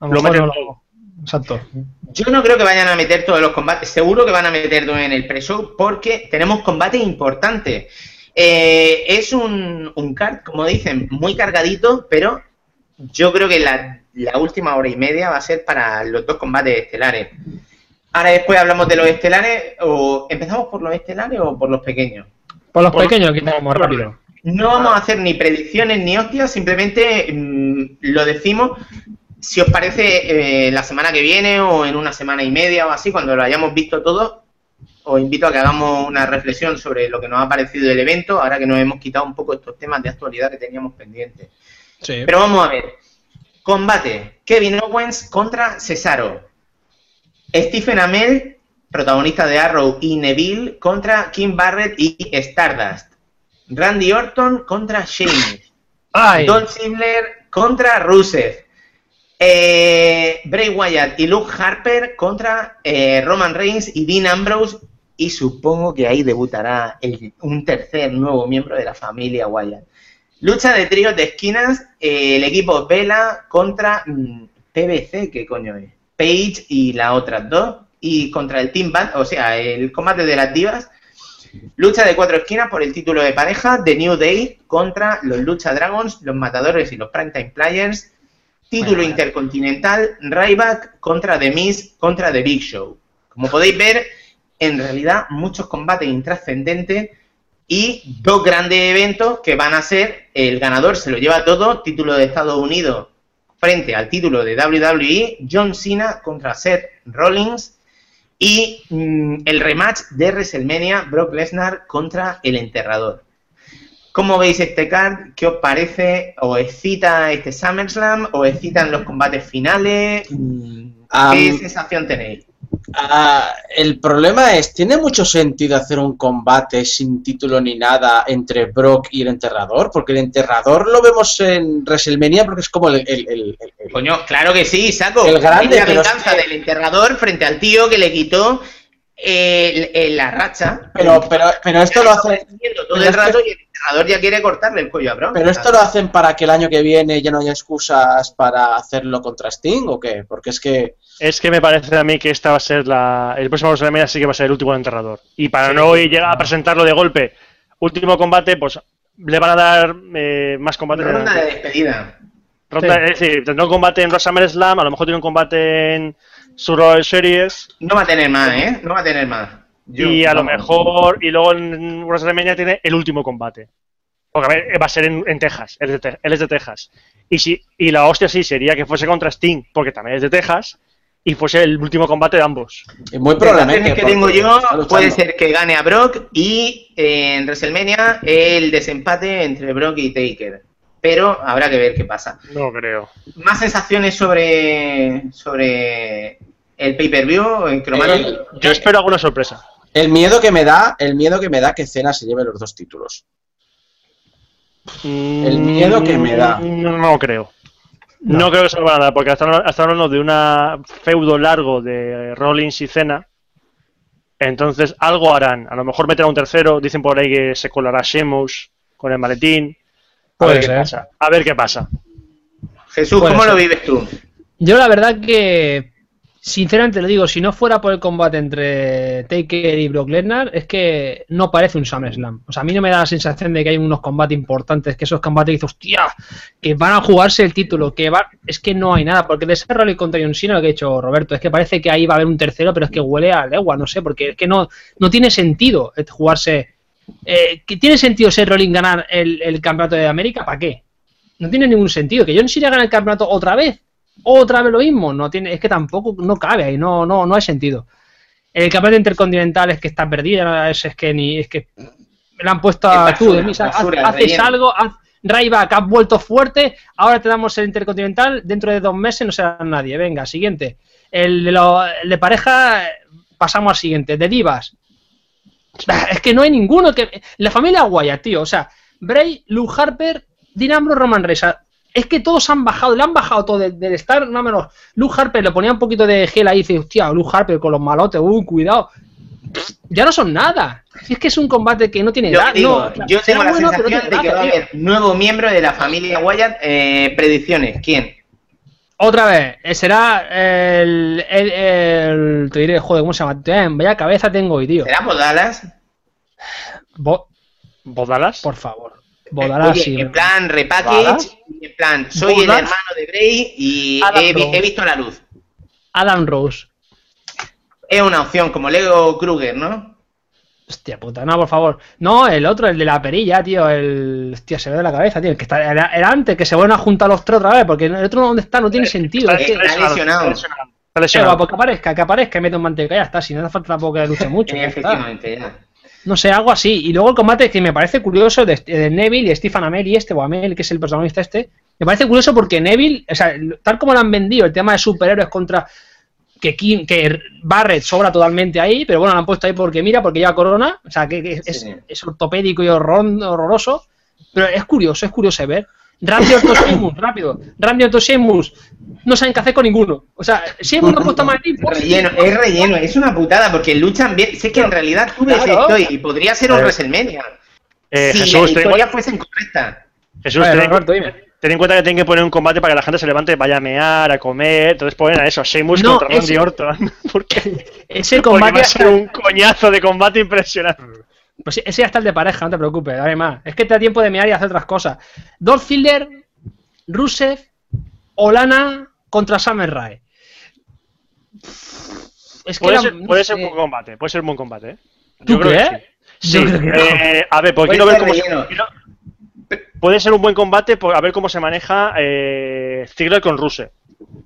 D: A lo
C: meten
D: no
C: todo.
D: Exacto.
A: Yo no creo que vayan a meter todos los combates, seguro que van a meterlo en el pre-show porque tenemos combates importantes. Eh, es un, un card, como dicen, muy cargadito, pero yo creo que la, la última hora y media va a ser para los dos combates estelares. Ahora después hablamos de los estelares, o empezamos por los estelares o por los pequeños.
D: Por los
C: Por-
D: pequeños, que tenemos rápido.
A: No vamos a hacer ni predicciones ni hostias, simplemente mm, lo decimos. Si os parece, eh, la semana que viene o en una semana y media o así, cuando lo hayamos visto todo, os invito a que hagamos una reflexión sobre lo que nos ha parecido el evento, ahora que nos hemos quitado un poco estos temas de actualidad que teníamos pendientes.
D: Sí.
A: Pero vamos a ver. Combate. Kevin Owens contra Cesaro. Stephen Amell, protagonista de Arrow y Neville, contra Kim Barrett y Stardust. Randy Orton contra Shane.
D: Ay,
A: Dolph Ziggler contra Rusev. Eh, Bray Wyatt y Luke Harper contra eh, Roman Reigns y Dean Ambrose. Y supongo que ahí debutará un tercer nuevo miembro de la familia Wyatt. Lucha de tríos de esquinas, eh, el equipo Vela contra mm, PBC, ¿qué coño es? Page y las otras dos. Y contra el Team Band, o sea, el combate de las divas. Lucha de cuatro esquinas por el título de pareja, The New Day contra los Lucha Dragons, los Matadores y los Primetime Players. Título
D: Bueno,
A: intercontinental, Ryback contra The Miz contra The Big Show. Como podéis ver, en realidad muchos combates intrascendentes y dos grandes eventos que van a ser el ganador se lo lleva todo, título de Estados Unidos frente al título de WWE, John Cena contra Seth Rollins y mm, el rematch de WrestleMania, Brock Lesnar contra el enterrador. ¿Cómo veis este card? ¿Qué os parece? ¿Os excita este SummerSlam? ¿Os excitan los combates finales? Mm, ¿Qué sensación tenéis?
B: Ah, el problema es, ¿tiene mucho sentido hacer un combate sin título ni nada entre Brock y el enterrador? Porque el enterrador lo vemos en WrestleMania porque es como el... el- el-
A: Coño, claro que sí, saco.
B: El grande,
A: la venganza del enterrador frente al tío que le quitó eh, el- el- la racha.
B: pero, pero, pero esto lo
A: Está
B: hace...
A: persiguiendo todo el rato y el enterrador ya quiere cortarle el cuello a Brock.
B: ¿Pero esto lo hacen para que el año que viene ya no haya excusas para hacerlo contra Sting o qué? Porque es que...
C: Es que me parece a mí que esta va a ser la. El próximo WrestleMania sí que va a ser el último enterrador. Y para
A: Sí,
C: no llegar a presentarlo de golpe, último combate, pues le van a dar eh, más combates.
A: Ronda de despedida.
C: Ronda-
D: Sí.
C: Es decir, tendrá un combate en SummerSlam, a lo mejor tiene un combate en Survivor Series.
A: No va a tener más, ¿eh? No va a tener más. Yo-
C: y a lo mejor. Y luego en WrestleMania tiene el último combate. Porque a ver, va a ser en, en Texas. Él es, de, él es de Texas. Y, si, y la hostia sí sería que fuese contra Sting, porque también es de Texas. Y fuese el último combate de ambos.
B: es Muy
A: Las
B: probablemente...
A: que tengo yo puede ser que gane a Brock y eh, en WrestleMania el desempate entre Brock y Taker. Pero habrá que ver qué pasa.
C: No creo.
A: Más sensaciones sobre, sobre el pay-per-view en Cromático.
B: El-
C: Yo espero alguna sorpresa.
B: El miedo que me da, el miedo que me da que Cena se lleve los dos títulos. El miedo que me da.
C: Mm, No, no creo. No. creo que se lo van a dar, porque están hasta hablando de un feudo largo de Rollins y Cena. Entonces, algo harán. A lo mejor meterá un tercero. Dicen por ahí que se colará Sheamus con el maletín. A
D: Puede
C: ver qué
D: ser.
C: pasa. A ver qué pasa.
A: Jesús,
D: Puede
A: ¿cómo lo vives tú?
D: Yo la verdad que, sinceramente lo digo, si no fuera por el combate entre Taker y Brock Lesnar, es que no parece un SummerSlam. O sea, a mí no me da la sensación de que hay unos combates importantes, que esos combates dices, hostia, que van a jugarse el título, que va... Es que no hay nada, porque de ese Rally contra John Cena, lo que ha dicho Roberto, es que parece que ahí va a haber un tercero, pero es que huele a legua, no sé, porque es que no, no tiene sentido eh, jugarse... Eh, ¿que ¿Tiene sentido ser Rollins ganar el, el campeonato de América? ¿Para qué? No tiene ningún sentido. Que John Cena gane el campeonato otra vez. Otra vez lo mismo. No tiene, es que tampoco no cabe ahí. No, no, no hay sentido. El campeonato intercontinental es que está perdido. Es, es que ni. Es que me lo han puesto a tú de mí.
A: basura,
D: haces
A: relleno.
D: algo. Haz, Ryback, has vuelto fuerte. Ahora te damos el intercontinental. Dentro de dos meses no será nadie. Venga, siguiente. El de, lo- el de pareja, pasamos al siguiente. De divas. Es que no hay ninguno que. La familia Wyatt, tío. O sea, Bray, Luke Harper, Dean Ambrose, Roman Reigns. Es que todos han bajado, le han bajado todo del, del estar, no menos. Luke Harper le ponía un poquito de gel ahí y dice, hostia, Luke Harper con los malotes, uh, cuidado. Ya no son nada. Si es que es un combate que no tiene
A: Yo,
D: edad.
A: digo,
D: no,
A: yo tengo la
D: bueno, pero no
A: sensación
D: tiene
A: de que va a haber nuevo miembro de la familia Wyatt. Eh, predicciones, ¿quién?
D: Otra vez, eh, será el, el, el- Te diré, joder, ¿cómo se llama? Eh, Vaya cabeza tengo hoy, tío.
A: ¿Será Bodalas?
D: Bo-
C: ¿Bodalas?
D: por favor. Bodarás,
A: Oye,
D: sí.
A: en plan repackage, en plan, soy el hermano de Bray y he, visto la luz.
D: Adam Rose.
A: Es una opción, como Lego Kruger, ¿no?
D: Hostia puta, no, por favor. No, el otro, el de la perilla, tío. El. Hostia, se ve de la cabeza, tío. El que está, era, era antes que se vuelvan a juntar los tres otra vez. Porque el otro dónde está no tiene sentido. Es que,
A: Está lesionado.
C: Está
D: Eh,
C: lesionado.
D: guapo, que aparezca, que aparezca y mete un manteca, ya está. Si no hace falta tampoco que luche mucho.
A: Eh,
D: está.
A: efectivamente, ya.
D: No sé, algo así. Y luego el combate que me parece curioso de, de Neville y Stephen Amell y este, o Amell, que es el protagonista este. Me parece curioso porque Neville, o sea, tal como lo han vendido, el tema de superhéroes contra. Que, Kim- que Barrett sobra totalmente ahí, pero bueno, lo han puesto ahí porque mira, porque lleva corona, o sea, que, que es,
A: Sí.
D: es ortopédico y horror- horroroso, pero es curioso, es curioso de ver. Randy Orton Sheamus, rápido. Randy Orton Sheamus, no saben qué hacer con ninguno. O sea, Sheamus no ha puesto más tiempo.
A: Relleno, es relleno, es una putada porque luchan bien. Sé que en realidad tú ves
D: Claro.
A: esto y podría ser un WrestleMania.
C: Eh,
A: si
C: Jesús,
A: la
C: ten,
A: historia
C: cuen-
A: fuese incorrecta.
C: Jesús, ten en
D: Roberto,
C: cuen-
D: dime.
C: ten en cuenta que tienen que poner un combate para que la gente se levante, vaya a mear, a comer. Entonces ponen a eso, a Sheamus
D: No,
C: contra Randy
D: ese-
C: Orton. Porque,
D: Ese
C: porque va
D: combate
C: a ser un coñazo de combate impresionante.
D: Pues ese ya está el de pareja, no te preocupes, además. Es que te da tiempo de mirar y hacer otras cosas. Dolph Ziggler, Rusev, Olana contra Summer Rae. Es que
C: Puede
D: era-
C: ser,
D: no
C: puede
D: sé.
C: ser un buen combate, puede ser un buen combate. ¿eh?
D: ¿Tú
C: Yo creo que
D: crees?
C: sí.
D: Yo
C: Sí,
D: creo que no.
C: eh, a ver, porque
A: Puede
C: quiero ver cómo se, quiero- puede ser un buen combate por a ver cómo se maneja eh, Ziggler con Rusev.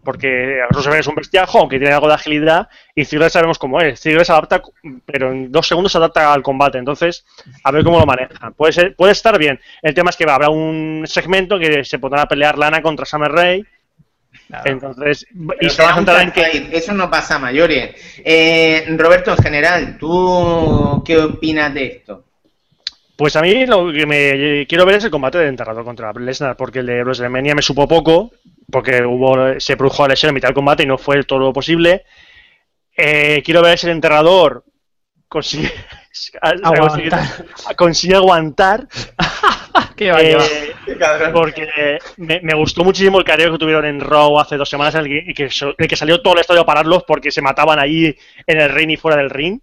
C: Porque Rusev es un bestiajo, aunque tiene algo de agilidad, y Ziggler sabemos cómo es. Ziggler se adapta, pero en dos segundos se adapta al combate. Entonces, a ver cómo lo maneja. Puede, ser, puede estar bien. El tema es que habrá un segmento que se pondrá a pelear Lana contra Summer Rae. Entonces, y se va a en que
A: Eso no pasa a mayores. Eh, Roberto, en general, ¿tú qué opinas de esto?
C: Pues a mí lo que me quiero ver es el combate de enterrador contra Lesnar, porque el de WrestleMania me supo poco, porque hubo se produjo la lesión en mitad del combate y no fue todo lo posible. Eh, quiero ver si el enterrador consigue
D: Aguantar.
C: consigue aguantar,
D: ¿Qué
C: eh, porque me, me gustó muchísimo el careo que tuvieron en Raw hace dos semanas, en el que, el salió todo el estadio a pararlos porque se mataban ahí en el ring y fuera del ring.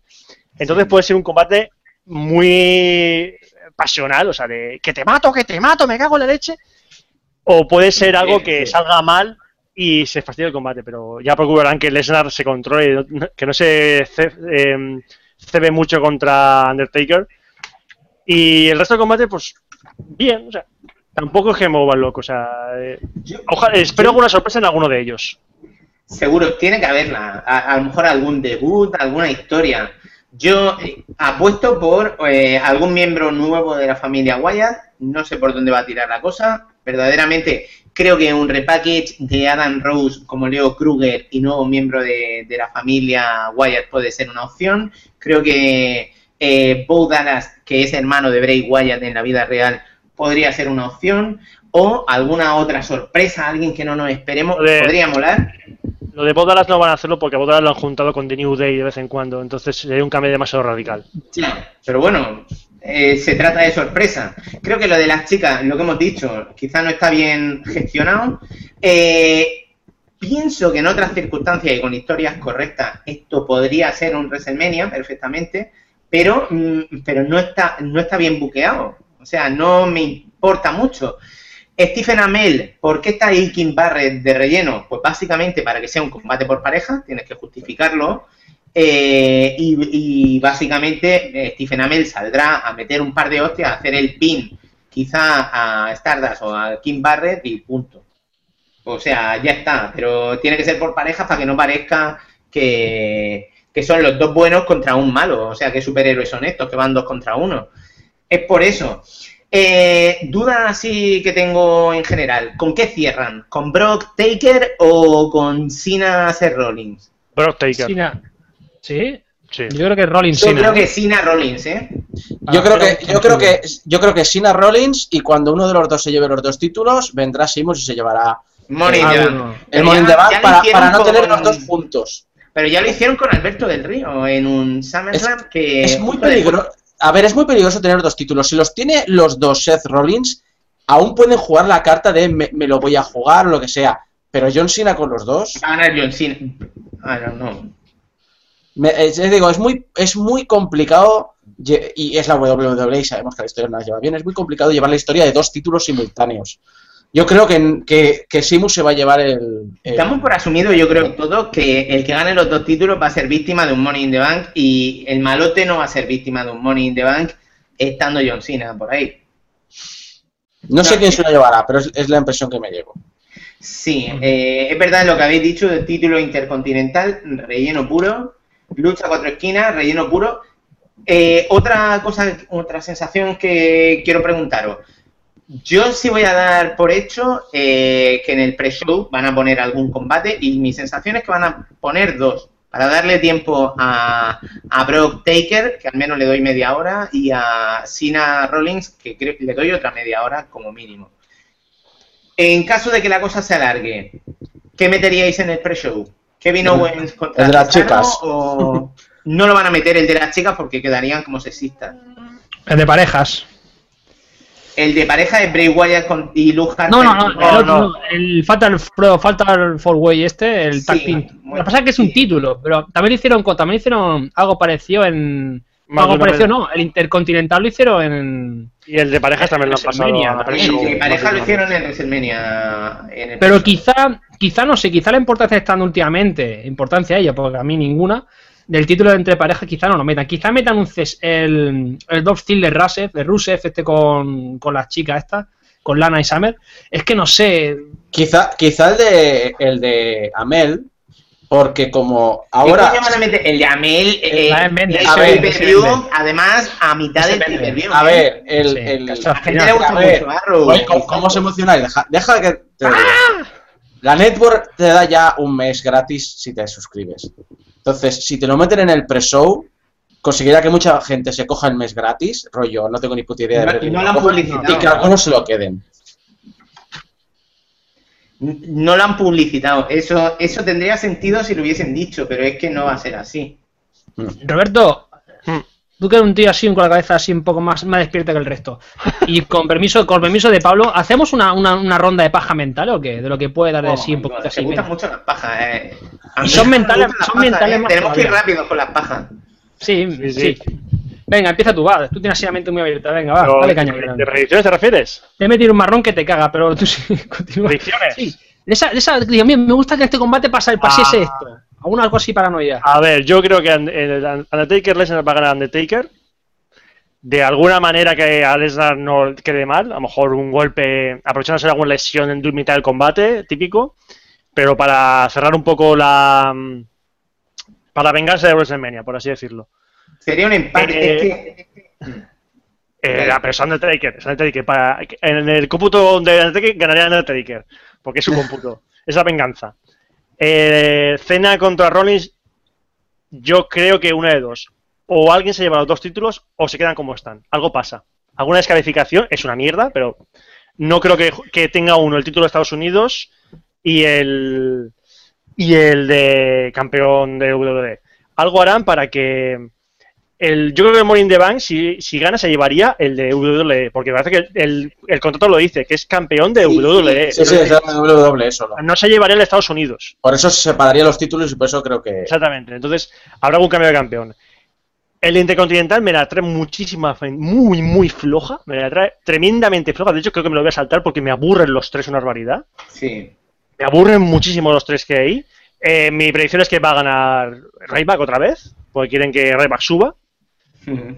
C: Entonces puede ser un combate muy pasional, o sea, de que te mato, que te mato, me cago en la leche. O puede ser algo que salga mal y se fastidie el combate, pero ya procurarán que Lesnar se controle, que no se em, cebe mucho contra Undertaker. Y el resto del combate, pues bien, o sea, tampoco es que me vuelvan loco, o sea, eh, ojalá, espero alguna sorpresa en alguno de ellos.
A: Seguro, tiene que haberla. A, a lo mejor algún debut, alguna historia. Yo eh, apuesto por eh, algún miembro nuevo de la familia Wyatt. No sé por dónde va a tirar la cosa. Verdaderamente creo que un repackage de Adam Rose como Leo Kruger y nuevo miembro de, de la familia Wyatt puede ser una opción. Creo que eh, Bo Dallas, que es hermano de Bray Wyatt en la vida real, podría ser una opción. O alguna otra sorpresa, alguien que no nos esperemos,
C: de-
A: podría molar.
C: Lo de Bodalas no van a hacerlo porque a lo han juntado con The New Day de vez en cuando, entonces sería un cambio demasiado radical.
A: Sí, pero bueno, eh, se trata de sorpresa. Creo que lo de las chicas, lo que hemos dicho, quizá no está bien gestionado. Eh, pienso que en otras circunstancias y con historias correctas esto podría ser un WrestleMania perfectamente, pero, mm, pero no, está, no está bien buqueado. O sea, no me importa mucho. Stephen Amell, ¿por qué está Kim Barrett de relleno? Pues básicamente para que sea un combate por pareja, tienes que justificarlo. Eh, y, básicamente eh, Stephen Amell saldrá a meter un par de hostias, a hacer el pin quizá a Stardust o a Kim Barrett y punto. O sea, ya está, pero tiene que ser por parejas para que no parezca que, que son los dos buenos contra un malo, o sea, que superhéroes son estos, que van dos contra uno. Es por eso. Eh, duda así que tengo en general. ¿Con qué cierran? ¿Con Brock Taker o con Cena Seth Rollins?
C: Brock Taker.
D: Cena. ¿Sí?
C: Sí.
D: Yo creo que Rollins
A: Yo
D: Cena.
A: creo que Cena Rollins, ¿eh?
B: Yo
D: Ah,
B: creo que, yo creo que, yo creo que Sina Rollins y cuando uno de los dos se lleve los dos títulos, vendrá Simus y se llevará
A: Money
D: Ah, bueno.
A: Bank.
B: el Money para, para no
A: con-
B: tener los dos juntos.
A: Pero ya lo hicieron con Alberto del Río en un SummerSlam que...
B: Es muy peligroso. A ver, es muy peligroso tener dos títulos. Si los tiene los dos Seth Rollins, aún pueden jugar la carta de me, me lo voy a jugar o lo que sea. pero John Cena con los dos.
A: Va a ganar John Cena. Ah, no.
B: Me, ya digo, es muy, es muy complicado, y es la WWE y sabemos que la historia no la lleva bien, es muy complicado llevar la historia de dos títulos simultáneos. Yo creo que, que, que Sheamus se va a llevar el... el-
A: Estamos por asumido, yo creo, todos, que el que gane los dos títulos va a ser víctima de un Money in the Bank y el malote no va a ser víctima de un Money in the Bank estando John Cena por ahí.
B: No sé quién se lo llevará, pero es, es la impresión que me llevo.
A: Sí, eh, es verdad lo que habéis dicho del título intercontinental, relleno puro, lucha cuatro esquinas, relleno puro. Eh, otra cosa, otra sensación que quiero preguntaros. Yo sí voy a dar por hecho eh, que en el pre-show van a poner algún combate y mi sensación es que van a poner dos, para darle tiempo a, a Brock Taker, que al menos le doy media hora, y a Cena Rollins, que creo que le doy otra media hora como mínimo. En caso de que la cosa se alargue, ¿qué meteríais en el pre-show? ¿Kevin Owens contra
B: el de las chicas.
A: o no lo van a meter el de las chicas porque quedarían como sexistas?
D: El de parejas.
A: El de pareja es Bray Wyatt con, y Luke Harper.
D: No, no, no, el otro, no, el Fatal, Pro- Fatal Four Way este, el
A: Sí,
D: tag team. Lo que pasa es que es un título, pero también lo hicieron, con- también hicieron algo parecido en...
C: Más
D: algo parecido,
C: vez.
D: no, el Intercontinental lo hicieron en...
C: Y el de parejas también lo han pasado.
A: El de pareja lo hicieron en WrestleMania. en el
D: Pero quizá, quizá no sé, quizá la importancia está dando últimamente, importancia a ella, porque a mí ninguna, del título de entre parejas quizá no lo metan. Quizá metan un ces- el, el Dolph Steel de Rusev, de Rusev este con, con las chicas estas, con Lana y Summer. Es que no sé,
B: Quizá, quizá el de el de Amel, porque como
A: ¿Qué
B: ahora
A: a meter? El de Amel, eh,
D: Ah, vende,
A: el
B: a ver,
D: se
A: además a mitad
D: Se
A: del pay-per-view.
B: a
A: ¿eh?
B: ver, el,
D: Sí,
B: el-
D: que está
A: A la gente le gusta
B: a ver,
A: mucho
B: oye, ¿cómo, cómo os emocionáis? Deja, deja que te diga. La network te da ya un mes gratis si te suscribes. Entonces, si te lo meten en el pre-show, conseguirá que mucha gente se coja el mes gratis. Rollo, no tengo ni puta idea de
A: No-
B: ver quién
A: no
B: lo
A: lo han
B: coja,
A: publicitado.
B: Y que algunos se lo queden.
A: No lo han publicitado. Eso, eso tendría sentido si lo hubiesen dicho, pero es que no va a ser así.
D: Roberto,
C: Hmm.
D: tú que eres un tío así con la cabeza así un poco más, más despierta que el resto. Y con permiso, con permiso de Pablo, ¿hacemos una, una, una ronda de paja mental o qué? De lo que puede dar de sí un poquito
A: te
D: así.
A: gustan
D: venga.
A: mucho las pajas, eh. A
D: Y
A: mí
D: son
A: me
D: mentales-
A: gustan
D: son
A: pajas,
D: mentales
A: eh.
D: más
A: Tenemos que ir rápido con las pajas.
D: Sí,
C: Sí,
D: sí,
C: sí.
D: Venga, empieza tú, va. Tú tienes así la mente muy abierta. Venga, va,
C: Pero,
D: dale caña.
C: ¿De predicciones te refieres?
D: Te he metido un marrón que te caga, pero tú sí, continúa.
C: ¿Predicciones?
D: Sí. De esa, de esa, digo, mira, me gusta que este combate pasa, pasiese
C: Ah.
D: esto. Alguna algo así paranoia.
C: A ver, yo creo que Undertaker Lesnar va a ganar Undertaker. De alguna manera que a Lesnar no quede mal, a lo mejor un golpe, aprovechándose de alguna lesión en mitad del combate, típico. Pero para cerrar un poco la. Para vengarse de WrestleMania, por así decirlo.
A: Sería un empate.
C: Eh,
A: es que.
C: Eh, la es Undertaker, es Undertaker. Para, en el cómputo de Undertaker ganaría Undertaker, porque es su cómputo. es la venganza. Eh, Cena contra Rollins, yo creo que una de dos. O alguien se lleva los dos títulos o se quedan como están. Algo pasa. Alguna descalificación es una mierda, pero no creo que, que tenga uno el título de Estados Unidos y el y el de campeón de WWE. Algo harán para que el, yo creo que el in the Bank, si, si gana, se llevaría el de WWE, porque parece que el, el- el contrato lo dice, que es campeón de WWE.
B: Sí, sí, es WWE solo.
C: No se llevaría el de Estados Unidos.
B: Por eso se separaría los títulos y por eso creo que.
C: Exactamente. Entonces, habrá algún cambio de campeón. El Intercontinental me la trae muchísima, muy, muy floja. Me la trae tremendamente floja. De hecho, creo que me lo voy a saltar porque me aburren los tres una barbaridad.
A: Sí.
C: Me aburren muchísimo los tres que hay. Eh, mi predicción es que va a ganar Ryback otra vez, porque quieren que Ryback suba.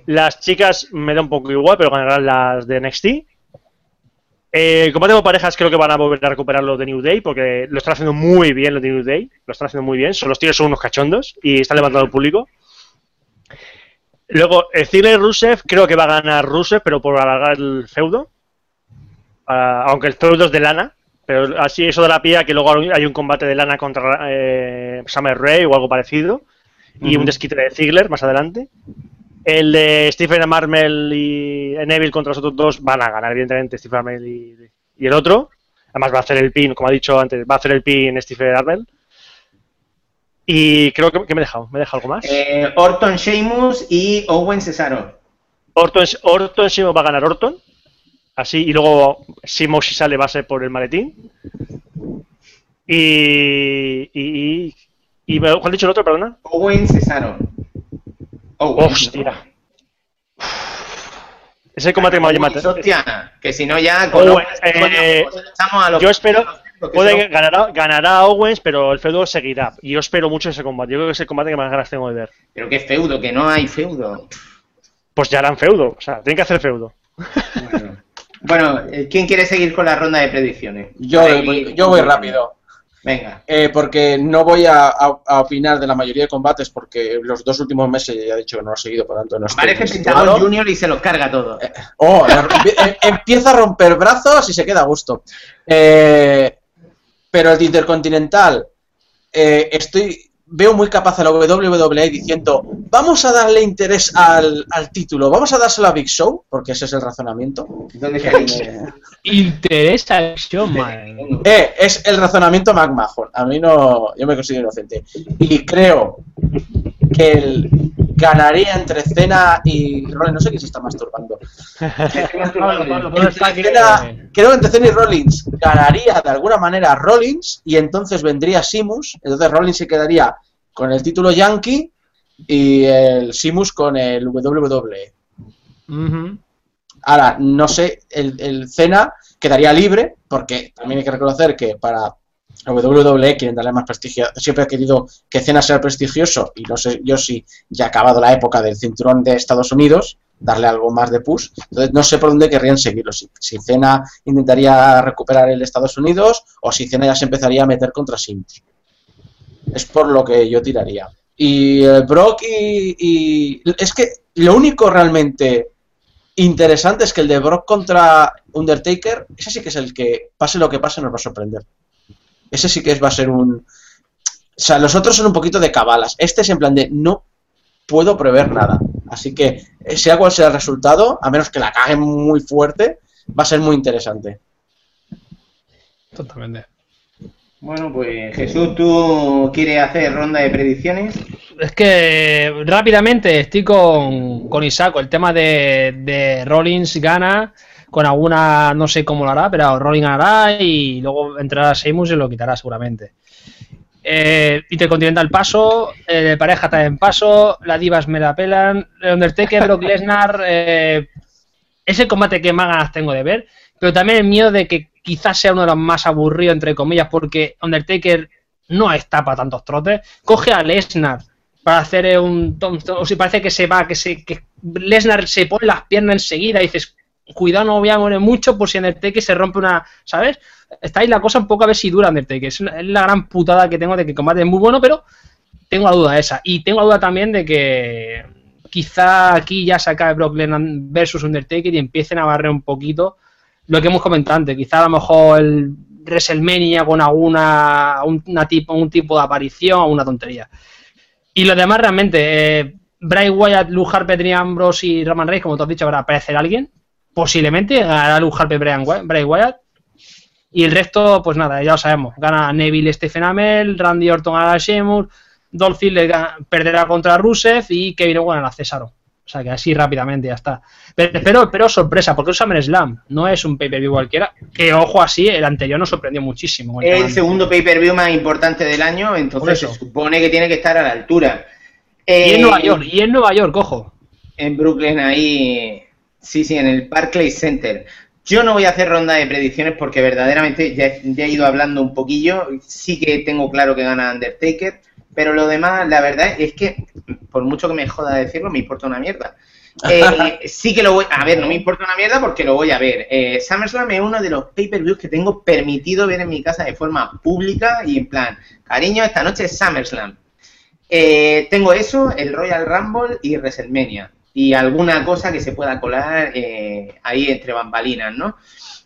C: Las chicas me da un poco igual, pero ganarán las de NXT. Eh, como tengo parejas, creo que van a volver a recuperar lo de New Day, porque lo están haciendo muy bien lo de New Day. Lo están haciendo muy bien. Son los tíos son unos cachondos y están levantando el público. Luego, el Ziggler Rusev, creo que va a ganar Rusev, pero por alargar el feudo. Ah, aunque el feudo es de lana. Pero así eso de la pía que luego hay un combate de lana contra eh, Summer Rae o algo parecido. Y un desquite de Ziggler más adelante. El de Stephen Marmel y Neville contra los otros dos van a ganar, evidentemente, Stephen Marmel y, y el otro. Además va a hacer el pin, como ha dicho antes, va a hacer el pin Stephen Marmel. Y creo que, que me he dejado. ¿Me he dejado algo más?
A: Eh, Orton Sheamus y Owen Cesaro.
C: Orton, Orton Sheamus va a ganar Orton. Así, y luego Sheamus si sale va a ser por el maletín. Y. y, y, ¿Cuál ha dicho el otro, perdona?
A: Owen Cesaro. Owen,
C: Hostia. Es el combate que más
A: Owens,
C: llama.
A: hostia, que si no ya con Owens, coño,
C: eh,
A: echamos a los-
C: Yo espero.
A: que
C: Puede
A: son-
C: que ganará, ganará Owens, pero el feudo seguirá. Y yo espero mucho ese combate. Yo creo que es el combate que más ganas tengo de ver.
A: Pero qué feudo, que no hay feudo.
C: Pues ya harán feudo. O sea, tienen que hacer feudo.
A: Bueno, Bueno, eh, ¿quién quiere seguir con la ronda de predicciones?
B: Yo, voy- yo voy rápido.
A: Venga.
B: Eh, porque no voy a, a- a opinar de la mayoría de combates porque los dos últimos meses ya he dicho que no lo he seguido, por tanto no estoy
A: Parece
B: situado.
A: Pentagon Junior y se los carga todo.
B: Oh, empie- em- empieza a romper brazos y se queda a gusto. Eh, pero el de Intercontinental, eh, estoy veo muy capaz a la WWE diciendo, vamos a darle interés al, al título, vamos a dárselo a Big Show, porque ese es el razonamiento.
A: ¿Dónde está el
B: Eh,
D: Interesa acción, madre. mía.
B: eh, es el razonamiento McMahon. A mí no, yo me considero inocente. Y creo que el ganaría entre Cena y Rollins. No sé quién se está masturbando.
D: Pablo, Pablo, ¿dónde está que-
B: Cena- creo que entre Cena y Rollins ganaría de alguna manera Rollins y entonces vendría Simus. Entonces Rollins se quedaría con el título Yankee y el Simus con el WWE. Ahora, no sé, el, el Cena quedaría libre, porque también hay que reconocer que para la WWE quieren darle más prestigio. Siempre he querido que Cena sea prestigioso, y no sé yo si ya ha acabado la época del cinturón de Estados Unidos, darle algo más de push. Entonces, no sé por dónde querrían seguirlo. Si, si Cena intentaría recuperar el Estados Unidos, o si Cena ya se empezaría a meter contra Sims. Es por lo que yo tiraría. Y eh, Brock y- Es que lo único realmente interesante es que el de Brock contra Undertaker, ese sí que es el que, pase lo que pase, nos va a sorprender. Ese sí que es, va a ser un... O sea, los otros son un poquito de cabalas. Este es en plan de no puedo prever nada. Así que, eh, sea cual sea el resultado, a menos que la caguen muy fuerte, va a ser muy interesante.
D: Totalmente.
A: Bueno, pues Jesús, ¿tú quieres hacer ronda de predicciones?
D: Es que rápidamente estoy con, con Isaco. El tema de, de Rollins gana con alguna, no sé cómo lo hará, pero Rollins ganará y luego entrará Sheamus y lo quitará seguramente. Eh, Intercontinental paso, eh, de pareja también paso, la Divas me la pelan, el Undertaker, Brock Lesnar, eh, es el combate que más ganas tengo de ver, pero también el miedo de que quizás sea uno de los más aburridos, entre comillas, porque Undertaker no está para tantos trotes. Coge a Lesnar para hacer eh, un. O si parece que se va, que se que Lesnar se pone las piernas enseguida y dices, cuidado, no voy a morir mucho por si Undertaker se rompe una. ¿Sabes? Está ahí la cosa un poco a ver si dura Undertaker. Es, una- es la gran putada que tengo de que combate es muy bueno, pero tengo la duda esa. Y tengo duda también de que quizá aquí ya se acabe Brock Lesnar versus Undertaker y empiecen a barrer un poquito lo que hemos comentado antes, quizá a lo mejor el WrestleMania con alguna un, una tipo, un tipo de aparición o una tontería. Y lo demás realmente, eh, Bray Wyatt, Luke Harper, Ambrose y Roman Reigns, como tú has dicho, va a aparecer alguien. Posiblemente ganará Luke Harper, Brian Bray Wyatt. Y el resto, pues nada, ya lo sabemos. Gana Neville, Stephen Amell, Randy Orton a Sheamus, Dolph Ziggler perderá contra Rusev y Kevin Owens a Cesaro. O sea que así rápidamente ya está. Pero, pero, pero sorpresa, porque es SummerSlam, no es un pay-per-view cualquiera. Que ojo así, el anterior nos sorprendió muchísimo.
A: Es el segundo pay-per-view más importante del año, entonces se supone que tiene que estar a la altura.
D: Y
A: Eh,
D: en Nueva York, y en Nueva York, ojo.
A: En Brooklyn, ahí. Sí, sí, en el Barclays Center. Yo no voy a hacer ronda de predicciones porque verdaderamente ya, ya he ido hablando un poquillo. Sí que tengo claro que gana Undertaker, pero lo demás, la verdad es que, por mucho que me joda decirlo, me importa una mierda. Eh, sí que lo voy a ver, no me importa una mierda porque lo voy a ver. Eh, SummerSlam es uno de los pay-per-views que tengo permitido ver en mi casa de forma pública y en plan, cariño, esta noche es SummerSlam. Eh, tengo eso, el Royal Rumble y WrestleMania. Y alguna cosa que se pueda colar eh, ahí entre bambalinas, ¿no?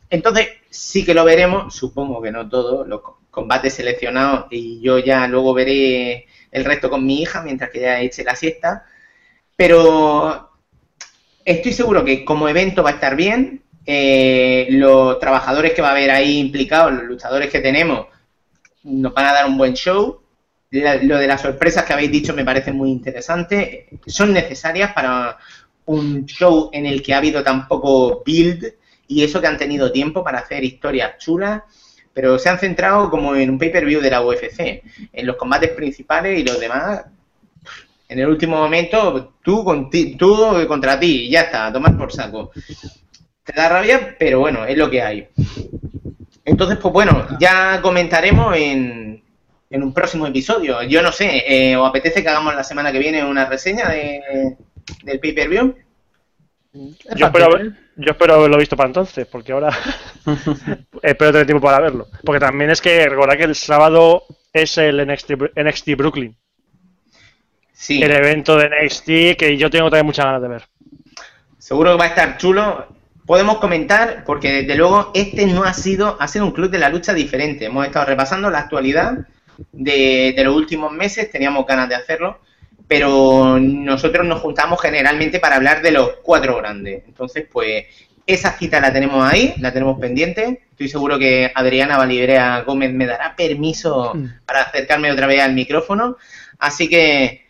A: Entonces, sí que lo veremos, supongo que no todo, los co- combates seleccionados y yo ya luego veré el resto con mi hija mientras que ella eche la siesta. Pero estoy seguro que como evento va a estar bien. eh, los trabajadores que va a haber ahí implicados, los luchadores que tenemos, nos van a dar un buen show. Lo de las sorpresas que habéis dicho me parece muy interesante. Son necesarias para un show en el que ha habido tan poco build y eso que han tenido tiempo para hacer historias chulas. pero se han centrado como en un pay-per-view de la UFC, en los combates principales y los demás. En el último momento, tú, con ti- tú contra ti, y ya está, tomar por saco. Te da rabia, pero bueno, es lo que hay. Entonces, pues bueno, ya comentaremos en, en un próximo episodio. Yo no sé, eh, ¿os apetece que hagamos la semana que viene una reseña de, del pay-per-view?
D: Es
C: Yo espero,
D: factible.
C: haber- yo espero haberlo visto para entonces, porque ahora espero tener tiempo para verlo. Porque también es que recordad que el sábado es el NXT Brooklyn,
A: Sí,
C: el evento de NXT que yo tengo también muchas ganas de ver.
A: seguro que va a estar chulo. Podemos comentar, porque desde luego este no ha sido, ha sido un club de la lucha diferente. Hemos estado repasando la actualidad de, de los últimos meses, teníamos ganas de hacerlo, pero nosotros nos juntamos generalmente para hablar de los cuatro grandes. Entonces, pues esa cita la tenemos ahí, la tenemos pendiente. Estoy seguro que Adriana Valiverea Gómez me dará permiso
D: Mm.
A: para acercarme otra vez al micrófono. Así que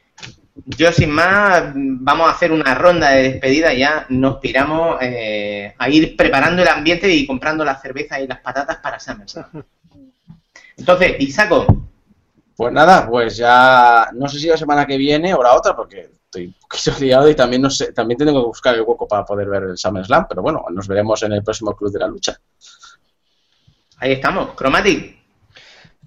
A: yo sin más vamos a hacer una ronda de despedida ya. Nos piramos eh, a ir preparando el ambiente y comprando las cervezas y las patatas para SummerSlam. Entonces, Isaco,
B: Pues nada, pues ya no sé si la semana que viene o la otra, porque estoy un poquito liado y también no sé, también tengo que buscar el hueco para poder ver el SummerSlam, pero bueno, nos veremos en el próximo Club de la Lucha.
A: ahí estamos. Chromatic,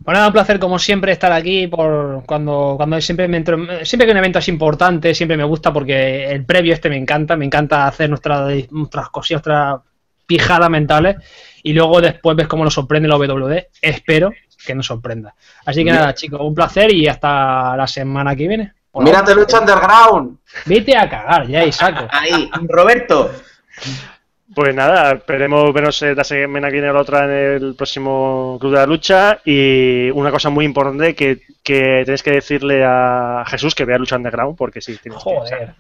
D: Pues nada, un placer como siempre estar aquí por cuando, cuando siempre me entro- siempre que un evento es importante, siempre me gusta porque el previo este me encanta, me encanta hacer nuestras nuestras cosillas, nuestras pijadas mentales y luego después ves cómo nos sorprende la WD. Espero que nos sorprenda. Así que nada, chicos, un placer y hasta la semana que viene. Por
B: ¡Mírate Lucha Underground!
D: Vete a cagar ya, Isaco.
A: ahí. Roberto,
C: Pues nada, esperemos vernos eh, la semana que viene o la otra en el próximo Club de la Lucha. Y una cosa muy importante que, que tenéis que decirle a Jesús que vea Lucha Underground, porque sí, tienes que,
D: Joder.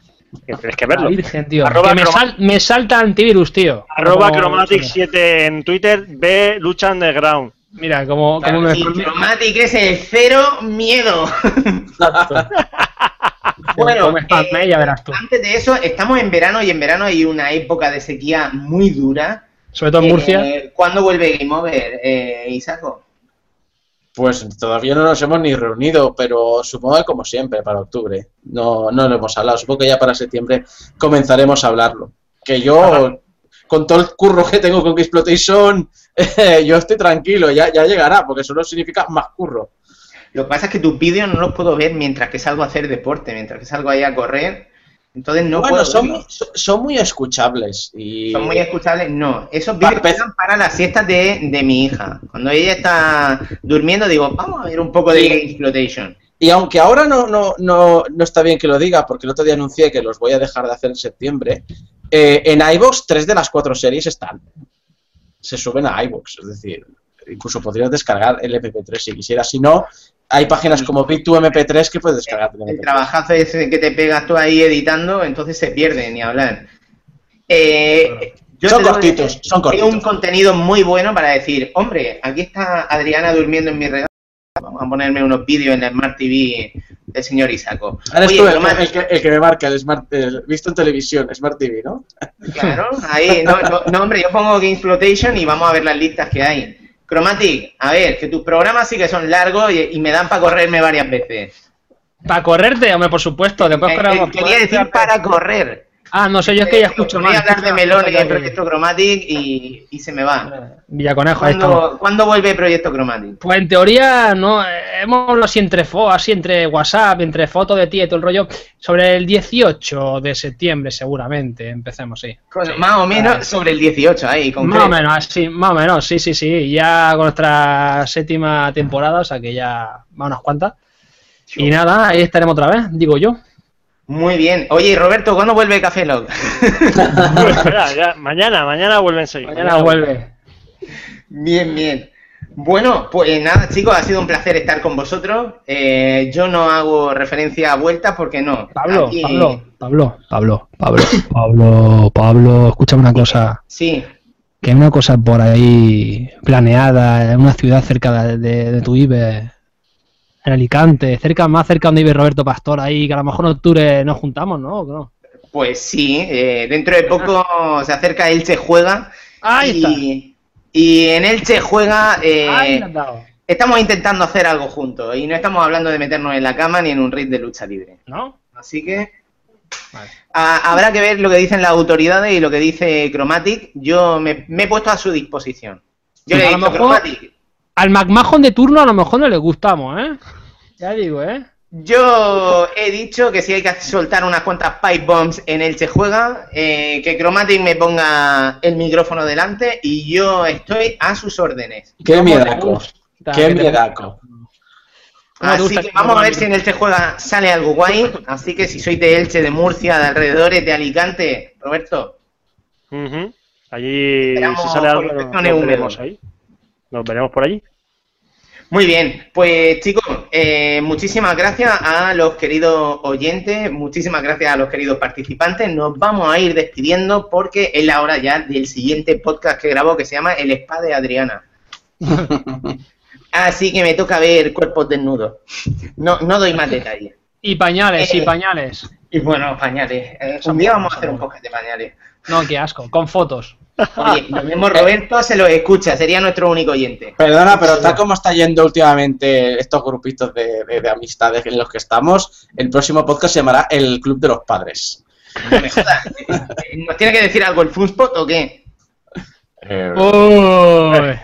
C: que que
D: La
C: verlo.
D: Virgen, tío.
C: Arroba
D: Que me, sal- me salta antivirus, tío.
C: Arroba
D: Como-
C: Chromatic7 en Twitter, ve Lucha Underground.
D: Mira, como, como me...
A: y Chromatic es el cero miedo. Bueno,
D: como spamé,
A: eh,
D: ya verás tú.
A: Antes de eso, estamos en verano y en verano hay una época de sequía muy dura.
D: Sobre todo en Murcia.
A: Eh, ¿Cuándo vuelve Game Over, eh, Isaco?
B: Pues todavía no nos hemos ni reunido, pero supongo que como siempre, para octubre. No, no lo hemos hablado. Supongo que ya para septiembre comenzaremos a hablarlo. Que yo, con todo el curro que tengo con Exploitation, yo estoy tranquilo, ya, ya llegará, porque eso no significa más curro.
A: Lo que pasa es que tus vídeos no los puedo ver mientras que salgo a hacer deporte, mientras que salgo ahí a correr. Entonces no
B: bueno,
A: puedo
B: son, son- muy escuchables. Y...
A: Son muy escuchables, no. Esos vídeos eran para las siestas de, de mi hija. Cuando ella está durmiendo, digo, vamos a ver un poco de. Game Exploitation.
B: Y aunque ahora no, no, no, no está bien que lo diga, porque el otro día anuncié que los voy a dejar de hacer en septiembre, eh, en iVoox tres de las cuatro series están. Se suben a iVoox, es decir, incluso podrías descargar el MP3 si quisieras. Si no, hay páginas como Bit2MP3 que puedes descargar.
A: El
B: MP3.
A: trabajazo ese que te pegas tú ahí editando, entonces se pierde, ni hablar. Eh, yo
B: Son cortitos,
A: decir,
B: son cortitos.
A: un contenido muy bueno para decir, hombre, aquí está Adriana durmiendo en mi regalo. Vamos a ponerme unos vídeos en la Smart TV del señor Isaco.
B: Eres
A: Oye,
B: tú el,
A: lo más-
B: el que, el que me marca el Smart, el visto en televisión, Smart TV, ¿no?
A: Claro, ahí, no, no, no, hombre, yo pongo Game Exploitation y vamos a ver las listas que hay. Chromatic, a ver, que tus programas sí que son largos y, y me dan para correrme varias veces.
D: Para correrte, hombre, por supuesto. Después
A: Eh, eh, quería decir para correr.
D: Ah, no sé, yo es que ya escucho
A: Voy
D: más.
A: a hablar de
D: más
A: en Proyecto Chromatic y, y se me va.
D: Villaconejo.
A: ¿Cuándo, ¿cuándo vuelve Proyecto Chromatic?
D: Pues en teoría, no, eh, hemos hablado así entre, así entre WhatsApp, entre fotos de ti y todo el rollo, sobre el 18 de septiembre seguramente, empecemos, sí.
A: Con- Más o menos sobre el 18, ahí,
D: Más
A: concreto.
D: o menos, así, más o menos, sí, sí, sí. Ya con nuestra séptima temporada, o sea que ya va unas cuantas. Y nada, ahí estaremos otra vez, digo yo.
A: Muy bien. Oye, y Roberto, ¿cuándo vuelve Café Log?
C: Ya, ya, mañana, mañana vuelven enseguida.
D: Mañana vuelve.
A: Bien, bien. Bueno, pues nada, chicos, ha sido un placer estar con vosotros. Eh, yo no hago referencia a vueltas porque no.
D: Pablo,
A: Aquí-
D: Pablo, Pablo, Pablo, Pablo, Pablo, Pablo, escúchame una cosa.
A: Sí,
D: Que hay una cosa por ahí planeada en una ciudad cerca de, de, de tu IBE, en Alicante, cerca, más cerca donde vive Roberto Pastor, ahí, que a lo mejor en octubre nos juntamos, ¿no? ¿O no?
A: pues sí. eh, dentro de poco se acerca Elche Juega.
D: Ahí está.
A: y, Y en Elche juega. eh, estamos intentando hacer algo juntos. Y no estamos hablando de meternos en la cama ni en un ring de lucha libre.
D: ¿No?
A: Así que.
D: Vale.
A: a- habrá que ver lo que dicen las autoridades y lo que dice Chromatic. Yo me, me he puesto a su disposición. Yo le he dicho, Chromatic,
D: Al McMahon de turno a lo mejor no le gustamos, ¿eh? Ya digo, ¿eh?
A: Yo he dicho que si hay que soltar unas cuantas pipe bombs en Elche juega, eh, que Chromatic me ponga el micrófono delante y yo estoy a sus órdenes.
B: Qué
D: ¿Cómo te
B: miedaco. Qué miedaco.
D: ¿Cómo te
A: Así que vamos a ver si en Elche juega sale algo guay. Así que si sois de Elche, de Murcia, de alrededores, de Alicante, Roberto.
C: Allí, si sale algo, veremos
A: húmedas.
C: ahí. Nos veremos por allí.
A: Muy bien, pues chicos, eh, muchísimas gracias a los queridos oyentes, muchísimas gracias a los queridos participantes. Nos vamos a ir despidiendo porque es la hora ya del siguiente podcast que grabo que se llama El Spa de Adriana. Así que me toca ver cuerpos desnudos. No, no doy más detalles.
D: Y pañales, y
A: Eh.
D: pañales.
A: Y bueno, pañales. Eh, un día vamos a hacer un podcast de pañales.
D: No, qué asco. Con fotos.
A: Oye, lo mismo Roberto se lo escucha, sería nuestro único oyente.
B: Perdona, pero tal como está yendo últimamente estos grupitos de, de- de amistades en los que estamos, el próximo podcast se llamará El Club de los Padres.
A: No me jodas. Eh, ¿Nos tiene que decir algo el Funspot o qué?
B: Eh, no, hombre,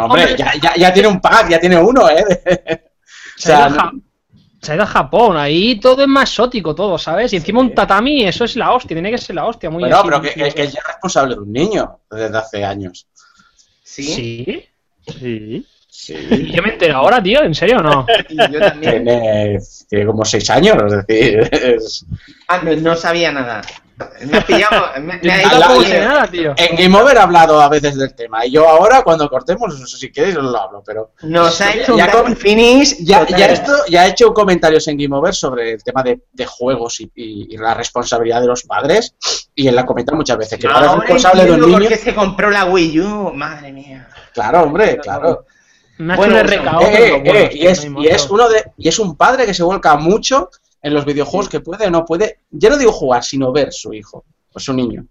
D: hombre.
B: ya, ya- ya tiene un pack, ya tiene uno, ¿eh? o sea,
D: se ha ido a Japón, ahí todo es más exótico todo, ¿sabes? Y encima un tatami, eso es la hostia, tiene que ser la hostia. Muy
B: bueno,
D: así,
B: pero que, que- ya es responsable de un niño desde hace años.
A: Sí.
D: ¿Sí?
C: Sí.
B: Sí.
D: Y yo me entero ahora, tío, ¿en serio o no?
A: Y yo también.
B: Tiene, tiene como seis años, es decir, es-
A: Ah, no, no sabía nada. Me has pillado. Me, me ha ido
D: sé nada, tío.
B: En Game Over he hablado a veces del tema. Y yo ahora, cuando cortemos, eso si queréis, os lo hablo. Pero
A: Nos ha hecho
B: Ya
A: double
B: con-
A: finish.
B: ya,
A: total.
B: ya, esto, ya he hecho comentarios en Game Over sobre el tema de, de juegos y, y- y la responsabilidad de los padres. Y él la comenta muchas veces. Que el padre es
A: Ahora
B: responsable de un niño.
A: por qué se compró la Wii U. Madre mía.
B: Claro, hombre, claro.
A: Bueno,
D: recao.
B: Eh, eh, eh, es, y es uno de y es un padre que se vuelca mucho en los videojuegos que puede o no puede. Ya no digo jugar, sino ver su hijo o su niño.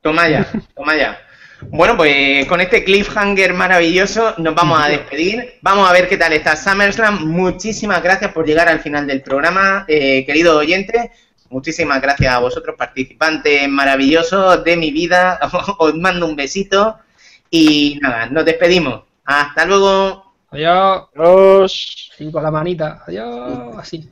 A: Toma ya, toma ya. Bueno, pues con este cliffhanger maravilloso nos vamos a despedir. Vamos a ver qué tal está SummerSlam. Muchísimas gracias por llegar al final del programa, eh, queridos oyentes. Muchísimas gracias a vosotros, participantes maravillosos de mi vida. Os mando un besito. Y nada, nos despedimos. Hasta luego.
D: Adiós.
C: Adiós.
D: Sí, con la manita. Adiós. Así.